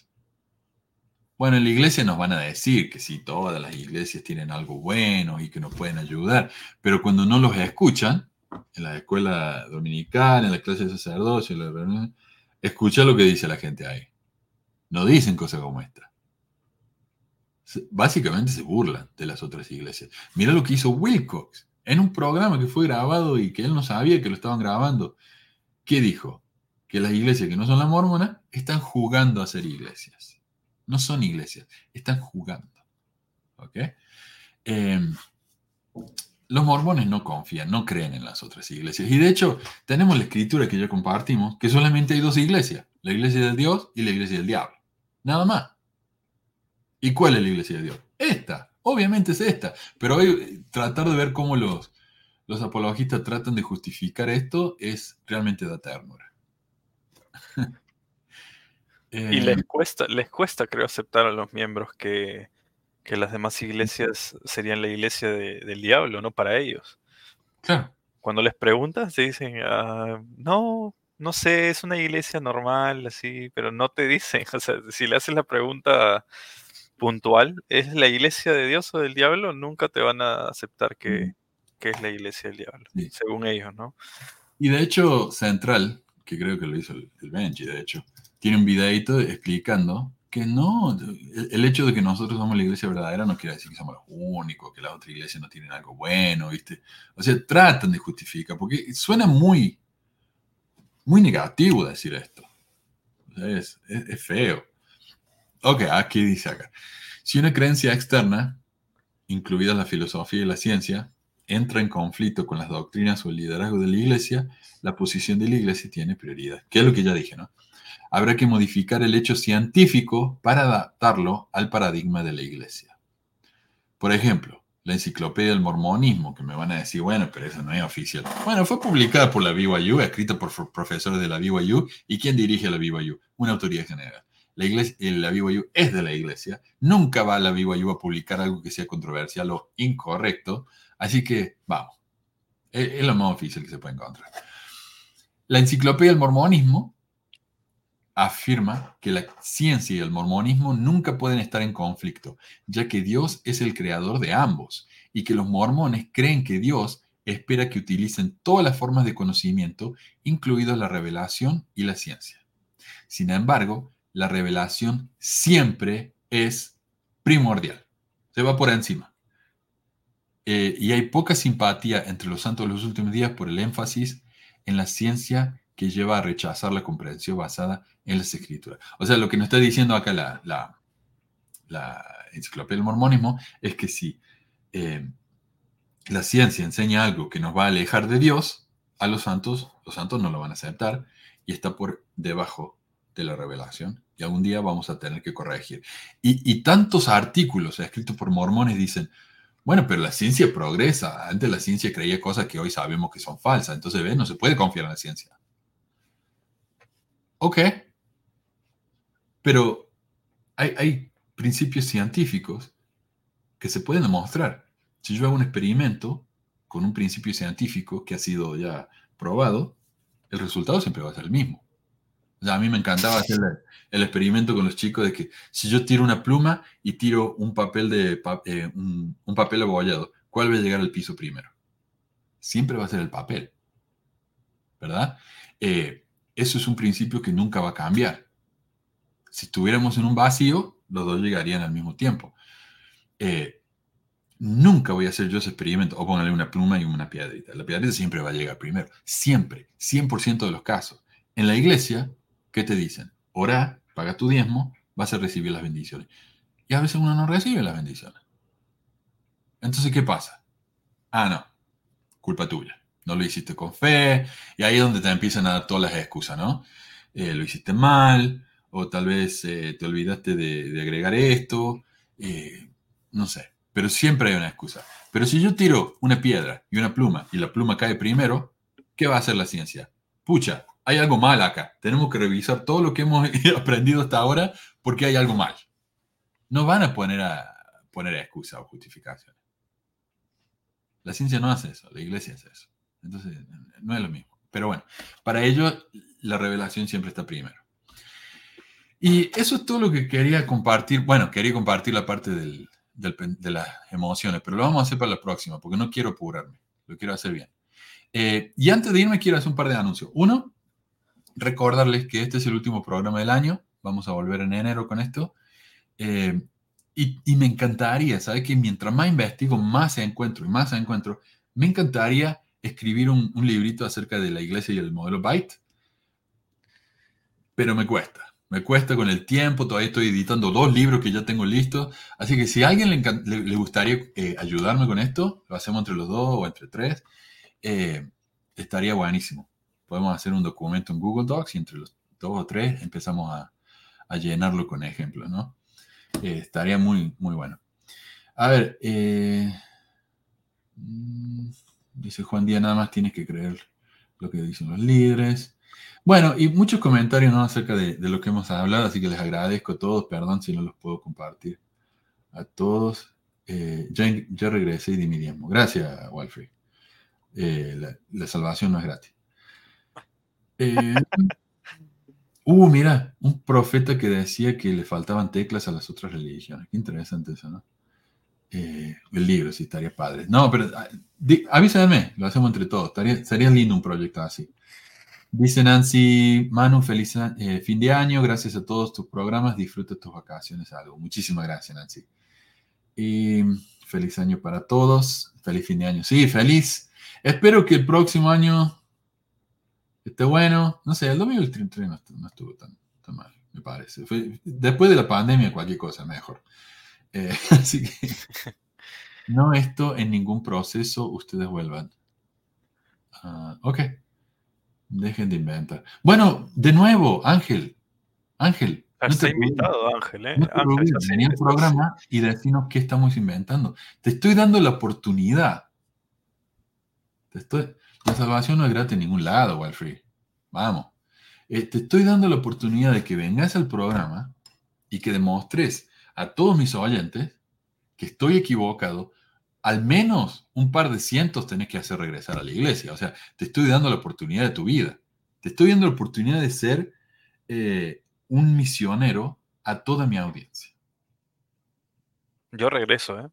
S4: Bueno, en la iglesia nos van a decir que sí, todas las iglesias tienen algo bueno y que nos pueden ayudar, pero cuando no los escuchan, en la escuela dominical, en la clase de sacerdocio, escucha lo que dice la gente ahí. No dicen cosas como esta. Básicamente se burlan de las otras iglesias. Mira lo que hizo Wilcox en un programa que fue grabado y que él no sabía que lo estaban grabando. ¿Qué dijo? Que las iglesias que no son la mormona están jugando a ser iglesias. No son iglesias, están jugando. ¿Ok? Eh, los mormones no confían, no creen en las otras iglesias. Y de hecho, tenemos la escritura que ya compartimos, que solamente hay dos iglesias, la iglesia de Dios y la iglesia del diablo. Nada más. ¿Y cuál es la iglesia de Dios? Esta, obviamente es esta. Pero hoy tratar de ver cómo los, los apologistas tratan de justificar esto es realmente da ternura. <laughs>
S5: y les eh, cuesta, les cuesta, creo, aceptar a los miembros que, que las demás iglesias serían la iglesia del diablo, ¿no? Para ellos.
S4: Claro.
S5: Cuando les preguntas, te dicen, ah, no, no sé, es una iglesia normal, así, pero no te dicen, <laughs> o sea, si le haces la pregunta puntual, ¿es la iglesia de Dios o del diablo? Nunca te van a aceptar que, es la iglesia del diablo, según ellos, ¿no?
S4: Y de hecho, Central, que creo que lo hizo el, el Benji, de hecho, tiene un videito explicando que no, el hecho de que nosotros somos la iglesia verdadera no quiere decir que somos los únicos, que las otras iglesias no tienen algo bueno, ¿viste? O sea, tratan de justificar, porque suena muy, muy negativo decir esto. es, es, feo. Ok, aquí dice acá. Si una creencia externa, incluida la filosofía y la ciencia, entra en conflicto con las doctrinas o el liderazgo de la iglesia, la posición de la iglesia tiene prioridad. Que es lo que ya dije, ¿no? habrá que modificar el hecho científico para adaptarlo al paradigma de la iglesia. Por ejemplo, la enciclopedia del mormonismo, que me van a decir, bueno, pero eso no es oficial. Bueno, fue publicada por la BYU, escrita por profesores de la BYU. ¿Y quién dirige la BYU? Una autoridad general. La, iglesia, la BYU es de la iglesia. Nunca va la BYU a publicar algo que sea controversial o incorrecto. Así que, vamos, es, es lo más oficial que se puede encontrar. La enciclopedia del mormonismo afirma que la ciencia y el mormonismo nunca pueden estar en conflicto, ya que Dios es el creador de ambos y que los mormones creen que Dios espera que utilicen todas las formas de conocimiento, incluidos la revelación y la ciencia. Sin embargo, la revelación siempre es primordial, se va por encima. Eh, y hay poca simpatía entre los santos de los últimos días por el énfasis en la ciencia que lleva a rechazar la comprensión basada en las escrituras. O sea, lo que nos está diciendo acá la, enciclopedia del mormonismo es que si eh, la ciencia enseña algo que nos va a alejar de Dios, a los santos, los santos no lo van a aceptar y está por debajo de la revelación y algún día vamos a tener que corregir. Y, y tantos artículos escritos por mormones dicen, bueno, pero la ciencia progresa. Antes la ciencia creía cosas que hoy sabemos que son falsas. Entonces, ¿ves? No se puede confiar en la ciencia. Ok, pero hay, principios científicos que se pueden demostrar. Si yo hago un experimento con un principio científico que ha sido ya probado, el resultado siempre va a ser el mismo. A mí me encantaba hacer el, experimento con los chicos de que si yo tiro una pluma y tiro un papel de eh, un, papel abollado, ¿cuál va a llegar al piso primero? Siempre va a ser el papel, ¿verdad? Eh, eso es un principio que nunca va a cambiar. Si estuviéramos en un vacío, los dos llegarían al mismo tiempo. Eh, nunca voy a hacer yo ese experimento o ponerle una pluma y una piedrita. La piedrita siempre va a llegar primero. Siempre. 100% de los casos. En la iglesia, ¿qué te dicen? Ora, paga tu diezmo, vas a recibir las bendiciones. Y a veces uno no recibe las bendiciones. Entonces, ¿qué pasa? Ah, no. Culpa tuya no lo hiciste con fe, y ahí es donde te empiezan a dar todas las excusas, ¿no? Eh, lo hiciste mal, o tal vez eh, te olvidaste de, agregar esto, eh, no sé, pero siempre hay una excusa. Pero si yo tiro una piedra y una pluma y la pluma cae primero, ¿qué va a hacer la ciencia? Pucha, hay algo mal acá. Tenemos que revisar todo lo que hemos <laughs> aprendido hasta ahora porque hay algo mal. No van a poner a poner excusa o justificación. La ciencia no hace eso, la iglesia hace eso. Entonces, no es lo mismo. Pero bueno, para ello la revelación siempre está primero. Y eso es todo lo que quería compartir. Bueno, quería compartir la parte del, de las emociones, pero lo vamos a hacer para la próxima, porque no quiero apurarme, lo quiero hacer bien. Eh, y antes de irme, quiero hacer un par de anuncios. Uno, recordarles que este es el último programa del año. Vamos a volver en enero con esto. Eh, y, me encantaría, ¿sabes? Que mientras más investigo, más encuentro y más encuentro. Me encantaría escribir un, librito acerca de la iglesia y el modelo Byte, pero me cuesta. Me cuesta con el tiempo, todavía estoy editando dos libros que ya tengo listos. Así que si a alguien le, gustaría eh, ayudarme con esto, lo hacemos entre los dos o entre tres, eh, estaría buenísimo. Podemos hacer un documento en Google Docs y entre los dos o tres empezamos a, llenarlo con ejemplos, ¿no? Eh, estaría muy, muy bueno. A ver, mm, Dice Juan Díaz, nada más tienes que creer lo que dicen los líderes. Bueno, y muchos comentarios ¿no? acerca de, lo que hemos hablado, así que les agradezco a todos. Perdón si no los puedo compartir a todos. Eh, ya, regresé y di mi diezmo. Gracias, Walfrey. Eh, la, salvación no es gratis. Eh, uh, mira, un profeta que decía que le faltaban teclas a las otras religiones. Qué interesante eso, ¿no? Eh, el libro, sí, estaría padre. No, pero ah, avísame, lo hacemos entre todos. Estaría, sería lindo un proyecto así. Dice Nancy, Manu, feliz eh, fin de año, gracias a todos tus programas, disfruta tus vacaciones, algo. Muchísimas gracias, Nancy. Y feliz año para todos, feliz fin de año. Sí, feliz. Espero que el próximo año esté bueno. No sé, el 2033 no, no estuvo tan, tan, mal, me parece. después de la pandemia, cualquier cosa mejor. Eh, <laughs> así que <laughs> no esto en ningún proceso ustedes vuelvan. Ah, ok. Dejen de inventar. Bueno, de nuevo, Ángel. Ángel,
S5: Está invitado, Ángel, ¿eh?
S4: Ángel, programa y decirnos qué estamos inventando. Te estoy dando la oportunidad. La salvación no es gratis en ningún lado, Walfrey. Vamos. Eh, te estoy dando la oportunidad de que vengas al programa y que demostres a todos mis oyentes que estoy equivocado, al menos un par de cientos tenés que hacer regresar a la iglesia. O sea, te estoy dando la oportunidad de tu vida. Te estoy dando la oportunidad de ser eh, un misionero a toda mi audiencia.
S5: Yo regreso, ¿eh?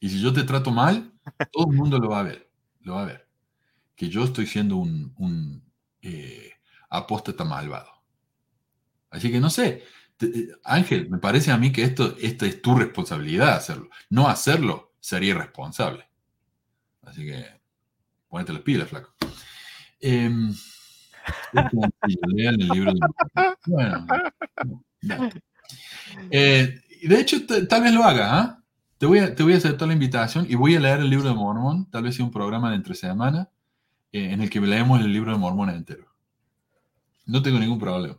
S4: Y si yo te trato mal, todo el mundo lo va a ver. Lo va a ver. Que yo estoy siendo un, eh, apóstata malvado. Así que no sé, eh, Ángel, me parece a mí que esto, esta es tu responsabilidad hacerlo. No hacerlo sería irresponsable. Así que ponete las pilas, flaco. Eh, libro de... Bueno, eh, de hecho, tal vez lo haga. ¿ah? Te, voy a, te voy a aceptar la invitación y voy a leer el libro de Mormón. Tal vez sea un programa de entre semana eh, en el que leemos el libro de Mormón entero. No tengo ningún problema.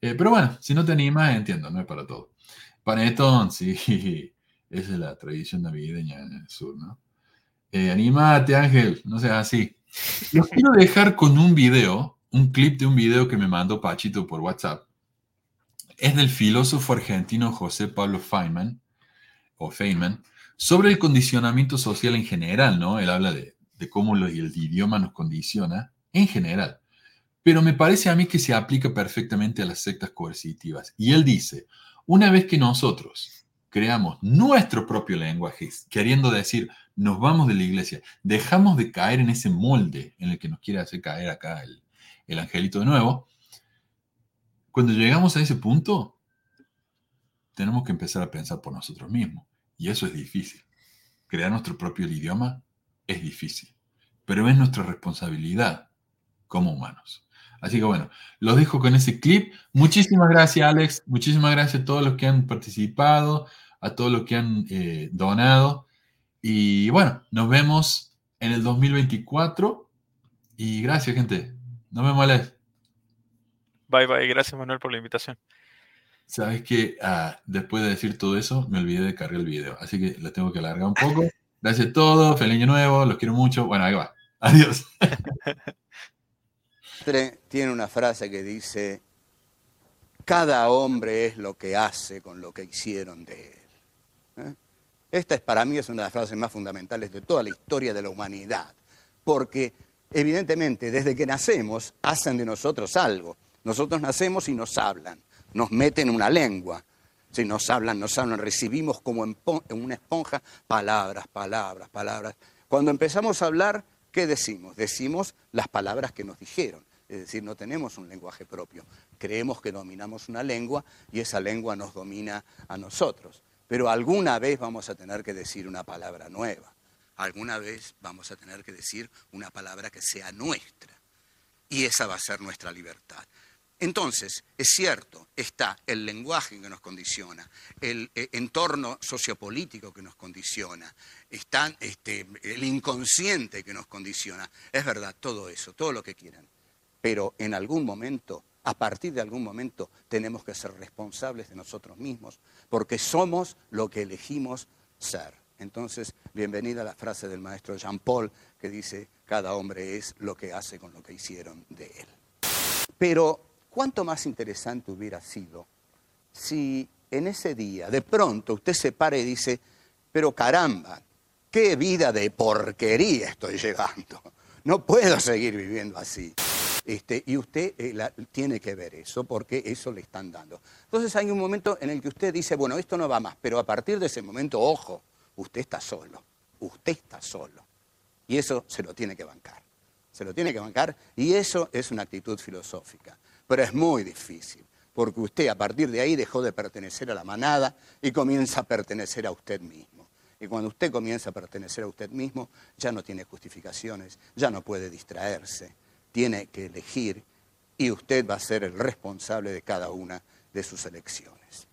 S4: Eh, pero bueno, si no te animas, entiendo, no es para todo. Panetón, <laughs> sí, esa es la tradición navideña en el sur, ¿no? Eh, anímate, Ángel, no seas así. Los quiero dejar con un video, un clip de un video que me mandó Pachito por WhatsApp. Es del filósofo argentino José Pablo Feynman, o Feynman, sobre el condicionamiento social en general, ¿no? Él habla de, de cómo el idioma nos condiciona en general pero me parece a mí que se aplica perfectamente a las sectas coercitivas. Y él dice, una vez que nosotros creamos nuestro propio lenguaje, queriendo decir, nos vamos de la iglesia, dejamos de caer en ese molde en el que nos quiere hacer caer acá el, el angelito de nuevo, cuando llegamos a ese punto, tenemos que empezar a pensar por nosotros mismos. Y eso es difícil. Crear nuestro propio idioma es difícil, pero es nuestra responsabilidad como humanos. Así que bueno, los dejo con ese clip. Muchísimas gracias, Alex. Muchísimas gracias a todos los que han participado, a todos los que han eh, donado. Y bueno, nos vemos en el 2024. Y gracias, gente. No me Alex.
S5: Bye, bye. Gracias, Manuel, por la invitación.
S4: Sabes que ah, después de decir todo eso, me olvidé de cargar el video. Así que lo tengo que alargar un poco. Gracias a todos. Feliz año nuevo. Los quiero mucho. Bueno, ahí va. <laughs> Adiós.
S8: tiene una frase que dice, cada hombre es lo que hace con lo que hicieron de él. ¿eh? Esta es para mí es una de las frases más fundamentales de toda la historia de la humanidad, porque evidentemente desde que nacemos hacen de nosotros algo. Nosotros nacemos y nos hablan, nos meten una lengua. Si nos hablan, nos hablan, recibimos como en una esponja palabras, palabras, palabras. Cuando empezamos a hablar, ¿qué decimos? Decimos las palabras que nos dijeron. Es decir, no tenemos un lenguaje propio. Creemos que dominamos una lengua y esa lengua nos domina a nosotros. Pero alguna vez vamos a tener que decir una palabra nueva. Alguna vez vamos a tener que decir una palabra que sea nuestra. Y esa va a ser nuestra libertad. Entonces, es cierto, está el lenguaje que nos condiciona, el, eh, entorno sociopolítico que nos condiciona, está este, el inconsciente que nos condiciona. Es verdad, todo eso, todo lo que quieran pero en algún momento, a partir de algún momento, tenemos que ser responsables de nosotros mismos, porque somos lo que elegimos ser. Entonces, bienvenida a la frase del maestro Jean Paul que dice, cada hombre es lo que hace con lo que hicieron de él. Pero, ¿cuánto más interesante hubiera sido si en ese día de pronto usted se pare y dice, pero caramba, qué vida de porquería estoy llevando, no puedo seguir viviendo así. Este, y usted eh, tiene que ver eso porque eso le están dando. Entonces hay un momento en el que usted dice, bueno, esto no va más, pero a partir de ese momento, ojo, usted está solo, usted está solo. Y eso se lo tiene que bancar. Se lo tiene que bancar y eso es una actitud filosófica. Pero es muy difícil, porque usted a partir de ahí dejó de pertenecer a la manada y comienza a pertenecer a usted mismo. Y cuando usted comienza a pertenecer a usted mismo, ya no tiene justificaciones, ya no puede distraerse tiene que elegir y usted va a ser el responsable de cada una de sus elecciones.